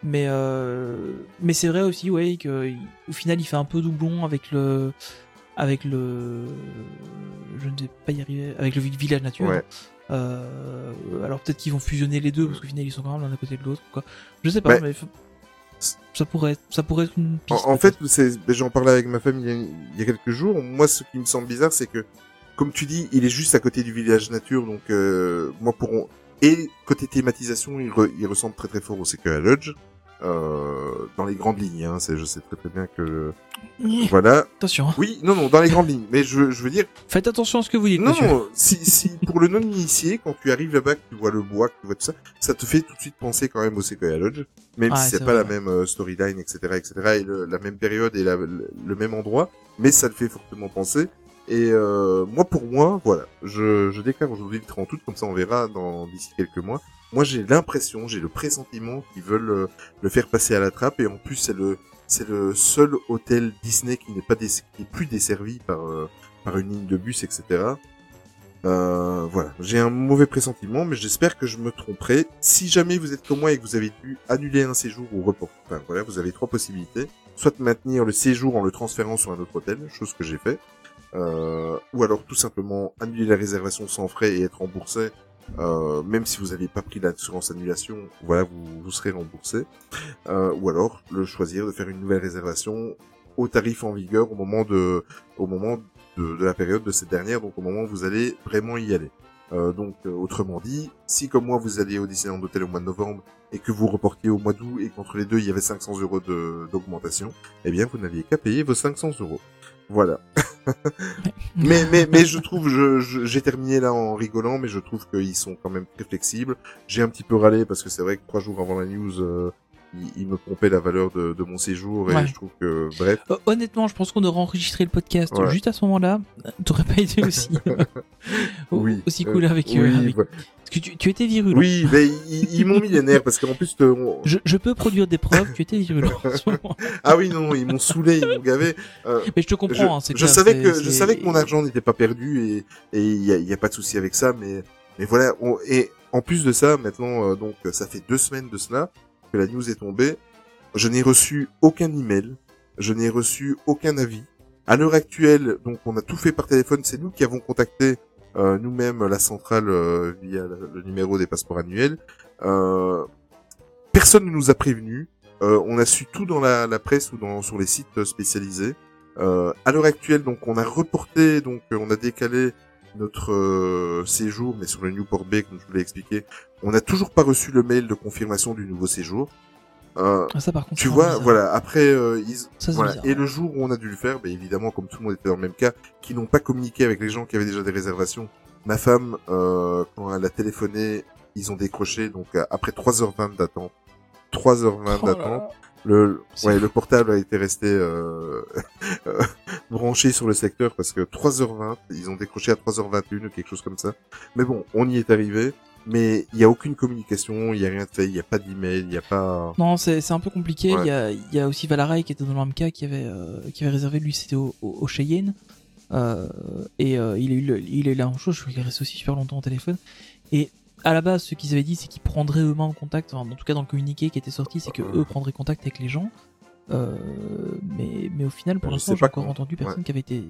Speaker 6: Mais euh, mais c'est vrai aussi, ouais, que il- au final il fait un peu doublon avec le avec le je ne vais pas y arriver avec le vi- village nature.
Speaker 7: Ouais.
Speaker 6: Euh, alors peut-être qu'ils vont fusionner les deux parce qu'au final ils sont quand même l'un à côté de l'autre. Quoi. Je sais pas, mais ça pourrait ça pourrait être une piste.
Speaker 7: En, en fait, ben, j'en parlais avec ma femme il y, a, il y a quelques jours. Moi, ce qui me semble bizarre, c'est que, comme tu dis, il est juste à côté du village nature, donc euh, moi pour et côté thématisation, il, re- il ressemble très très fort au Sequoia Lodge. Euh, dans les grandes lignes, hein, c'est, je sais très très bien que voilà.
Speaker 6: Attention, hein.
Speaker 7: Oui, non, non, dans les grandes lignes. Mais je, je veux dire,
Speaker 6: faites attention à ce que vous dites.
Speaker 7: non,
Speaker 6: monsieur.
Speaker 7: non, si, si pour le non initié, quand tu arrives là-bas, que tu vois le bois, que tu vois tout ça, ça te fait tout de suite penser quand même au Sequoia Lodge, même
Speaker 6: Ouais,
Speaker 7: si c'est pas
Speaker 6: vrai.
Speaker 7: la même euh, storyline, etc., etc., et le- la même période et la- le, le même endroit, mais ça le fait fortement penser. Et euh, moi, pour moi, voilà, je, je déclare aujourd'hui le 30 août, comme ça on verra dans d'ici quelques mois. Moi, j'ai l'impression, j'ai le pressentiment qu'ils veulent euh, le faire passer à la trappe, et en plus, c'est le c'est le seul hôtel Disney qui n'est pas des, qui est plus desservi par euh, par une ligne de bus, etc. Euh, voilà, j'ai un mauvais pressentiment, mais j'espère que je me tromperai. Si jamais vous êtes comme moi et que vous avez dû annuler un séjour ou reporter, enfin voilà, vous avez trois possibilités. Soit maintenir le séjour en le transférant sur un autre hôtel, chose que j'ai fait, euh, ou alors tout simplement annuler la réservation sans frais et être remboursé, euh, même si vous n'avez pas pris l'assurance annulation, voilà, vous, vous serez remboursé. Euh, ou alors le choisir de faire une nouvelle réservation au tarif en vigueur au moment de, au moment de, la période de cette dernière, donc au moment où vous allez vraiment y aller. Euh, donc euh, autrement dit, si comme moi vous alliez au Disneyland Hotel au mois de novembre et que vous reportiez au mois d'août et qu'entre les deux il y avait 500 euros d'augmentation, eh bien vous n'aviez qu'à payer vos 500 euros. Voilà. mais mais mais je trouve, je je- j'ai terminé là en rigolant, mais je trouve qu'ils sont quand même très flexibles. J'ai un petit peu râlé parce que c'est vrai que trois jours avant la news, euh, ils me pompaient la valeur de, de mon séjour et
Speaker 6: Ouais.
Speaker 7: je trouve que bref.
Speaker 6: Euh, Honnêtement, je pense qu'on aurait enregistré le podcast
Speaker 7: Ouais.
Speaker 6: juste à ce moment-là. T'aurais pas été aussi
Speaker 7: Oui.
Speaker 6: aussi
Speaker 7: Euh,
Speaker 6: cool avec, euh,
Speaker 7: oui,
Speaker 6: avec-
Speaker 7: voilà.
Speaker 6: Parce que tu, tu étais virulent.
Speaker 7: Oui, mais ils, ils m'ont mis les nerfs parce qu'en plus, te- on-
Speaker 6: Je, je peux produire des preuves, tu étais virulent
Speaker 7: ah oui, non, ils m'ont saulé, ils m'ont gavé. Euh,
Speaker 6: Mais je te
Speaker 7: je,
Speaker 6: comprends, hein,
Speaker 7: je
Speaker 6: clair,
Speaker 7: savais que je
Speaker 6: c'est-
Speaker 7: savais que mon argent n'était pas perdu et il y a, il y a pas de souci avec ça, mais mais voilà. on- et en plus de ça, maintenant, euh, donc ça fait deux semaines de cela la news est tombée. Je n'ai reçu aucun email, je n'ai reçu aucun avis. À l'heure actuelle, donc on a tout fait par téléphone. C'est nous qui avons contacté euh, nous-mêmes la centrale euh, via le, numéro des passeports annuels. Euh, personne ne nous a prévenu. Euh, on a su tout dans la, la presse ou dans sur les sites spécialisés. À l'heure actuelle, donc on a reporté, donc on a décalé notre euh, séjour, mais sur le Newport Bay, comme je vous l'ai expliqué, on n'a toujours pas reçu le mail de confirmation du nouveau séjour. Euh,
Speaker 6: Ah, ça par contre.
Speaker 7: tu vois,
Speaker 6: bizarre.
Speaker 7: voilà. Après, euh, ils,
Speaker 6: Ça, c'est
Speaker 7: voilà.
Speaker 6: bizarre.
Speaker 7: Et le jour où on a dû le faire, bah, évidemment, comme tout le monde était dans le même cas, qui n'ont pas communiqué avec les gens qui avaient déjà des réservations. Ma femme, euh, quand elle a téléphoné, ils ont décroché. Donc euh, après 3h20 d'attente, 3h20
Speaker 6: Oh là
Speaker 7: d'attente. Le ouais, le portable a été resté euh, euh, branché sur le secteur parce que 3h20, ils ont décroché à 3h21 ou quelque chose comme ça. Mais bon, on y est arrivé. Mais il y a aucune communication, il y a rien de fait, il y a pas d'email, il y a pas.
Speaker 6: Non, c'est c'est un peu compliqué.
Speaker 7: Ouais.
Speaker 6: Il y a il y a aussi Valarai qui était dans le cas qui avait euh, qui avait réservé lui c'était au, au, au Cheyenne. Euh, et euh, il le- il eu la même chose. Je est resté aussi super longtemps au téléphone. Et à la base, ce qu'ils avaient dit, c'est qu'ils prendraient eux-mêmes contact. Enfin, en tout cas, dans le communiqué qui était sorti, c'est que eux prendraient contact avec les gens. Euh, mais mais au final, pour l'instant, j'ai encore entendu personne
Speaker 7: Ouais.
Speaker 6: qui avait été.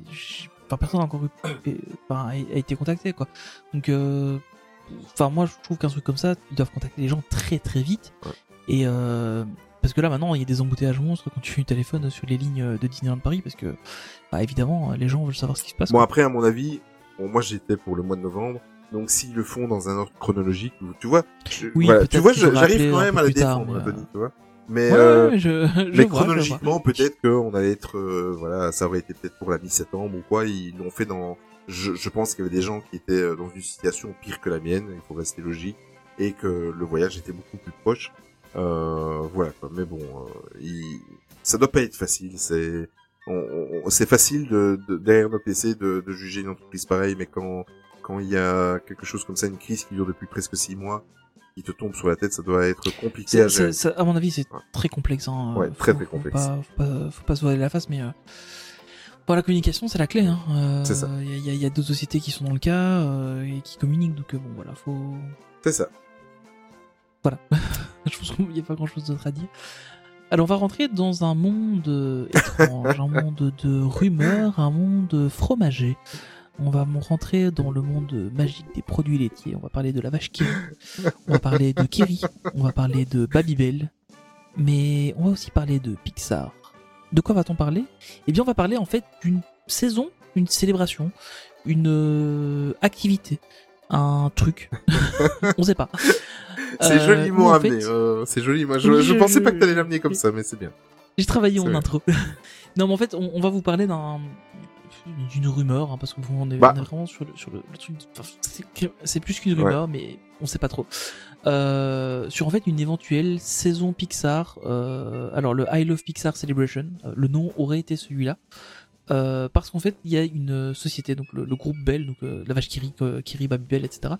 Speaker 6: Enfin, personne n'a encore eu, euh, enfin, a, a été contacté quoi. Donc euh, Enfin, moi, je trouve qu'un truc comme ça, ils doivent contacter les gens très très vite.
Speaker 7: Ouais.
Speaker 6: Et euh, parce que là, maintenant, il y a des embouteillages monstres quand tu téléphones sur les lignes de Disneyland Paris, parce que, bah, évidemment, les gens veulent savoir ce qui se passe.
Speaker 7: Bon
Speaker 6: quoi.
Speaker 7: après à mon avis, bon, moi j'étais pour le mois de novembre, donc s'ils le font dans un ordre chronologique, tu vois, je-
Speaker 6: Oui,
Speaker 7: voilà, tu vois, j'arrive quand même à la
Speaker 6: tard,
Speaker 7: défendre,
Speaker 6: mais,
Speaker 7: Anthony, tu vois. Mais,
Speaker 6: Ouais,
Speaker 7: euh,
Speaker 6: ouais, je, je
Speaker 7: mais
Speaker 6: vois,
Speaker 7: chronologiquement, peut-être qu'on allait être, euh, voilà, ça aurait été peut-être pour la mi-septembre ou quoi. Ils l'ont fait dans. Je, je pense qu'il y avait des gens qui étaient euh, dans une situation pire que la mienne. Il faut rester logique et que le voyage était beaucoup plus proche. Euh, voilà quoi. Mais bon, euh, il... ça doit pas être facile. C'est on, on- c'est facile de, de derrière nos PC de, de juger une entreprise pareille, mais quand quand il y a quelque chose comme ça, une crise qui dure depuis presque six mois, qui te tombe sur la tête, ça doit être compliqué à gérer.
Speaker 6: à mon avis, c'est
Speaker 7: Ouais.
Speaker 6: très complexe. Hein.
Speaker 7: Ouais,
Speaker 6: Faut-
Speaker 7: très, très
Speaker 6: faut
Speaker 7: complexe.
Speaker 6: Pas, faut, pas, faut pas se voiler la face, mais euh, bon, la communication, c'est la clé. Hein. Euh,
Speaker 7: C'est ça.
Speaker 6: Il y a, il y a- y a d'autres sociétés qui sont dans le cas euh, et qui communiquent, donc euh, bon, voilà, faut.
Speaker 7: C'est ça.
Speaker 6: Voilà. Je pense qu'il n'y a pas grand chose d'autre à dire. Alors, on va rentrer dans un monde euh, étrange, un monde de rumeurs, un monde fromager. On va rentrer dans le monde magique des produits laitiers. On va parler de la vache Kiri. On va parler de Kiri. On va parler de Babybel. Mais on va aussi parler de Pixar. De quoi va-t-on parler? Eh bien, on va parler en fait d'une saison, une célébration, une euh, activité, un truc. on sait pas.
Speaker 7: C'est
Speaker 6: Euh,
Speaker 7: joliment amené.
Speaker 6: fait,
Speaker 7: euh, c'est joli. Moi, je,
Speaker 6: Oui,
Speaker 7: je
Speaker 6: je-
Speaker 7: pensais pas que t'allais l'amener comme ça, mais c'est bien.
Speaker 6: J'ai travaillé en
Speaker 7: vrai.
Speaker 6: intro. non, mais en fait, on, on va vous parler d'un d'une rumeur, hein, parce qu'on on est,
Speaker 7: Bah.
Speaker 6: on est vraiment sur le, sur le, le truc. enfin, c'est- C'est plus qu'une rumeur, mais on sait pas trop. Euh, sur en fait une éventuelle saison Pixar. Euh, alors le I Love Pixar Celebration, euh, le nom aurait été celui-là. Euh, parce qu'en fait, il y a une société, donc le, groupe Bell, donc euh, la vache Kiri, euh, Kiri Babybel, etc.,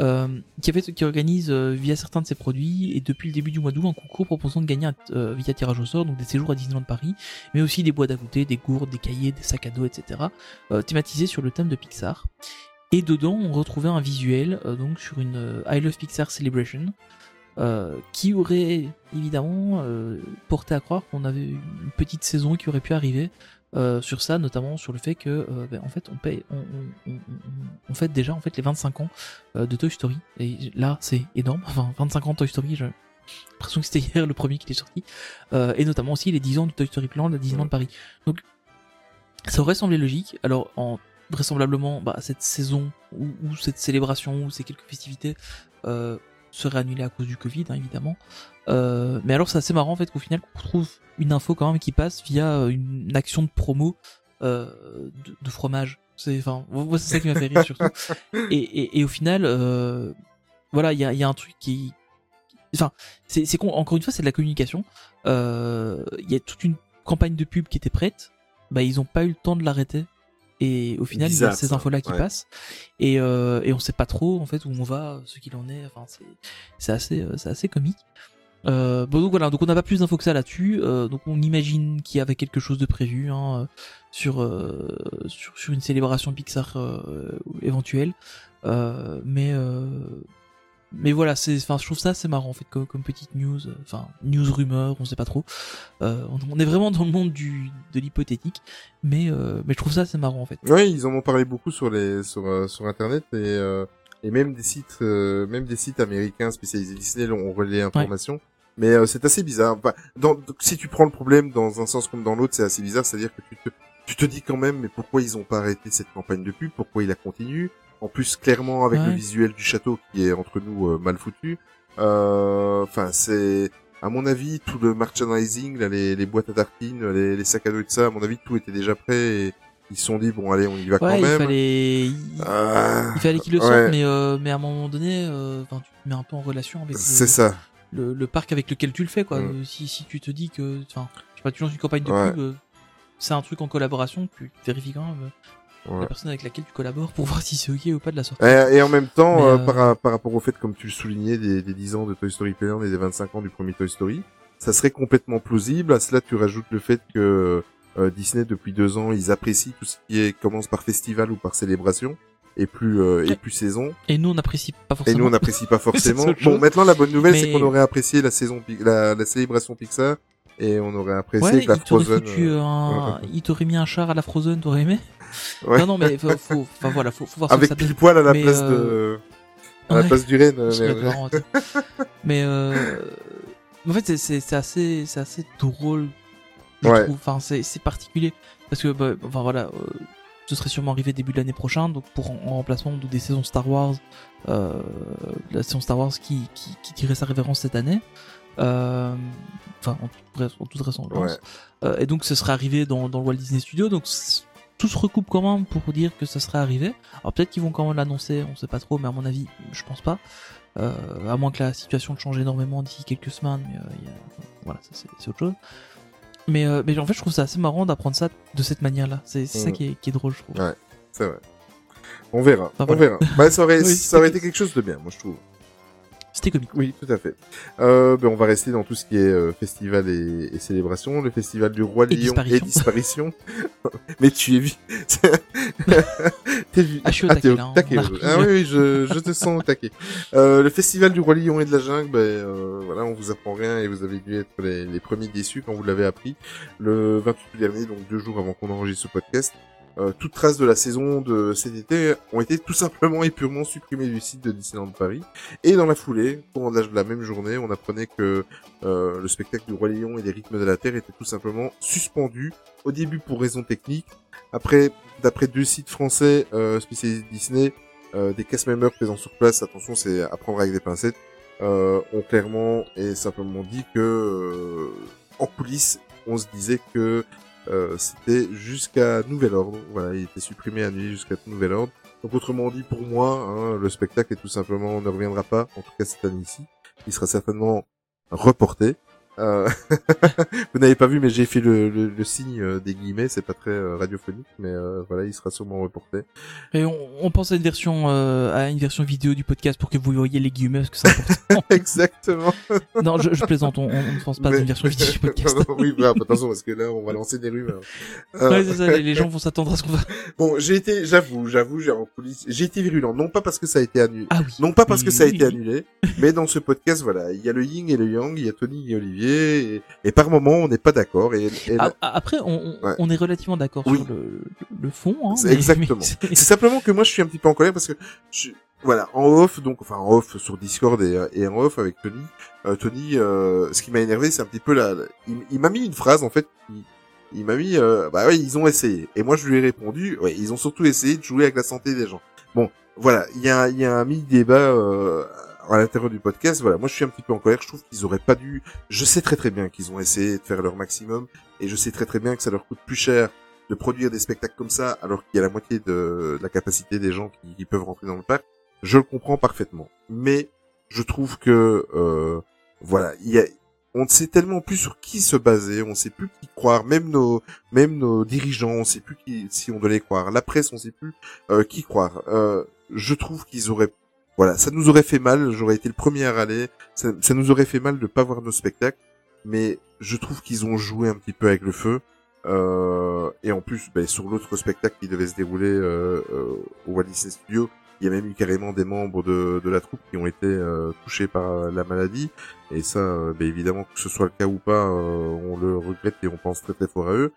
Speaker 6: euh, qui, qui organise euh, via certains de ses produits et depuis le début du mois d'août un concours proposant de gagner un, via tirage au sort donc des séjours à Disneyland Paris, mais aussi des boîtes à goûter, des gourdes, des cahiers, des sacs à dos, etc., thématisés sur le thème de Pixar. Et dedans, on retrouvait un visuel donc sur une I Love Pixar Celebration. euh, qui aurait évidemment porté à croire qu'on avait une petite saison qui aurait pu arriver euh, sur ça, notamment sur le fait que, euh, ben, en fait, on paye, on, fête déjà en fait les 25 ans euh, de Toy Story. Et là, c'est énorme. Enfin, 25 ans de Toy Story, j'ai l'impression que c'était hier le premier qui est sorti. Et notamment aussi les 10 ans de Toy Story Land à Disneyland Paris. Donc, ça aurait semblé logique. Alors, en vraisemblablement, bah, cette saison ou, ou cette célébration ou ces quelques festivités seraient annulées à cause du Covid, hein, évidemment. Euh, mais alors, c'est assez marrant en fait qu'au final, on trouve une info quand même qui passe via euh, une action de promo euh, de, de fromage. C'est, enfin, c'est ça qui m'a fait rire surtout. Et, et, et au final, euh, voilà, il y a, il y a un truc qui, enfin, c'est, c'est encore une fois, c'est de la communication. Il y a toute une campagne de pub qui était prête. Bah, ils ont pas eu le temps de l'arrêter. Et au final, il y a
Speaker 7: Bizarre,
Speaker 6: ces infos-là qui
Speaker 7: Ouais.
Speaker 6: passent. Et, euh, et on sait pas trop, en fait, où on va, ce qu'il en est. Enfin, c'est, c'est assez, euh, c'est assez comique. Euh, bon donc voilà, donc on n'a pas plus d'infos que ça là-dessus. Euh, donc on imagine qu'il y avait quelque chose de prévu hein, euh, sur, euh, sur sur une célébration Pixar euh, éventuelle. Euh, mais euh, mais voilà, c'est, enfin je trouve ça assez marrant en fait comme, comme petite news, euh, enfin news rumeur, on sait pas trop. Euh, on, on est vraiment dans le monde du de l'hypothétique, mais euh, mais je trouve ça assez marrant en fait.
Speaker 7: Oui, ils en ont parlé beaucoup sur les sur euh, sur internet et euh, et même des sites euh, même des sites américains spécialisés Disney ont relayé l'information. Mais euh, c'est assez bizarre. Enfin, dans, donc, si tu prends le problème dans un sens comme dans l'autre, c'est assez bizarre. C'est-à-dire que tu te, tu te dis quand même, mais pourquoi ils ont pas arrêté cette campagne de pub? Pourquoi il la continue? En plus, clairement, avec le
Speaker 6: Ouais.
Speaker 7: visuel du château qui est entre nous euh, mal foutu. Euh, Enfin, c'est à mon avis tout le merchandising, là, les, les boîtes à tartines, les, les sacs à dos et tout ça. À mon avis, tout était déjà prêt. Et ils se sont dit bon, allez, on y va
Speaker 6: Ouais,
Speaker 7: quand
Speaker 6: il
Speaker 7: même.
Speaker 6: fallait, il, il fallait qu'il le
Speaker 7: ouais.
Speaker 6: sorte, mais euh, mais à un moment donné, euh, tu te mets un peu en relation avec
Speaker 7: c'est
Speaker 6: le,
Speaker 7: ça.
Speaker 6: le, le parc avec lequel tu le fais, quoi.
Speaker 7: Mm.
Speaker 6: Euh, Si si tu te dis que, enfin, je sais pas, tu lances une campagne de
Speaker 7: Ouais.
Speaker 6: pub, euh, c'est un truc en collaboration, tu vérifies quand même euh,
Speaker 7: Ouais.
Speaker 6: la personne avec laquelle tu collabores pour voir si c'est ok ou pas de la sortie.
Speaker 7: Et, et en même temps, euh,
Speaker 6: euh,
Speaker 7: par, par rapport au fait, comme tu le soulignais, des, des 10 ans de Toy Story Playland et des 25 ans du premier Toy Story, ça serait complètement plausible. À cela, tu rajoutes le fait que euh, Disney, depuis deux ans, ils apprécient tout ce qui est, commence par festival ou par célébration, et plus, euh, et plus saison.
Speaker 6: Et nous, on n'apprécie pas
Speaker 7: Et
Speaker 6: forcément.
Speaker 7: nous, on n'apprécie pas forcément. Bon, maintenant, la bonne nouvelle, c'est qu'on aurait apprécié la saison, la, la célébration Pixar, et on aurait apprécié
Speaker 6: Ouais,
Speaker 7: que la Frozen. euh,
Speaker 6: un, il t'aurait mis un char à la Frozen, t'aurais aimé?
Speaker 7: Ouais.
Speaker 6: Non, non, mais faut, faut, enfin voilà, faut, faut voir
Speaker 7: Avec pile poil à la
Speaker 6: Mais,
Speaker 7: place
Speaker 6: euh,
Speaker 7: de, à la place du Rennes. euh,
Speaker 6: mais euh, en fait, c'est- assez, assez drôle. Je
Speaker 7: Ouais.
Speaker 6: trouve. Enfin, c'est particulier parce que, bah, enfin voilà, euh, ce serait sûrement arrivé début de l'année prochaine, donc pour en, en remplacement de des saisons Star Wars, euh, la saison Star Wars qui qui, qui tirait sa révérence cette année. Euh, Enfin, en, toute vra- en toute.
Speaker 7: Ouais.
Speaker 6: Euh, et donc, ce serait arrivé dans, dans le Walt Disney Studio. Donc, tout se recoupe quand même pour dire que ça serait arrivé. Alors, peut-être qu'ils vont quand même l'annoncer, on sait pas trop, mais à mon avis, je pense pas. Euh, à moins que la situation change énormément d'ici quelques semaines. Mais, euh, y a- voilà, ça c'est autre chose. Mais, euh, mais en fait, je trouve ça assez marrant d'apprendre ça de cette manière-là. C'est ça qui est, qui est drôle, je trouve.
Speaker 7: Ouais. C'est vrai. On verra. On
Speaker 6: voilà.
Speaker 7: verra. Bah, ça aurait,
Speaker 6: Oui,
Speaker 7: ça aurait
Speaker 6: c'était-
Speaker 7: été quelque chose de bien, moi, je trouve.
Speaker 6: C'était comique.
Speaker 7: Oui, tout à fait. Euh, ben, on va rester dans tout ce qui est euh, festival et, et célébration. Le festival du Roi Lion et disparition. Mais tu es vu. T'es vu.
Speaker 6: Ah, je suis au
Speaker 7: t'es
Speaker 6: taquet, là.
Speaker 7: Ah oui, oui, je, je te sens au taquet. Euh, le festival du Roi Lion et de la Jungle, ben, euh, voilà, on vous apprend rien et vous avez dû être les, les premiers déçus quand vous l'avez appris. Le 28 dernier, donc deux jours avant qu'on enregistre ce podcast, euh, toute trace de la saison de cet été ont été tout simplement et purement supprimées du site de Disneyland Paris. Et dans la foulée, courant de la, même journée, on apprenait que euh, le spectacle du Roi Lion et des rythmes de la Terre était tout simplement suspendu. Au début pour raisons techniques. Après, d'après deux sites français euh, spécialisés Disney, euh, des cast members présents sur place, attention, c'est à prendre avec des pincettes, euh, ont clairement et simplement dit que euh, en coulisses, on se disait que euh, c'était jusqu'à nouvel ordre. Voilà, il était supprimé à nuit jusqu'à nouvel ordre. Donc autrement dit, pour moi, hein, le spectacle est tout simplement ne reviendra pas, en tout cas cette année-ci. Il sera certainement reporté. Euh, Vous n'avez pas vu, mais j'ai fait le, le, le signe euh, des guillemets. C'est pas très euh, radiophonique, mais euh, voilà, il sera sûrement reporté.
Speaker 6: Et on, on pense à une version, euh, à une version vidéo du podcast pour que vous voyez les guillemets parce que c'est important.
Speaker 7: Exactement.
Speaker 6: non, je, je plaisante, on, on ne pense pas à une version vidéo du podcast.
Speaker 7: Oui, bah, attention, parce que là, on va lancer des rumeurs.
Speaker 6: Ouais, c'est ça, les, les gens vont s'attendre à ce qu'on va.
Speaker 7: Bon, j'ai été, j'avoue, j'avoue, j'ai j'ai été virulent. Non pas parce que ça a été annulé,
Speaker 6: Ah oui.
Speaker 7: non pas parce que ça a été annulé, mais dans ce podcast, voilà, il y a le yin et le yang, il y a Tony et Olivier, et, et par moment, on n'est pas d'accord. Et, et
Speaker 6: Ah, ah, Après, on,
Speaker 7: Ouais.
Speaker 6: on est relativement d'accord
Speaker 7: Oui.
Speaker 6: sur le, le fond. Hein, mais-
Speaker 7: exactement. c'est simplement que moi, je suis un petit peu en colère parce que, je, voilà, en off, donc, enfin, en off sur Discord et, et en off avec Tony, euh, Tony, euh, ce qui m'a énervé, c'est un petit peu la, la- il, il m'a mis une phrase, en fait, il m'a mis, euh, bah ouais, ils ont essayé. Et moi, je lui ai répondu, ouais, ils ont surtout essayé de jouer avec la santé des gens. Bon, voilà, il y a, il y a un mini-débat euh, à l'intérieur du podcast. Voilà, moi, je suis un petit peu en colère. Je trouve qu'ils auraient pas dû. Je sais très très bien qu'ils ont essayé de faire leur maximum, et je sais très très bien que ça leur coûte plus cher de produire des spectacles comme ça, alors qu'il y a la moitié de, la capacité des gens qui, qui peuvent rentrer dans le parc. Je le comprends parfaitement, mais je trouve que euh, voilà, il y a on ne sait tellement plus sur qui se baser, on ne sait plus qui croire, même nos, même nos dirigeants, on ne sait plus qui, si on doit les croire. La presse, on ne sait plus euh, qui croire. Euh, je trouve qu'ils auraient, voilà, ça nous aurait fait mal. J'aurais été le premier à râler. Ça, nous aurait fait mal de pas voir nos spectacles, mais je trouve qu'ils ont joué un petit peu avec le feu. Euh, et en plus, ben, sur l'autre spectacle qui devait se dérouler euh, euh, au Walt Disney Studio, il y a même eu carrément des membres de, de la troupe qui ont été euh, touchés par la maladie. Et ça, ben, évidemment, que ce soit le cas ou pas, on le regrette et on pense très très fort à eux.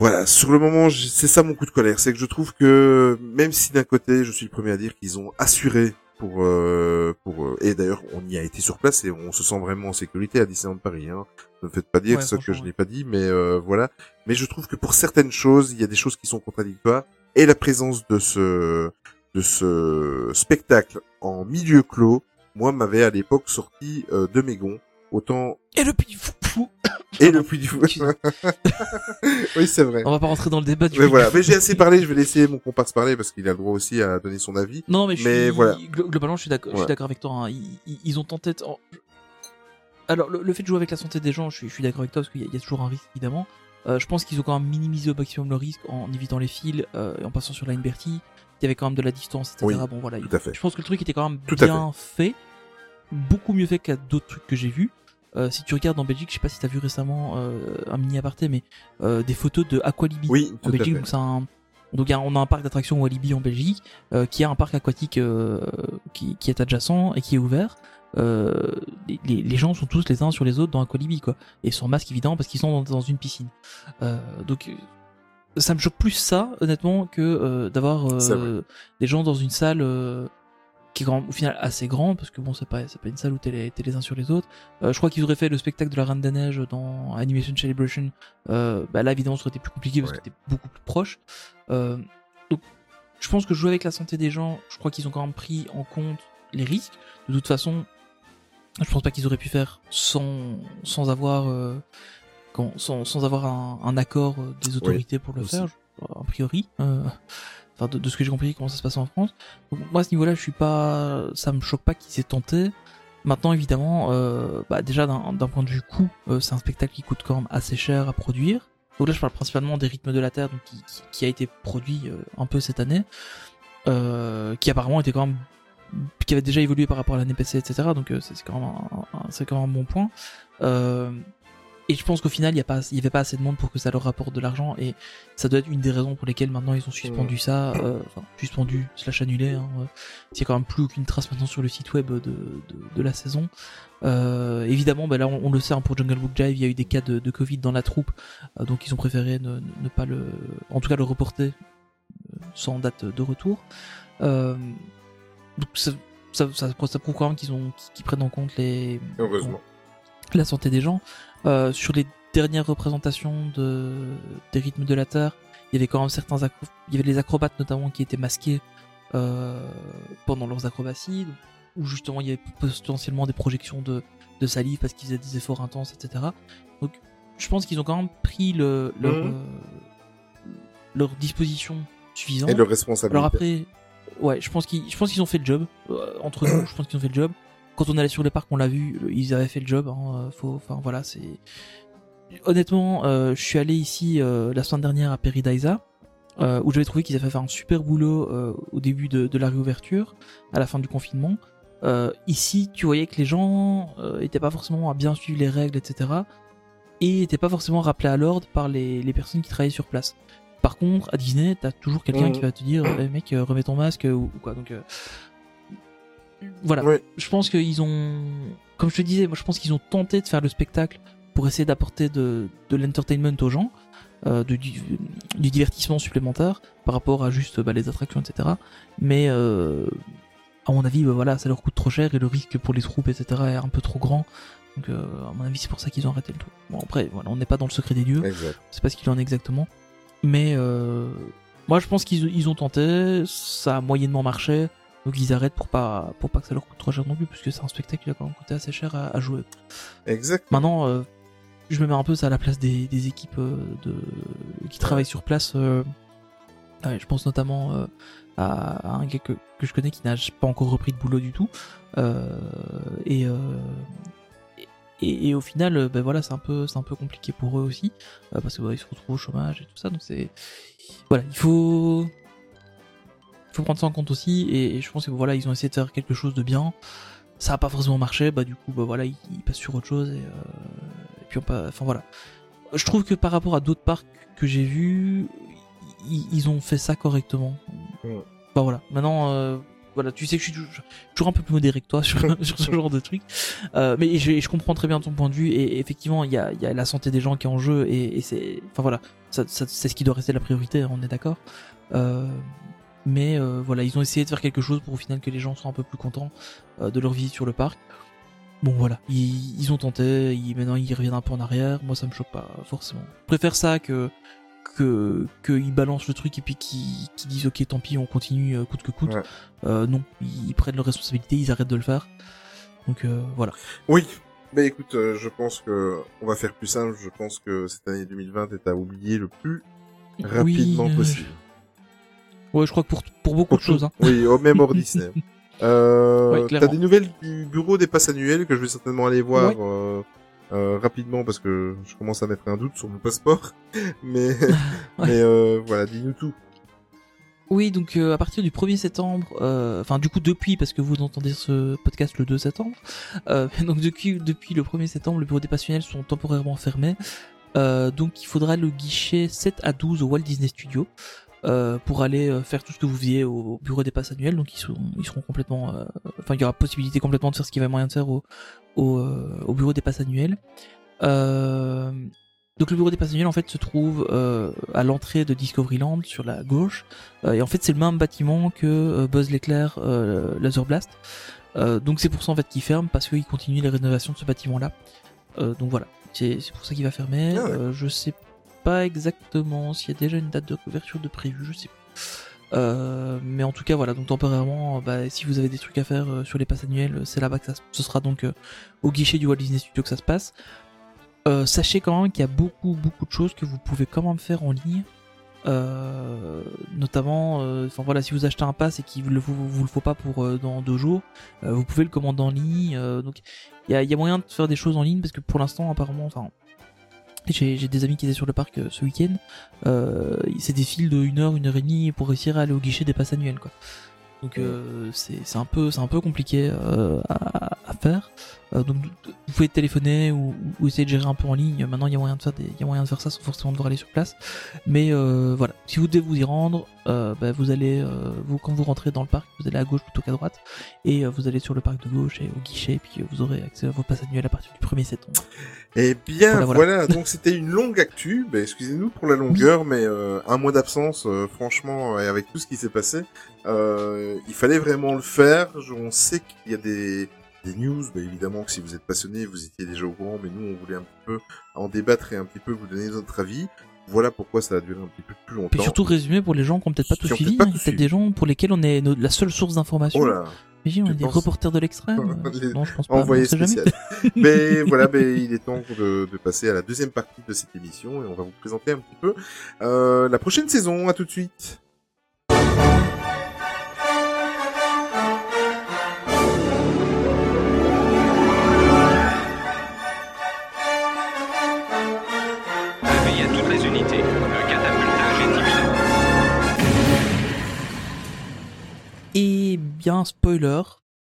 Speaker 7: Voilà, sur le moment, c'est ça mon coup de colère, c'est que je trouve que même si d'un côté, je suis le premier à dire qu'ils ont assuré pour euh, pour euh, et d'ailleurs on y a été sur place et on se sent vraiment en sécurité à Disneyland Paris. Hein. Ne me faites pas dire
Speaker 6: Ouais,
Speaker 7: ce que je n'ai pas dit, mais euh, voilà. Mais je trouve que pour certaines choses, il y a des choses qui sont contradictoires et la présence de ce de ce spectacle en milieu clos, moi m'avait à l'époque sorti euh, de mes gonds. Autant
Speaker 6: Et le puits fou, fou.
Speaker 7: Et le puits du fou. oui, c'est vrai.
Speaker 6: On va pas rentrer dans le débat du
Speaker 7: Mais voilà, mais j'ai assez parlé, je vais laisser mon comparse parler parce qu'il a le droit aussi à donner son avis.
Speaker 6: Non, mais, je
Speaker 7: Mais
Speaker 6: suis,
Speaker 7: voilà.
Speaker 6: glo- globalement, je suis d'accord, je suis
Speaker 7: Ouais.
Speaker 6: d'accord avec toi. hein. Ils, ont tenté. de- Alors, le, le fait de jouer avec la santé des gens, je suis, d'accord avec toi parce qu'il y, a- il y a toujours un risque évidemment. Euh, je pense qu'ils ont quand même minimisé au maximum le risque en évitant les fils euh, et en passant sur la Bertie. Il y avait quand même de la distance, etc.
Speaker 7: Oui,
Speaker 6: bon, voilà.
Speaker 7: tout à fait.
Speaker 6: Je pense que le truc était quand même
Speaker 7: Tout
Speaker 6: bien fait. beaucoup mieux fait qu'à d'autres trucs que j'ai vus. Euh, si tu regardes en Belgique, je sais pas si t'as vu récemment euh, un mini aparté, mais euh, des photos de Aqualibi
Speaker 7: Oui,
Speaker 6: en Belgique. Donc un donc on a un parc d'attractions Walibi en Belgique, qui a un parc aquatique qui, qui est adjacent et qui est ouvert. Les, les- les gens sont tous les uns sur les autres dans Aqualibi quoi, et sans masque évidemment parce qu'ils sont dans, dans une piscine. Donc ça me choque plus ça honnêtement que d'avoir des gens dans une salle qui est au final assez grand parce que bon c'est pas c'est pas une salle où t'es les, t'es les uns sur les autres. Euh, je crois qu'ils auraient fait le spectacle de la Reine des Neiges dans Animation Celebration. Euh, bah là évidemment ça aurait été plus compliqué parce
Speaker 7: Ouais.
Speaker 6: que t'es beaucoup plus proche. Euh, donc je pense que jouer avec la santé des gens, je crois qu'ils ont quand même pris en compte les risques. De toute façon, je pense pas qu'ils auraient pu faire sans sans avoir quand- sans, sans avoir un, un accord des autorités pour le
Speaker 7: aussi.
Speaker 6: faire, a priori. Enfin, de, ce que j'ai compris, comment ça se passe en France. Donc, moi, à ce niveau-là, je suis pas, ça me choque pas qu'ils aient tenté. Maintenant, évidemment, euh, bah, déjà d'un point de vue coût, euh, c'est un spectacle qui coûte quand même assez cher à produire. Donc là, je parle principalement des rythmes de la Terre, donc qui, a été produit euh, un peu cette année, qui apparemment était quand même, qui avait déjà évolué par rapport à l'année passée, etc. Donc c'est quand même c'est quand même un bon point. Et je pense qu'au final, il y a pas, il y avait pas assez de monde pour que ça leur rapporte de l'argent, et ça doit être une des raisons pour lesquelles maintenant ils ont suspendu ça, euh, enfin suspendu slash annulé. Hein, euh, il y a quand même plus aucune trace maintenant sur le site web de, de, de la saison. Euh, évidemment, bah là on, on le sait hein, pour Jungle Book Jive, il y a eu des cas de, de Covid dans la troupe, euh, donc ils ont préféré ne, ne pas le, en tout cas le reporter sans date de retour. Donc ça, ça, ça, ça prouve quand même qu'ils prennent en compte les,
Speaker 7: Heureusement.
Speaker 6: la santé des gens. Euh, sur les dernières représentations de, des rythmes de la Terre, il y avait quand même certains acro- il y avait les acrobates notamment qui étaient masqués euh, pendant leurs acrobaties, où justement il y avait potentiellement des projections de, de salive parce qu'ils faisaient des efforts intenses, etc. Donc je pense qu'ils ont quand même pris le, leur,
Speaker 7: Mhm.
Speaker 6: euh, leur disposition suffisante.
Speaker 7: Et le responsabilité.
Speaker 6: Alors après, ouais, je pense qu'ils, je pense qu'ils ont fait le job. Euh, entre nous, je pense qu'ils ont fait le job. Quand on allait sur les parcs, on l'a vu, le- ils avaient fait le job. Hein, euh, faut, enfin voilà, c'est. Honnêtement, euh, je suis allé ici euh, la semaine dernière à Peridaisa, euh, où j'avais trouvé qu'ils avaient fait un super boulot euh, au début de, de la réouverture, à la fin du confinement. Euh, ici, tu voyais que les gens euh, étaient pas forcément à bien suivre les règles, etc. Et étaient pas forcément rappelés à l'ordre par les, les personnes qui travaillaient sur place. Par contre, à Disney, t'as toujours quelqu'un
Speaker 7: Mhm.
Speaker 6: qui va te dire, Eh, mec, remets ton masque ou, ou quoi. Donc euh, voilà.
Speaker 7: Ouais.
Speaker 6: Je pense qu'ils ont, comme je te disais, moi je pense qu'ils ont tenté de faire le spectacle pour essayer d'apporter de, de l'entertainment aux gens, euh, de, du, du divertissement supplémentaire par rapport à juste bah, les attractions, etc. Mais euh, à mon avis, bah, voilà, ça leur coûte trop cher et le risque pour les troupes, etc. est un peu trop grand. Donc euh, à mon avis, c'est pour ça qu'ils ont arrêté le tout. Bon après, voilà, on n'est pas dans le secret des lieux
Speaker 7: Exact.
Speaker 6: c'est pas ce qu'il en est exactement. Mais moi je pense qu'ils ils ont tenté, ça a moyennement marché, donc ils arrêtent pour pas pour pas que ça leur coûte trop cher non plus, puisque c'est un spectacle qui a quand même coûté assez cher à, à jouer.
Speaker 7: Exact.
Speaker 6: Maintenant, euh, je me mets un peu ça à la place des, des équipes euh, de qui travaillent sur place. euh, ouais, je pense notamment à, à un gars que, que je connais qui n'a pas encore repris de boulot du tout. Et, et, et au final, ben voilà, c'est un peu, c'est un peu compliqué pour eux aussi, euh, parce que ouais, ils se retrouvent au chômage et tout ça. Donc c'est, voilà, il faut, faut prendre ça en compte aussi. Et, et je pense que voilà, ils ont essayé de faire quelque chose de bien. Ça a pas forcément marché, bah du coup, bah voilà, ils, ils passent sur autre chose et, euh, et puis on pas, enfin voilà. Je trouve que par rapport à d'autres parcs que j'ai vus, ils, ils ont fait ça correctement.
Speaker 7: Ouais.
Speaker 6: Bah voilà. Maintenant, euh, voilà, tu sais que je suis toujours, un peu plus modéré que toi sur, sur ce genre de truc. Euh, mais je, je comprends très bien ton point de vue et effectivement, il y a, il y a la santé des gens qui est en jeu et, et c'est, enfin voilà, ça, ça- c'est ce qui doit rester la priorité, on est d'accord. Euh, Mais euh, voilà, ils ont essayé de faire quelque chose pour au final que les gens soient un peu plus contents euh, de leur visite sur le parc. Bon voilà, ils, ils ont tenté, ils, maintenant ils reviennent un peu en arrière. Moi ça me choque pas forcément. Je préfère ça que que qu'ils balancent le truc et puis qu'ils qu'ils disent ok tant pis on continue euh, coûte que coûte.
Speaker 7: Ouais.
Speaker 6: Euh, non, ils, prennent leurs responsabilités, ils arrêtent de le faire. Donc euh, voilà.
Speaker 7: Oui. Mais écoute, euh, je pense que on va faire plus simple. Je pense que cette année 2020 est à oublier le plus rapidement
Speaker 6: Oui,
Speaker 7: possible.
Speaker 6: Ouais, je crois que pour pour beaucoup de choses. Hein.
Speaker 7: Oui, au même hors Disney. Euh,
Speaker 6: Ouais,
Speaker 7: T'as des nouvelles du bureau des passes annuelles que je vais certainement aller voir
Speaker 6: Ouais.
Speaker 7: euh, euh, rapidement parce que je commence à mettre un doute sur mon passeport. Mais,
Speaker 6: Ouais.
Speaker 7: mais euh, voilà, dis-nous tout.
Speaker 6: Oui, donc euh, à partir du 1er septembre, euh, enfin du coup depuis, parce que vous entendez ce podcast le 2 septembre, euh, donc depuis, depuis le 1er septembre, le bureau des passionnels sont temporairement fermés. Euh, donc il faudra le guichet 7 à 12 au Walt Disney Studio euh, pour aller euh, faire tout ce que vous faisiez au, au bureau des passes annuels. Donc ils seront, ils seront complètement, euh, enfin il y aura possibilité complètement de faire ce qu'il y avait moyen de faire au, au, au bureau des passes annuels. Euh, donc le bureau des passes annuels en fait se trouve à l'entrée de Discoveryland sur la gauche. Et en fait, c'est le même bâtiment que Buzz l'éclair Laser Blast. Donc c'est pour ça en fait qu'il ferme parce qu'il continue les rénovations de ce bâtiment-là. Euh, donc voilà, c'est c'est pour ça qu'il va fermer.
Speaker 7: Ah ouais.
Speaker 6: Euh, je sais pas exactement s'il y a déjà une date de couverture de prévu, je sais pas. Euh, mais en tout cas voilà, donc temporairement, euh, bah, si vous avez des trucs à faire euh, sur les passes annuelles, c'est là-bas que ça ce sera donc au guichet du Walt Disney Studio que ça se passe. Sachez quand même qu'il y a beaucoup beaucoup de choses que vous pouvez quand même faire en ligne. Notamment, enfin voilà, si vous achetez un pass et qu'il vous, le- faut pas pour dans deux jours, vous pouvez le commander en ligne. donc il y a, il y a moyen de faire des choses en ligne parce que pour l'instant apparemment, enfin j'ai des amis qui étaient sur le parc euh, ce week-end. Euh, c'est des files de 1 heure, une heure et demie pour réussir à aller au guichet des passes annuels quoi. Donc euh, c'est un peu un peu compliqué euh, à faire. Euh, donc vous pouvez téléphoner ou, ou essayer de gérer un peu en ligne. Maintenant il y a moyen de faire des, il y a moyen de faire ça sans forcément devoir aller sur place. Mais euh, voilà, si vous devez vous y rendre, euh, bah, vous allez euh, vous quand vous rentrez dans le parc, vous allez à gauche plutôt qu'à droite et euh, vous allez sur le parc de gauche et au guichet et puis vous aurez accès à vos passes annuelles à partir du 1er septembre.
Speaker 7: Eh bien,
Speaker 6: Voilà,
Speaker 7: voilà.
Speaker 6: voilà.
Speaker 7: Donc c'était une longue actu. Ben, excusez-nous pour la longueur, mais euh, un mois d'absence, euh, franchement, et avec tout ce qui s'est passé, euh, il fallait vraiment le faire. Je- On sait qu'il y a des des news, ben, évidemment que si vous êtes passionné, vous étiez déjà au courant, mais nous on voulait un petit peu en débattre et un petit peu vous donner notre avis. Voilà pourquoi ça a duré un petit peu plus longtemps.
Speaker 6: Puis surtout résumé pour les gens qui ont peut-être pas tout suivi,
Speaker 7: peut-être
Speaker 6: hein, peut-être des gens pour lesquels on est la seule source d'information.
Speaker 7: Oh là,
Speaker 6: Mais on est des reporters de l'extrême.
Speaker 7: Les-
Speaker 6: Non, je pense pas.
Speaker 7: envoyé spécial. mais voilà, ben il est temps de, de passer à la deuxième partie de cette émission et on va vous présenter un petit peu euh, la prochaine saison. À tout de suite.
Speaker 6: Bien, spoiler,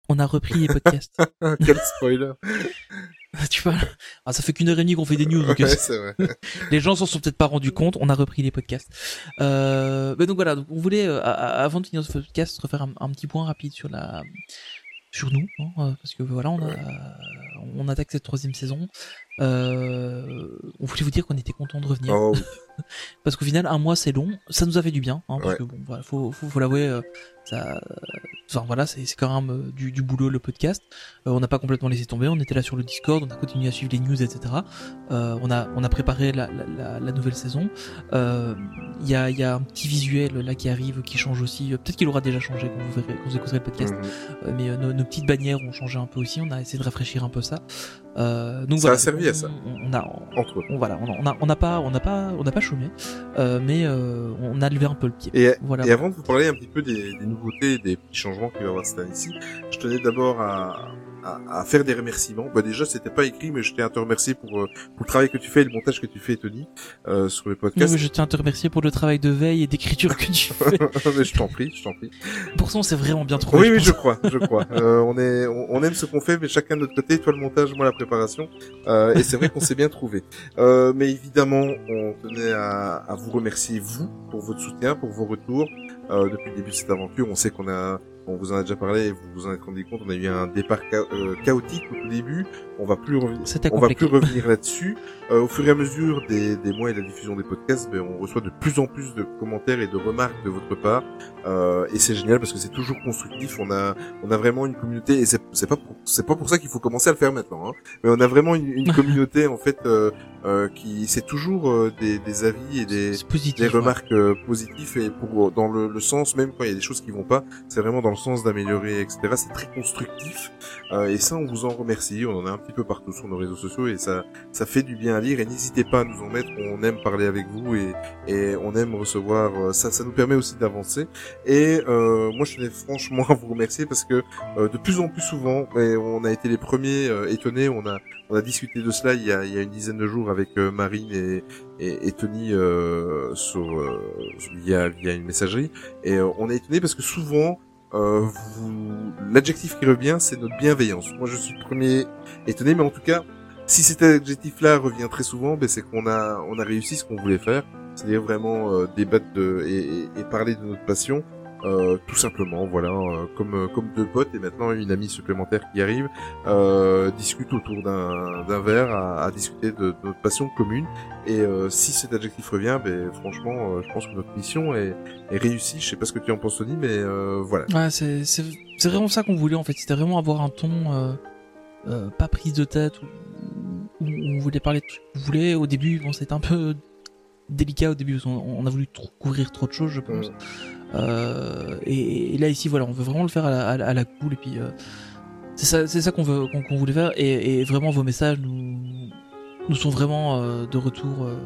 Speaker 6: on a repris les podcasts.
Speaker 7: Quel spoiler.
Speaker 6: tu vois, ah, ça fait qu'une heure et demie qu'on fait des news, donc
Speaker 7: Ouais, c'est vrai.
Speaker 6: les gens s'en sont peut-être pas rendus compte. On a repris les podcasts. Euh, mais donc voilà, donc on voulait, euh, avant de finir ce podcast, refaire un, un petit point rapide sur la, sur nous, hein, euh, parce que voilà, on a, on attaque cette troisième saison. Euh, on voulait vous dire qu'on était content de revenir.
Speaker 7: Oh.
Speaker 6: Parce qu'au final, un mois c'est long, ça nous a fait du bien, hein, parce
Speaker 7: Ouais.
Speaker 6: que bon, voilà, faut, faut, faut l'avouer, euh, ça, enfin voilà, c'est quand même euh, du, du boulot le podcast. Euh, on n'a pas complètement laissé tomber, on était là sur le Discord, on a continué à suivre les news, etc. Euh, on a, on a préparé la, la, la, la nouvelle saison. Euh, Il y a, y a un petit visuel là qui arrive, qui change aussi. Peut-être qu'il aura déjà changé quand vous verrez, quand vous écouterez le podcast.
Speaker 7: Mhm.
Speaker 6: Mais nos, nos petites bannières ont changé un peu aussi. On a essayé de rafraîchir un peu ça. Euh, donc
Speaker 7: Ça a
Speaker 6: voilà,
Speaker 7: servi
Speaker 6: on,
Speaker 7: à ça.
Speaker 6: On, a, on, voilà, on a- on a, n'a pas, on n'a pas, on n'a pas chômé, euh, mais euh, on a levé un peu le pied.
Speaker 7: Et,
Speaker 6: Voilà.
Speaker 7: et avant de vous parler un petit peu des, des nouveautés, des petits changements qu'il va y avoir cette année-ci, je tenais d'abord à, à, à faire des remerciements. Bah déjà, c'était pas écrit, mais je tiens à te remercier pour, euh, pour le travail que tu fais et le montage que tu fais, Tony, euh, sur le
Speaker 6: Non,
Speaker 7: podcast.
Speaker 6: mais je tiens à te remercier pour le travail de veille et d'écriture que tu fais.
Speaker 7: mais je t'en prie, je t'en prie.
Speaker 6: Pourtant, c'est vraiment bien trouvé.
Speaker 7: Oui, oui,
Speaker 6: pense.
Speaker 7: je crois, je crois. Euh, on est, on, on aime ce qu'on fait, mais chacun de notre côté. Toi le montage, moi la préparation. Euh, et c'est vrai qu'on s'est bien trouvé. Euh, mais évidemment, on tenait à, à vous remercier vous pour votre soutien, pour vos retours. Euh, depuis le début de cette aventure, on sait qu'on a On vous en a déjà parlé, vous vous en êtes rendu compte, on a eu un départ cha- euh, chaotique au tout début. On va plus On va plus revenir là-dessus. Euh, au fur et à mesure des, des mois et de la diffusion des podcasts, ben, on reçoit de plus en plus de commentaires et de remarques de votre part, euh, et c'est génial parce que c'est toujours constructif. On a, on a vraiment une communauté, et c'est c'est pas, pour- c'est pas pour ça qu'il faut commencer à le faire maintenant. Hein. Mais on a vraiment une, une communauté en fait euh, euh, qui, c'est toujours euh, des, des avis et des,
Speaker 6: positif.
Speaker 7: des remarques euh, positives et pour dans le, le sens même quand il y a des choses qui vont pas c'est vraiment dans le sens d'améliorer etc c'est très constructif euh, et ça on vous en remercie on en a un petit peu partout sur nos réseaux sociaux et ça ça fait du bien à lire et n'hésitez pas à nous en mettre on aime parler avec vous et et on aime recevoir ça ça nous permet aussi d'avancer et euh, moi je tenais franchement à vous remercier parce que euh, de plus en plus souvent on a été les premiers euh, étonnés. On a on a discuté de cela il y a, il y a une dizaine de jours avec euh, Marine et, et, et Tony euh, sur euh, via via une messagerie. Et on est étonné parce que souvent euh, vous l'adjectif qui revient c'est notre bienveillance. Moi je suis le premier étonné mais en tout cas si cet adjectif là revient très souvent ben c'est qu'on a on a réussi ce qu'on voulait faire c'est-à-dire vraiment euh, débattre de et, et- parler de notre passion euh, tout simplement voilà euh, comme euh, comme deux potes et maintenant une amie supplémentaire qui arrive euh, discute autour d'un verre à, à discuter de, de notre passion commune et euh, si cet adjectif revient ben franchement je pense que notre mission est, est réussie je sais pas ce que tu en penses Tony mais voilà
Speaker 6: Ouais, c'est c'est vraiment ça qu'on voulait en fait. C'était vraiment avoir un ton pas prise de tête où, on voulait parler de ce qu'on voulait. Au début, bon, c'était un peu délicat au début parce qu'on on a voulu trop, couvrir trop de choses, je pense. Euh, et, et là ici, voilà, on veut vraiment le faire à la, à la, à la cool et puis euh, c'est ça, c'est ça qu'on veut, qu'on voulait faire. Et, et vraiment, vos messages nous nous sont vraiment euh, de retour. euh,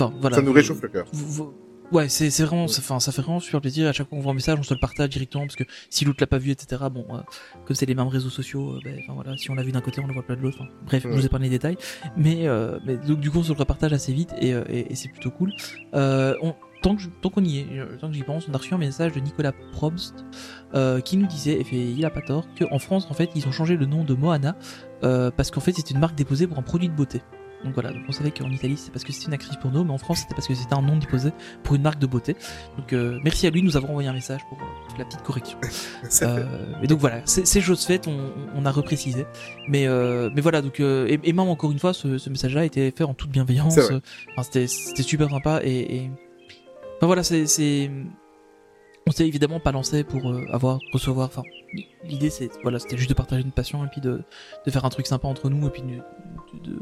Speaker 6: Enfin, voilà.
Speaker 7: ça nous réchauffe le cœur
Speaker 6: Vous- vous- Ouais, c'est vraiment, ça, enfin, ça fait vraiment super plaisir. À chaque fois qu'on voit un message, on se le partage directement parce que si l'autre l'a pas vu, etc. Bon, euh, comme c'est les mêmes réseaux sociaux, euh, ben, enfin voilà, si on l'a vu d'un côté, on le voit pas de l'autre. Enfin, bref, je
Speaker 7: Ouais.
Speaker 6: vous ai parlé des détails, mais euh, mais donc du coup, on se le repartage assez vite et, euh, et, et c'est plutôt cool. Euh, on, tant que je- tant qu'on y est, euh, tant que j'y pense, on a reçu un message de Nicolas Probst euh, qui nous disait, et fait, il a pas tort, qu'en France, en fait, ils ont changé le nom de Moana euh, parce qu'en fait, c'est une marque déposée pour un produit de beauté. Donc voilà, donc on savait qu'en Italie c'est parce que c'était une actrice porno, mais en France c'était parce que c'était un nom déposé pour une marque de beauté. Donc euh, merci à lui, nous avons envoyé un message pour euh, la petite correction. Euh, et donc voilà, c'est c'est chose faite, on, on a reprécisé. Mais euh, mais voilà, donc euh, et, et même encore une fois, ce, ce message-là a été fait en toute bienveillance. Enfin, c'était c'était super sympa et, et... enfin voilà, c'est c'est on s'est évidemment pas lancé pour euh, avoir recevoir. Enfin, l'idée c'est voilà, c'était juste de partager une passion et puis de de faire un truc sympa entre nous et puis de, de,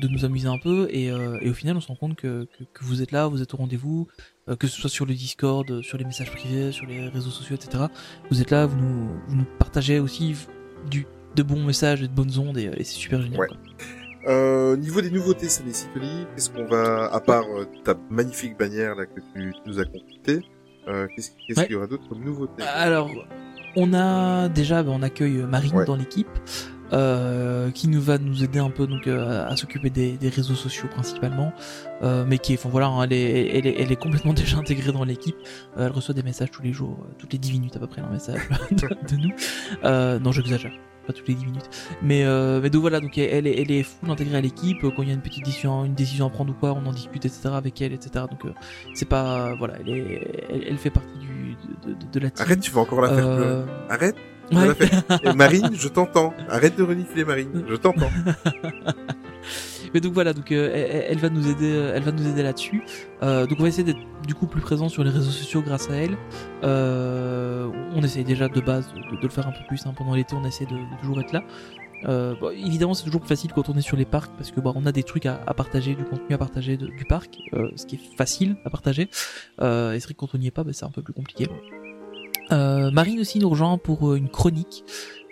Speaker 6: de- nous amuser un peu et, euh, et au final on se rend compte que, que, que vous êtes là, vous êtes au rendez-vous, euh, que ce soit sur le Discord, euh, sur les messages privés, sur les réseaux sociaux, etc. Vous êtes là, vous nous, vous nous partagez aussi du, de bons messages et de bonnes ondes et, et c'est super génial.
Speaker 7: Ouais. Euh, niveau des nouveautés, c'est les Tony, qu'est-ce qu'on va, à part ta magnifique bannière là que tu, tu nous as concoctée, euh, qu'est-ce
Speaker 6: Ouais.
Speaker 7: qu'il y aura d'autre comme nouveauté?
Speaker 6: Alors, on a déjà, ben, on accueille Marine
Speaker 7: Ouais.
Speaker 6: dans l'équipe, euh, qui nous va nous aider un peu donc euh, à s'occuper des, des réseaux sociaux principalement, euh, mais qui, est- enfin voilà, hein, elle est, elle est, elle est complètement déjà intégrée dans l'équipe. Euh, elle reçoit des messages tous les jours, euh, toutes les 10 minutes à peu près un message de, de nous. Euh, non, j'exagère. Pas toutes les 10 minutes. Mais, euh, mais donc voilà, donc elle est, elle est full intégrée à l'équipe. Quand il y a une petite décision, une décision à prendre ou quoi, on en discute, etc. avec elle, etc. Donc euh, c'est pas, voilà, elle est, elle, elle fait partie du, de, de, de la team.
Speaker 7: Arrête, tu vas encore la faire pleurer.
Speaker 6: Euh,
Speaker 7: Arrête,
Speaker 6: ouais.
Speaker 7: Et Marine, je t'entends. Arrête de renifler Marine, je t'entends.
Speaker 6: Mais donc voilà, donc euh, elle, elle va nous aider, euh, elle va nous aider là-dessus. Euh, donc on va essayer d'être du coup plus présent sur les réseaux sociaux grâce à elle. Euh, on essaye déjà de base de, de le faire un peu plus. hein. Pendant l'été, on essaie de, de toujours être là. Euh, bon, évidemment, c'est toujours plus facile quand on est sur les parcs parce que bah, on a des trucs à, à partager, du contenu à partager de- du parc, euh, ce qui est facile à partager. Euh, et c'est vrai que quand on n'y est pas, bah, c'est un peu plus compliqué. Euh, Marine aussi nous rejoint pour euh, une chronique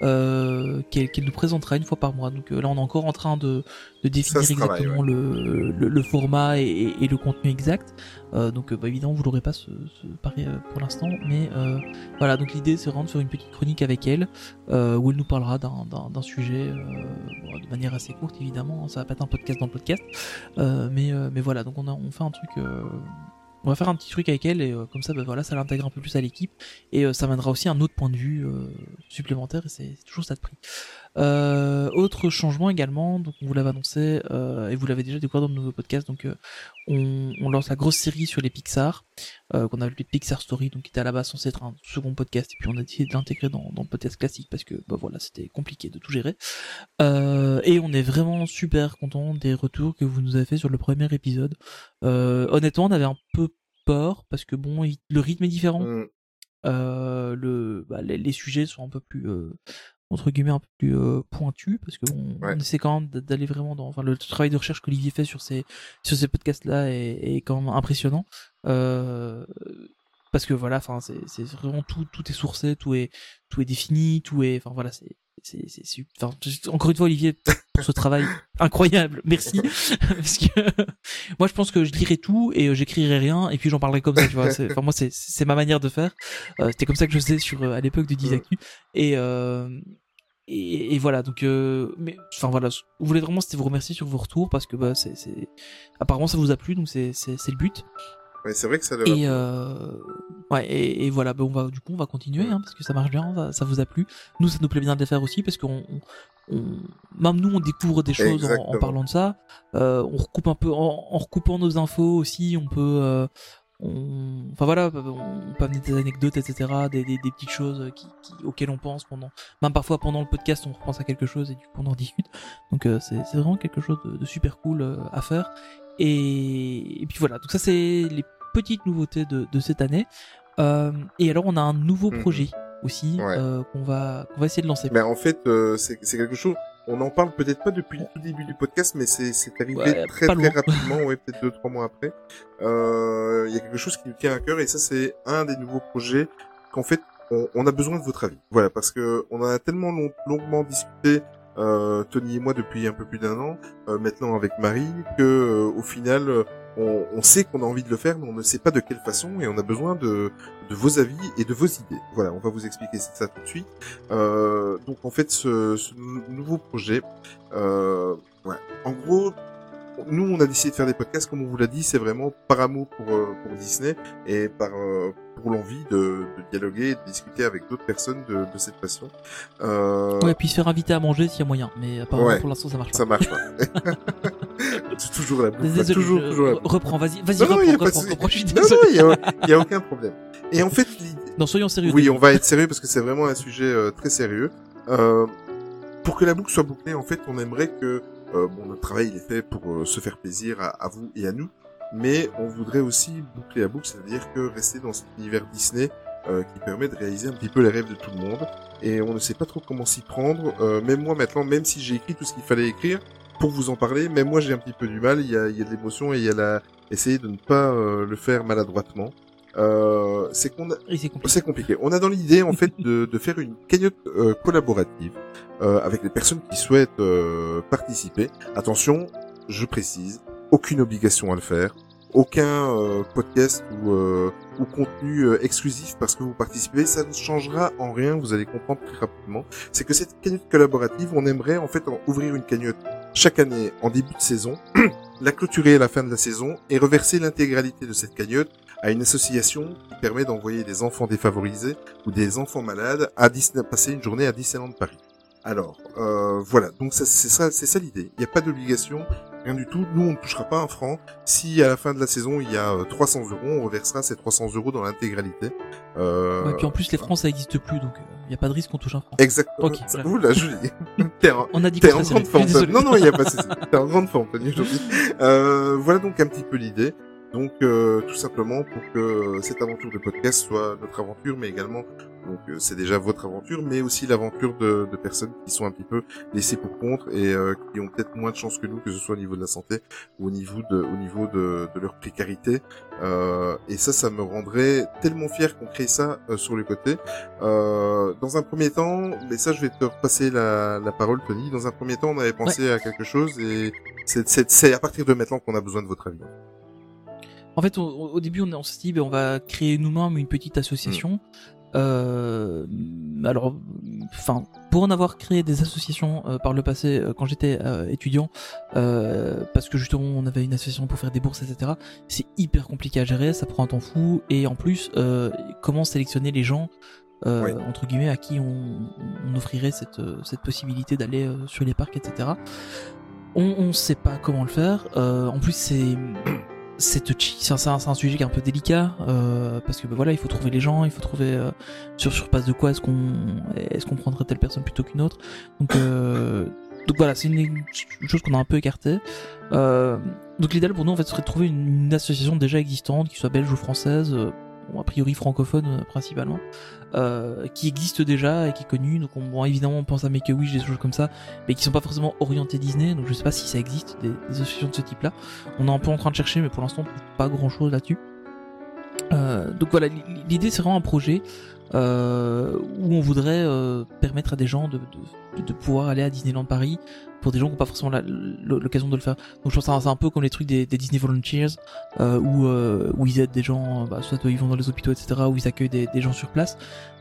Speaker 6: euh, qu'elle nous présentera une fois par mois. Donc euh, là, on est encore en train de, de définir
Speaker 7: travaille,
Speaker 6: exactement le, le, le format et, et- le contenu exact. Euh, donc bah, évidemment, vous l'aurez pas ce, ce euh, pour l'instant, mais euh, voilà. Donc l'idée, c'est vraiment de faire une petite chronique avec elle euh, où elle nous parlera d'un- sujet euh, bon, de manière assez courte, évidemment. hein. Ça va pas être un podcast dans le podcast, Euh, mais euh, mais voilà. Donc on a on fait un truc. On va faire un petit truc avec elle et euh, comme ça, bah, voilà, ça l'intègre un peu plus à l'équipe et euh, ça mènera aussi un autre point de vue euh, supplémentaire et c'est toujours ça de prix. Euh, autre changement également, donc on vous l'avait annoncé euh, et vous l'avez déjà découvert dans le nouveau podcast. Donc euh, on, on lance la grosse série sur les Pixar qu'on a appelé Pixar Story, donc qui était à la base censé être un second podcast et puis on a décidé de l'intégrer dans, dans le podcast classique parce que bah voilà c'était compliqué de tout gérer. Et on est vraiment super content des retours que vous nous avez fait sur le premier épisode. Honnêtement, on avait un peu peur parce que bon, il- le rythme est différent.
Speaker 7: Mm.
Speaker 6: Euh, le, bah, les, les sujets sont un peu plus euh, entre guillemets un peu plus euh, pointus parce que
Speaker 7: Ouais.
Speaker 6: on essaie quand même d'aller vraiment dans enfin le travail de recherche qu'Olivier fait sur ces sur ces podcasts là est, est quand même impressionnant euh, parce que voilà enfin c'est c'est vraiment tout tout est sourcé tout est tout est défini tout est enfin voilà c'est c'est c'est su- enfin juste- encore une fois Olivier pour ce travail incroyable merci. Parce que moi je pense que je lirai tout et euh, j'écrirai rien et puis j'en parlerai comme ça tu vois. C'est enfin moi c'est c'est ma manière de faire. Euh, c'était comme ça que je faisais sur euh, à l'époque de Dizactu et euh, et, et voilà. Donc euh, mais enfin voilà. Je voulais vraiment c'était vous remercier sur vos retours parce que bah c'est apparemment ça vous a plu. Donc c'est le but
Speaker 7: Ouais, c'est vrai que ça a
Speaker 6: et euh, ouais et, et voilà ben on va du coup on va continuer hein, parce que ça marche bien ça, ça vous a plu. Nous ça nous plaît bien de les faire aussi parce qu'on on, même nous on découvre des choses en, parlant de ça. Euh, on recoupe un peu en, en recoupant nos infos aussi on peut euh, on... enfin voilà on peut amener des anecdotes etc des, des, des petites choses qui, qui- auxquelles on pense pendant même parfois pendant le podcast on repense à quelque chose et du coup on en discute. Donc euh, c'est c'est vraiment quelque chose de, de super cool à faire. Et, et puis voilà donc ça c'est les petites nouveautés de, de cette année Euh, et alors on a un nouveau
Speaker 7: Mhm.
Speaker 6: projet aussi
Speaker 7: Ouais.
Speaker 6: euh, qu'on va qu'on va essayer de lancer
Speaker 7: Mais en fait, euh, c'est quelque chose. On en parle peut-être pas depuis le tout début du podcast, mais c'est arrivé
Speaker 6: Ouais,
Speaker 7: très très
Speaker 6: loin.
Speaker 7: rapidement, ouais, peut-être deux trois mois après. Euh, Il y a quelque chose qui nous tient à cœur et ça c'est un des nouveaux projets qu'en fait on, on a besoin de votre avis. Voilà, parce que on en a tellement long- longuement discuté. Euh, Tony et moi depuis un peu plus d'un an, euh, maintenant avec Marie, que euh, au final on, on sait qu'on a envie de le faire, mais on ne sait pas de quelle façon et on a besoin de, de vos avis et de vos idées. Voilà, on va vous expliquer ça tout de suite. Euh, donc en fait, ce, ce nou- nouveau projet, euh, ouais. en gros, nous on a décidé de faire des podcasts, comme on vous l'a dit, c'est vraiment par amour pour, euh, pour Disney et par euh, pour l'envie de, de dialoguer et de discuter avec d'autres personnes de, de cette passion. Euh,
Speaker 6: ouais puis se faire inviter à manger s'il y a moyen mais apparemment
Speaker 7: Ouais.
Speaker 6: pour l'instant ça marche pas
Speaker 7: ça marche pas. c'est toujours la bouffe,
Speaker 6: Désolé,
Speaker 7: toujours,
Speaker 6: je-
Speaker 7: toujours la
Speaker 6: re- reprends vas-y vas-y
Speaker 7: Non,
Speaker 6: reprends
Speaker 7: pas de
Speaker 6: reprends,
Speaker 7: souci.
Speaker 6: reprends, je suis
Speaker 7: Non,
Speaker 6: désolé.
Speaker 7: non, il y y a aucun problème. Et en fait, l'idée,
Speaker 6: non soyons sérieux
Speaker 7: Oui, on va être sérieux parce que c'est vraiment un sujet euh, très sérieux. Euh, pour que la boucle soit bouclée, en fait, on aimerait que euh, bon, notre travail il est fait pour euh, se faire plaisir à, à vous et à nous, mais on voudrait aussi boucler la boucle, c'est-à-dire que rester dans cet univers Disney euh, qui permet de réaliser un petit peu les rêves de tout le monde. Et on ne sait pas trop comment s'y prendre. Euh, même moi maintenant, même si j'ai écrit tout ce qu'il fallait écrire pour vous en parler, même moi j'ai un petit peu du mal. Il y a, il y a de l'émotion et il y a la essayer de ne pas euh, le faire maladroitement. Euh, c'est qu'on a,
Speaker 6: et c'est compliqué
Speaker 7: c'est compliqué. On a dans l'idée en fait de, de faire une cagnotte euh, collaborative euh, avec les personnes qui souhaitent euh, participer. Attention, je précise, aucune obligation à le faire, aucun euh, podcast ou, euh, ou contenu euh, exclusif parce que vous participez. Ça ne changera en rien. Vous allez comprendre très rapidement. C'est que cette cagnotte collaborative, on aimerait en fait en ouvrir une cagnotte chaque année en début de saison, la clôturer à la fin de la saison et reverser l'intégralité de cette cagnotte à une association qui permet d'envoyer des enfants défavorisés ou des enfants malades à Disney, passer une journée à Disneyland Paris. Alors, euh, voilà. Donc c'est ça, c'est ça l'idée. Il n'y a pas d'obligation, rien du tout. Nous, on ne touchera pas un franc. Si à la fin de la saison il y a euh, 300 euros, on reversera ces 300 euros dans l'intégralité. Euh,
Speaker 6: Ouais, puis en plus les francs ça existe plus donc il y a pas de risque qu'on touche un franc
Speaker 7: Exactement. Ça- Julie. T'es en-
Speaker 6: on a dit
Speaker 7: T'es en grande forme. Non, non, il n'y a pas de souci. T'es en grande forme, Tony, aujourd'hui. Euh, voilà donc un petit peu l'idée. Donc, euh, tout simplement pour que cette aventure de podcast soit notre aventure, mais également, donc euh, c'est déjà votre aventure, mais aussi l'aventure de, de personnes qui sont un petit peu laissées pour compte et euh, qui ont peut-être moins de chance que nous, que ce soit au niveau de la santé ou au niveau de, au niveau de, de leur précarité. Euh, et ça, ça me rendrait tellement fier qu'on crée ça euh, sur le côté. Euh, dans un premier temps, mais ça, je vais te repasser la, la parole, Tony. Dans un premier temps, on avait pensé à quelque chose et c'est- c'est c'est à partir de maintenant qu'on a besoin de votre avis.
Speaker 6: En fait, au, au début, on, on s'est dit, ben, on va créer nous-mêmes une petite association. Euh, alors, enfin, pour en avoir créé des associations euh, par le passé, euh, quand j'étais étudiant, parce que justement, on avait une association pour faire des bourses, etc. C'est hyper compliqué à gérer, ça prend un temps fou, et en plus, comment sélectionner les gens entre guillemets, à qui on, on offrirait cette, cette possibilité d'aller sur les parcs, etc. On, on sait pas comment le faire. En plus, c'est c'est un, sujet qui est un peu délicat euh, parce que bah, voilà, il faut trouver les gens, il faut trouver euh, sur sur de quoi est-ce qu'on est-ce qu'on prendrait telle personne plutôt qu'une autre. Donc euh, donc voilà, c'est une, chose qu'on a un peu écartée. Euh, donc l'idéal pour nous en fait serait de trouver une, association déjà existante, qui soit belge ou française, euh, a priori francophone principalement, euh, qui existe déjà et qui est connue. Donc on, bon, évidemment on pense à Make a Wish, des choses comme ça, mais qui sont pas forcément orientées Disney. Donc je sais pas si ça existe des, des associations de ce type-là. On est un peu en train de chercher, mais pour l'instant pas grand-chose là-dessus. Euh, donc voilà, l'idée c'est vraiment un projet euh, où on voudrait euh, permettre à des gens de, de, de pouvoir aller à Disneyland Paris pour des gens qui n'ont pas forcément l'occasion de le faire. Donc je pense que c'est un- peu comme les trucs des, des Disney Volunteers euh, où, euh, où ils aident des gens, bah, soit ils vont dans les hôpitaux, etc., où ils accueillent des, des gens sur place.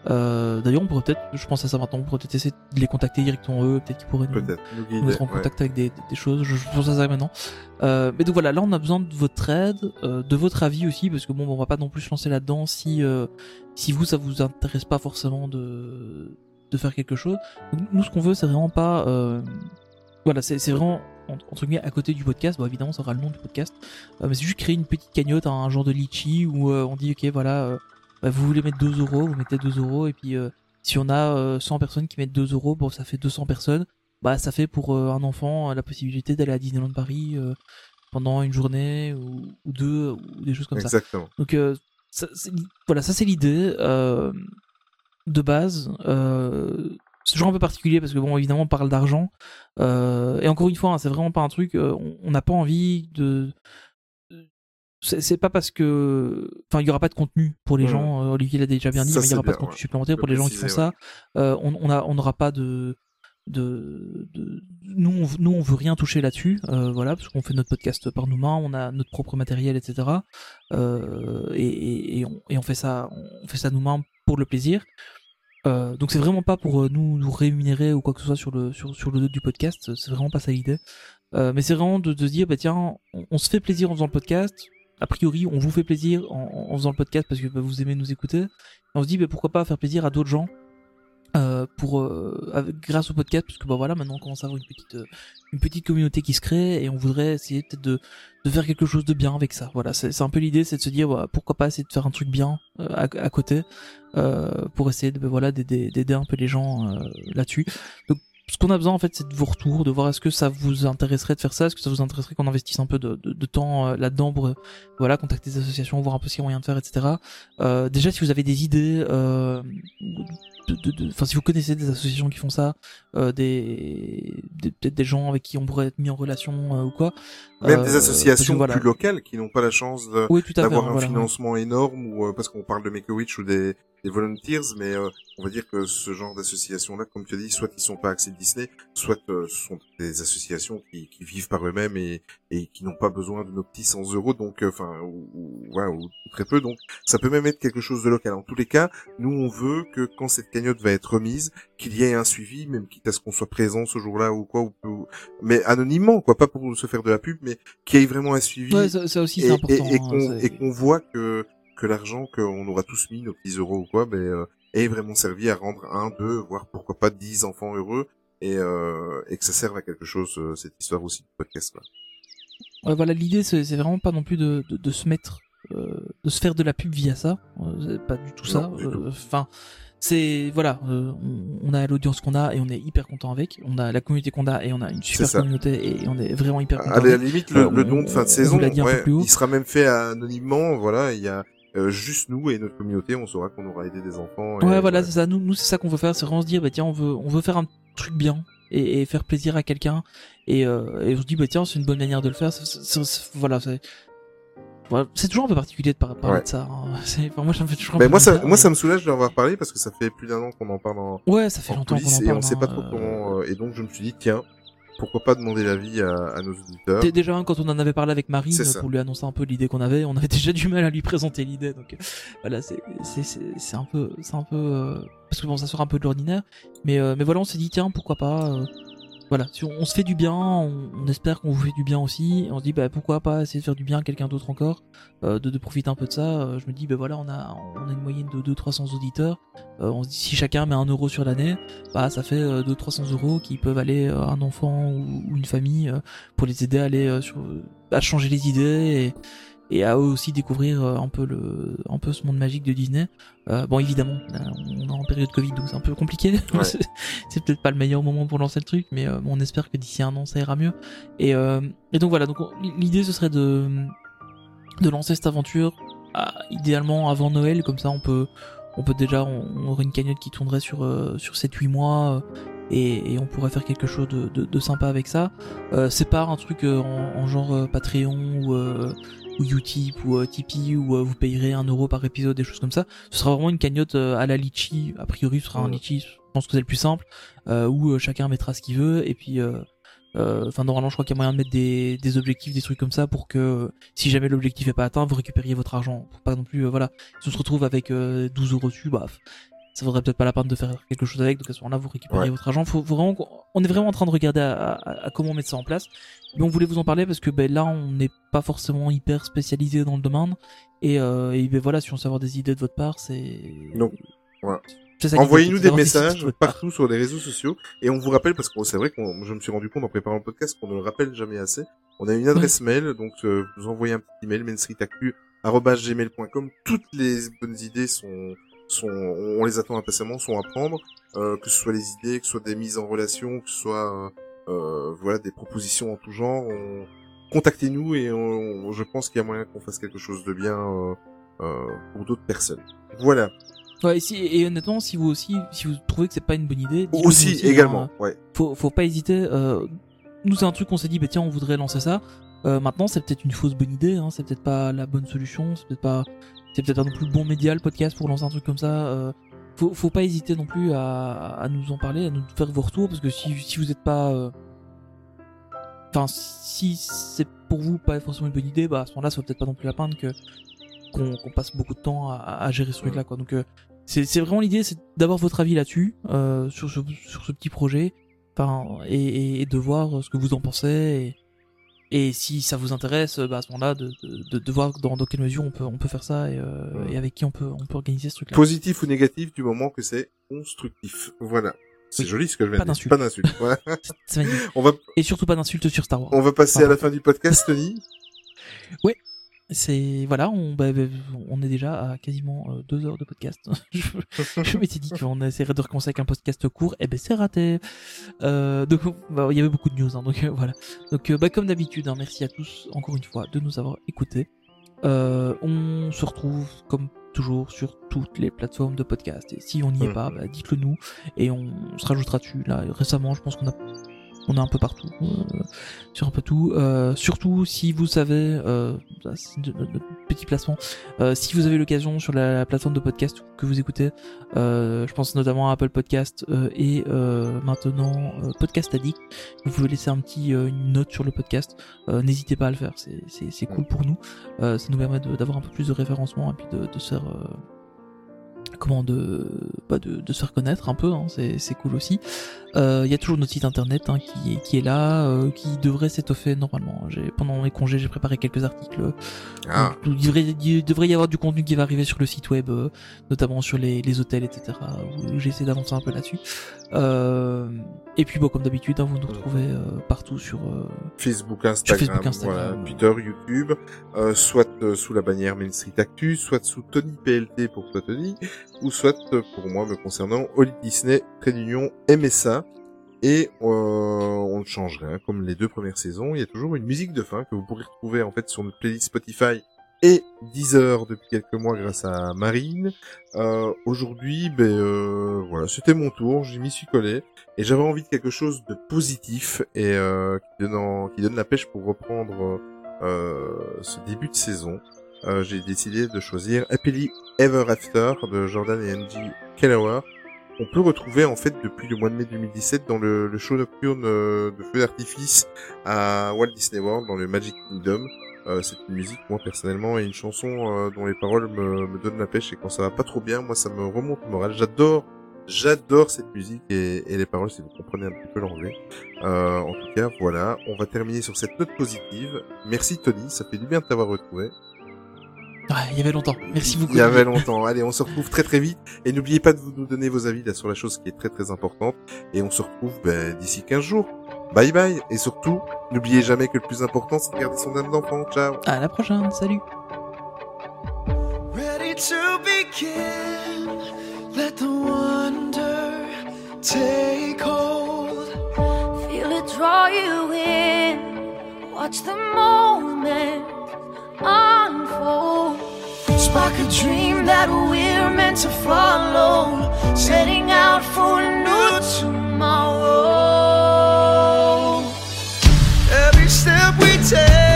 Speaker 6: Euh, D'ailleurs, on pourrait peut-être, je pense à ça maintenant, on pourrait peut-être essayer de les contacter directement eux, peut-être qu'ils pourraient nous, mettre en
Speaker 7: ouais.
Speaker 6: contact avec des, des choses. Je, je pense à ça maintenant. Euh, mais donc voilà, là on a besoin de votre aide, euh, de votre avis aussi, parce que bon, on va pas non plus se lancer là-dedans si euh, si vous ça vous intéresse pas forcément de de faire quelque chose. Donc, nous, ce qu'on veut, c'est vraiment pas, euh, voilà, c'est vraiment en- entre guillemets à côté du podcast. Bon, évidemment, ça aura le nom du podcast, euh, mais c'est juste créer une petite cagnotte, un genre de litchi où euh, on dit ok, voilà, euh, bah, vous voulez mettre 2 euros, vous mettez 2 euros, et puis si on a euh, 100 personnes qui mettent 2 euros, bon, ça fait 200 personnes bah ça fait pour un enfant la possibilité d'aller à Disneyland Paris pendant une journée ou, ou deux ou des choses comme ça.
Speaker 7: Exactement.
Speaker 6: Donc ça, voilà, ça c'est l'idée de base. C'est toujours un peu particulier parce que bon évidemment on parle d'argent euh, et encore une fois hein, c'est vraiment pas un truc euh, on- n'a pas envie de c'est pas parce que enfin il y aura pas de contenu pour les
Speaker 7: Mhm.
Speaker 6: gens euh, Olivier l'a déjà bien dit
Speaker 7: Ça,
Speaker 6: mais il y aura pas de contenu
Speaker 7: ouais.
Speaker 6: supplémentaire pour les gens qui font ça on on n'aura pas de de, de nous on, nous on veut rien toucher là-dessus euh, voilà parce qu'on fait notre podcast par nous-mêmes on a notre propre matériel etc euh, et, et, et on, et on fait ça on fait ça nous-mêmes pour le plaisir euh, donc c'est vraiment pas pour euh, nous nous rémunérer ou quoi que ce soit sur le sur, sur le dos du podcast. C'est vraiment pas ça l'idée. Euh, mais c'est vraiment de, de dire bah tiens on, se fait plaisir en faisant le podcast. A priori on vous fait plaisir en, en faisant le podcast parce que bah, vous aimez nous écouter. Et on se dit bah, pourquoi pas faire plaisir à d'autres gens euh, pour grâce au podcast. Parce que bah voilà maintenant on commence à avoir une petite une petite communauté qui se crée et on voudrait essayer peut-être de, de faire quelque chose de bien avec ça. Voilà c'est un peu l'idée c'est de se dire pourquoi pas essayer de faire un truc bien euh, à, côté euh, pour essayer de voilà d'aider d'aider un peu les gens euh, là-dessus ce qu'on a besoin en fait c'est de vos retours de voir est-ce que ça vous intéresserait de faire ça est-ce que ça vous intéresserait qu'on investisse un peu de, de, de temps euh, là-dedans pour euh, voilà contacter des associations voir un peu ce qu'il y a moyen de faire etc euh, déjà si vous avez des idées euh, de, de, de- enfin si vous connaissez des associations qui font ça euh, des, des- peut-être des gens avec qui on pourrait être mis en relation euh, ou quoi
Speaker 7: Même des associations
Speaker 6: que voilà.
Speaker 7: plus locales qui n'ont pas la chance
Speaker 6: oui
Speaker 7: d'avoir un
Speaker 6: voilà.
Speaker 7: financement énorme ou euh, parce qu'on parle de Make-A-Wish ou des, des Volunteers, mais euh, on va dire que ce genre d'associations-là, comme tu as dit, soit ils sont pas axés Disney, soit euh, ce sont des associations qui, qui vivent par eux-mêmes et, et qui n'ont pas besoin de nos petits 100 euros, donc euh, enfin ou, ou, ou très peu, donc ça peut même être quelque chose de local. En tous les cas, nous on veut que quand cette cagnotte va être remise, qu'il y ait un suivi, même quitte à ce qu'on soit présent ce jour-là ou quoi, ou, ou- mais anonymement, quoi, pas pour se faire de la pub, mais qu'il y ait vraiment un suivi
Speaker 6: Ouais, ça, ça aussi c'est important
Speaker 7: et- et
Speaker 6: hein,
Speaker 7: qu'on et qu'on voit que que l'argent qu'on aura tous mis nos petits euros ou quoi ben euh, ait vraiment servi à rendre un deux voire pourquoi pas dix enfants heureux et euh, et que ça serve à quelque chose euh, cette histoire aussi de podcast
Speaker 6: Ouais, voilà, l'idée c'est vraiment pas non plus de, de, de se mettre, euh, de se faire de la pub via ça. Euh, pas du tout ça.
Speaker 7: Non, du.
Speaker 6: Euh, Enfin, c'est voilà, euh, on, on a l'audience qu'on a et on est hyper content avec. On a la communauté qu'on a et on a une super communauté et on est vraiment hyper content.
Speaker 7: à la limite le,
Speaker 6: Euh,
Speaker 7: le don de fin de saison ouais, il sera même fait anonymement voilà il y a euh, juste nous et notre communauté on saura qu'on aura aidé des enfants et
Speaker 6: Ouais, voilà, c'est ça. Nous, nous c'est ça qu'on veut faire, c'est vraiment se dire, bah tiens, on veut, on veut faire un truc bien et, et faire plaisir à quelqu'un. Et, euh, et on se dit, bah tiens, c'est une bonne manière de le faire. Voilà, c'est. voilà, c'est toujours un peu particulier de par- parler
Speaker 7: Ouais.
Speaker 6: de ça. hein. Enfin, moi, ça me fait toujours un
Speaker 7: Ben moi ça
Speaker 6: bizarre,
Speaker 7: moi
Speaker 6: mais-
Speaker 7: ça me soulage d'en avoir parlé parce que ça fait plus d'un an qu'on en parle en,
Speaker 6: Ouais, ça fait
Speaker 7: en
Speaker 6: longtemps qu'on en
Speaker 7: et
Speaker 6: parle.
Speaker 7: on sait pas
Speaker 6: hein,
Speaker 7: trop
Speaker 6: euh,
Speaker 7: comment euh, et donc je me suis dit tiens pourquoi pas demander l'avis à, à nos auditeurs
Speaker 6: Dé- Déjà, hein, quand on en avait parlé avec Marine pour lui annoncer un peu l'idée qu'on avait, on avait déjà du mal à lui présenter l'idée. Donc euh, voilà, c'est un peu c'est un peu euh, parce que bon, ça sort un peu de l'ordinaire, mais euh, mais voilà, on s'est dit tiens pourquoi pas euh, voilà, si on, se fait du bien, on, espère qu'on vous fait du bien aussi. On se dit bah pourquoi pas essayer de faire du bien à quelqu'un d'autre encore, euh, de, profiter un peu de ça. Euh, je me dis bah voilà, on a on a une moyenne de 200-300 auditeurs. Euh, on se dit si chacun met un euro sur l'année, bah ça fait euh, 200-300 euros qui peuvent aller à un enfant ou, une famille pour les aider à aller sur à changer les idées et, et à eux aussi découvrir euh, un peu le un peu ce monde magique de Disney. Euh, bon évidemment, là, on est en période Covid donc c'est un peu compliqué.
Speaker 7: Ouais.
Speaker 6: c'est peut-être pas le meilleur moment pour lancer le truc, mais euh, on espère que d'ici un an ça ira mieux. Et, euh, et donc voilà, donc on- l'idée ce serait de de lancer cette aventure ah, idéalement avant Noël, comme ça on peut on peut déjà on, on aurait une cagnotte qui tournerait sur euh, sur 7-8 mois. euh, et, et on pourrait faire quelque chose de, de, de sympa avec ça. Euh, c'est pas un truc euh, en, en genre euh, Patreon ou, euh, ou Utip ou euh, Tipeee où euh, vous payerez un euro par épisode, des choses comme ça. Ce sera vraiment une cagnotte euh, à la Litchi. A priori, ce sera un. Litchi. Je pense que c'est le plus simple où chacun mettra ce qu'il veut et puis. Enfin, normalement, je crois qu'il y a moyen de mettre des, des objectifs, des trucs comme ça pour que si jamais l'objectif est pas atteint, vous récupériez votre argent. Pour pas non plus, voilà. Si on se retrouve avec euh, 12 euros dessus, bah, ça vaudrait peut-être pas la peine de faire quelque chose avec. Donc à ce moment-là, vous récupérez
Speaker 7: Ouais.
Speaker 6: votre argent. Faut, vraiment, on est vraiment en train de regarder à, à- à comment mettre ça en place. Mais on voulait vous en parler parce que ben là, on n'est pas forcément hyper spécialisé dans le domaine. Et, euh, et ben voilà, si on sait avoir des idées de votre part, c'est.
Speaker 7: Donc, voilà. Envoyez-nous des messages
Speaker 6: de
Speaker 7: partout sur les réseaux sociaux et on vous rappelle parce que c'est vrai que je me suis rendu compte en préparant le podcast qu'on ne le rappelle jamais assez. On a une adresse mail donc euh, vous envoyez un petit email mainstreetactu@gmail.com. Toutes les bonnes idées sont sont on les attend impatiemment, sont à prendre euh, que ce soit les idées, que ce soit des mises en relation, que ce soit euh, euh, voilà des propositions en tout genre. On... Contactez-nous et on- je pense qu'il y a moyen qu'on fasse quelque chose de bien euh, euh, pour d'autres personnes. Voilà.
Speaker 6: Ouais, et, si- et honnêtement, si vous aussi, si vous trouvez que c'est pas une bonne idée, nous
Speaker 7: Aussi,
Speaker 6: hein.
Speaker 7: également. Ouais.
Speaker 6: faut, faut pas hésiter. Euh, nous, c'est un truc qu'on s'est dit, bah tiens, on voudrait lancer ça. Euh, maintenant, c'est peut-être une fausse bonne idée. Hein, c'est peut-être pas la bonne solution. C'est peut-être pas, c'est peut-être pas non plus le bon média, le podcast pour lancer un truc comme ça. Euh, faut, faut pas hésiter non plus à, à nous en parler, à nous faire vos retours, parce que si, si vous êtes pas, euh, enfin, si c'est pour vous pas forcément une bonne idée, bah à ce moment-là, ça vaut peut-être pas non plus la peine que qu'on qu'on passe beaucoup de temps à, à gérer ce truc-là, quoi. Donc euh, c'est c'est vraiment l'idée, c'est d'avoir votre avis là-dessus, euh, sur ce sur ce petit projet, enfin et, et, et de voir ce que vous en pensez. Et, et si ça vous intéresse, bah à ce moment-là, de, de, de, voir dans, dans quelle mesure on peut on peut faire ça et, euh, et avec qui on peut on peut organiser ce truc-là.
Speaker 7: Positif ou négatif du moment que c'est constructif. Voilà. C'est
Speaker 6: Oui.
Speaker 7: joli ce que je viens
Speaker 6: Pas
Speaker 7: de dire. Pas d'insultes. Voilà. On va,
Speaker 6: Et surtout pas d'insultes sur Star Wars.
Speaker 7: on va passer à la fin du podcast, Tony.
Speaker 6: C'est voilà, on bah, bah, on est déjà à quasiment euh, deux heures de podcast. je je m'étais dit qu'on essaierait de recommencer avec un podcast court, et ben c'est raté. Euh, donc bah, il y avait beaucoup de news, hein, donc euh, voilà. Donc euh, bah, comme d'habitude, hein, merci à tous encore une fois de nous avoir écoutés. Euh, on se retrouve comme toujours sur toutes les plateformes de podcast. Et si on n'y est
Speaker 7: Mhm.
Speaker 6: pas, bah, dites-le nous et on, se rajoutera dessus. Là récemment, je pense qu'on a on est un peu partout, euh, sur un peu tout. Euh, surtout si vous savez, euh, de- petit placement, euh, si vous avez l'occasion sur la, plateforme de podcast que vous écoutez, je pense notamment à Apple Podcast et maintenant Podcast Addict, vous pouvez laisser un petit une note sur le podcast. N'hésitez pas à le faire, c'est cool pour nous. Ça nous permet d'avoir un peu plus de référencement et puis de, de se faire comment de, bah de de se faire connaître un peu, hein, c'est c'est cool aussi. Euh, Il y a toujours notre site internet hein, qui, est, qui est là, euh, qui devrait s'étoffer normalement. J'ai pendant les congés, j'ai préparé quelques articles.
Speaker 7: Ah.
Speaker 6: Donc, il, devrait, il devrait y avoir du contenu qui va arriver sur le site web, euh, notamment sur les, les hôtels, etc. où J'ai essayé d'avancer un peu là-dessus. Euh, et puis, bon, comme d'habitude, hein, vous nous retrouvez euh, partout sur. euh,
Speaker 7: Facebook, Instagram,
Speaker 6: Facebook, Instagram,
Speaker 7: voilà,
Speaker 6: euh.
Speaker 7: Twitter, YouTube, euh, soit euh, sous la bannière Main Street Actu, soit sous Tony PLT pour toi Tony, ou soit euh, pour moi me concernant Holly Disney, Trait d'Union, MSA. Et euh, on ne change rien, comme les deux premières saisons, il y a toujours une musique de fin que vous pourrez retrouver en fait sur notre playlist Spotify et Deezer depuis quelques mois grâce à Marine. Euh, Aujourd'hui, ben voilà, c'était mon tour, j'y m'y suis collé et j'avais envie de quelque chose de positif et qui, donne la pêche pour reprendre ce début de saison euh, j'ai décidé de choisir Happily Ever After de Jordan et Angie Kellerer. On peut retrouver en fait depuis le mois de mai 2017 dans le, le show nocturne euh, de feu d'artifice à Walt Disney World dans le Magic Kingdom. Euh, c'est une musique, moi personnellement, et une chanson euh, dont les paroles me, me, donnent la pêche et quand ça va pas trop bien, moi ça me remonte le moral. J'adore, j'adore cette musique et, et, les paroles si vous comprenez un petit peu l'anglais. Euh, en tout cas, voilà, on va terminer sur cette note positive. Merci Tony, ça fait du bien de t'avoir retrouvé.
Speaker 6: Ouais, il y avait longtemps. Merci beaucoup.
Speaker 7: Il y avait longtemps. Allez, on se retrouve très très vite. Et n'oubliez pas de nous donner vos avis là, sur la chose qui est très très importante. Et on se retrouve ben, d'ici 15 jours. Bye bye. Et surtout, n'oubliez jamais que le plus important, c'est de garder son âme d'enfant. Ciao.
Speaker 6: À la prochaine. Salut.
Speaker 8: Ready to begin.
Speaker 1: Watch. unfold.
Speaker 8: Spark a dream that we're meant to follow, setting out for a new tomorrow. Every step we take.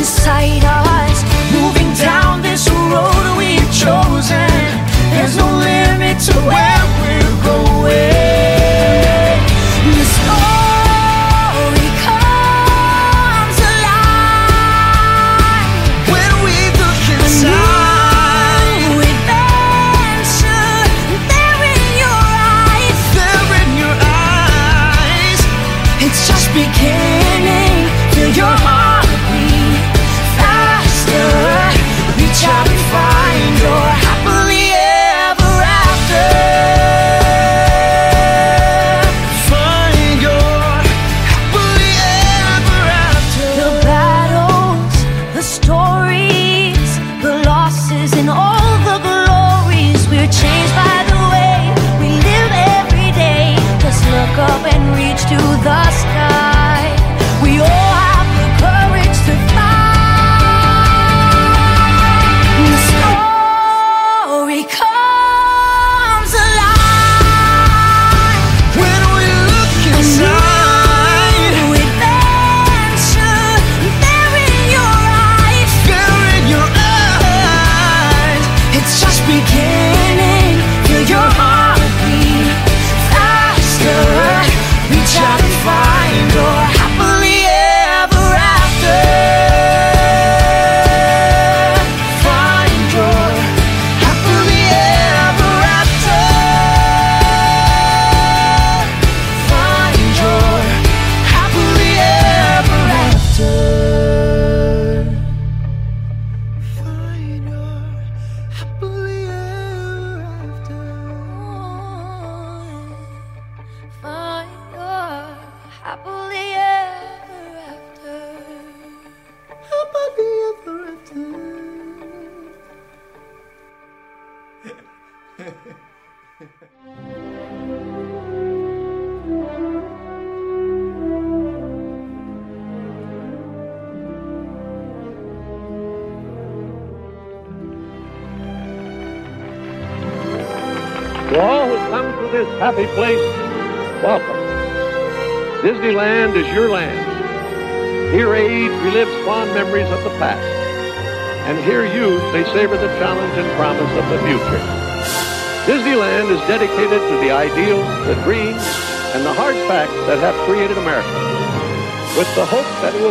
Speaker 8: inside
Speaker 2: of.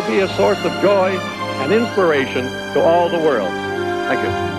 Speaker 2: be a source of joy and inspiration to all the world. Thank you.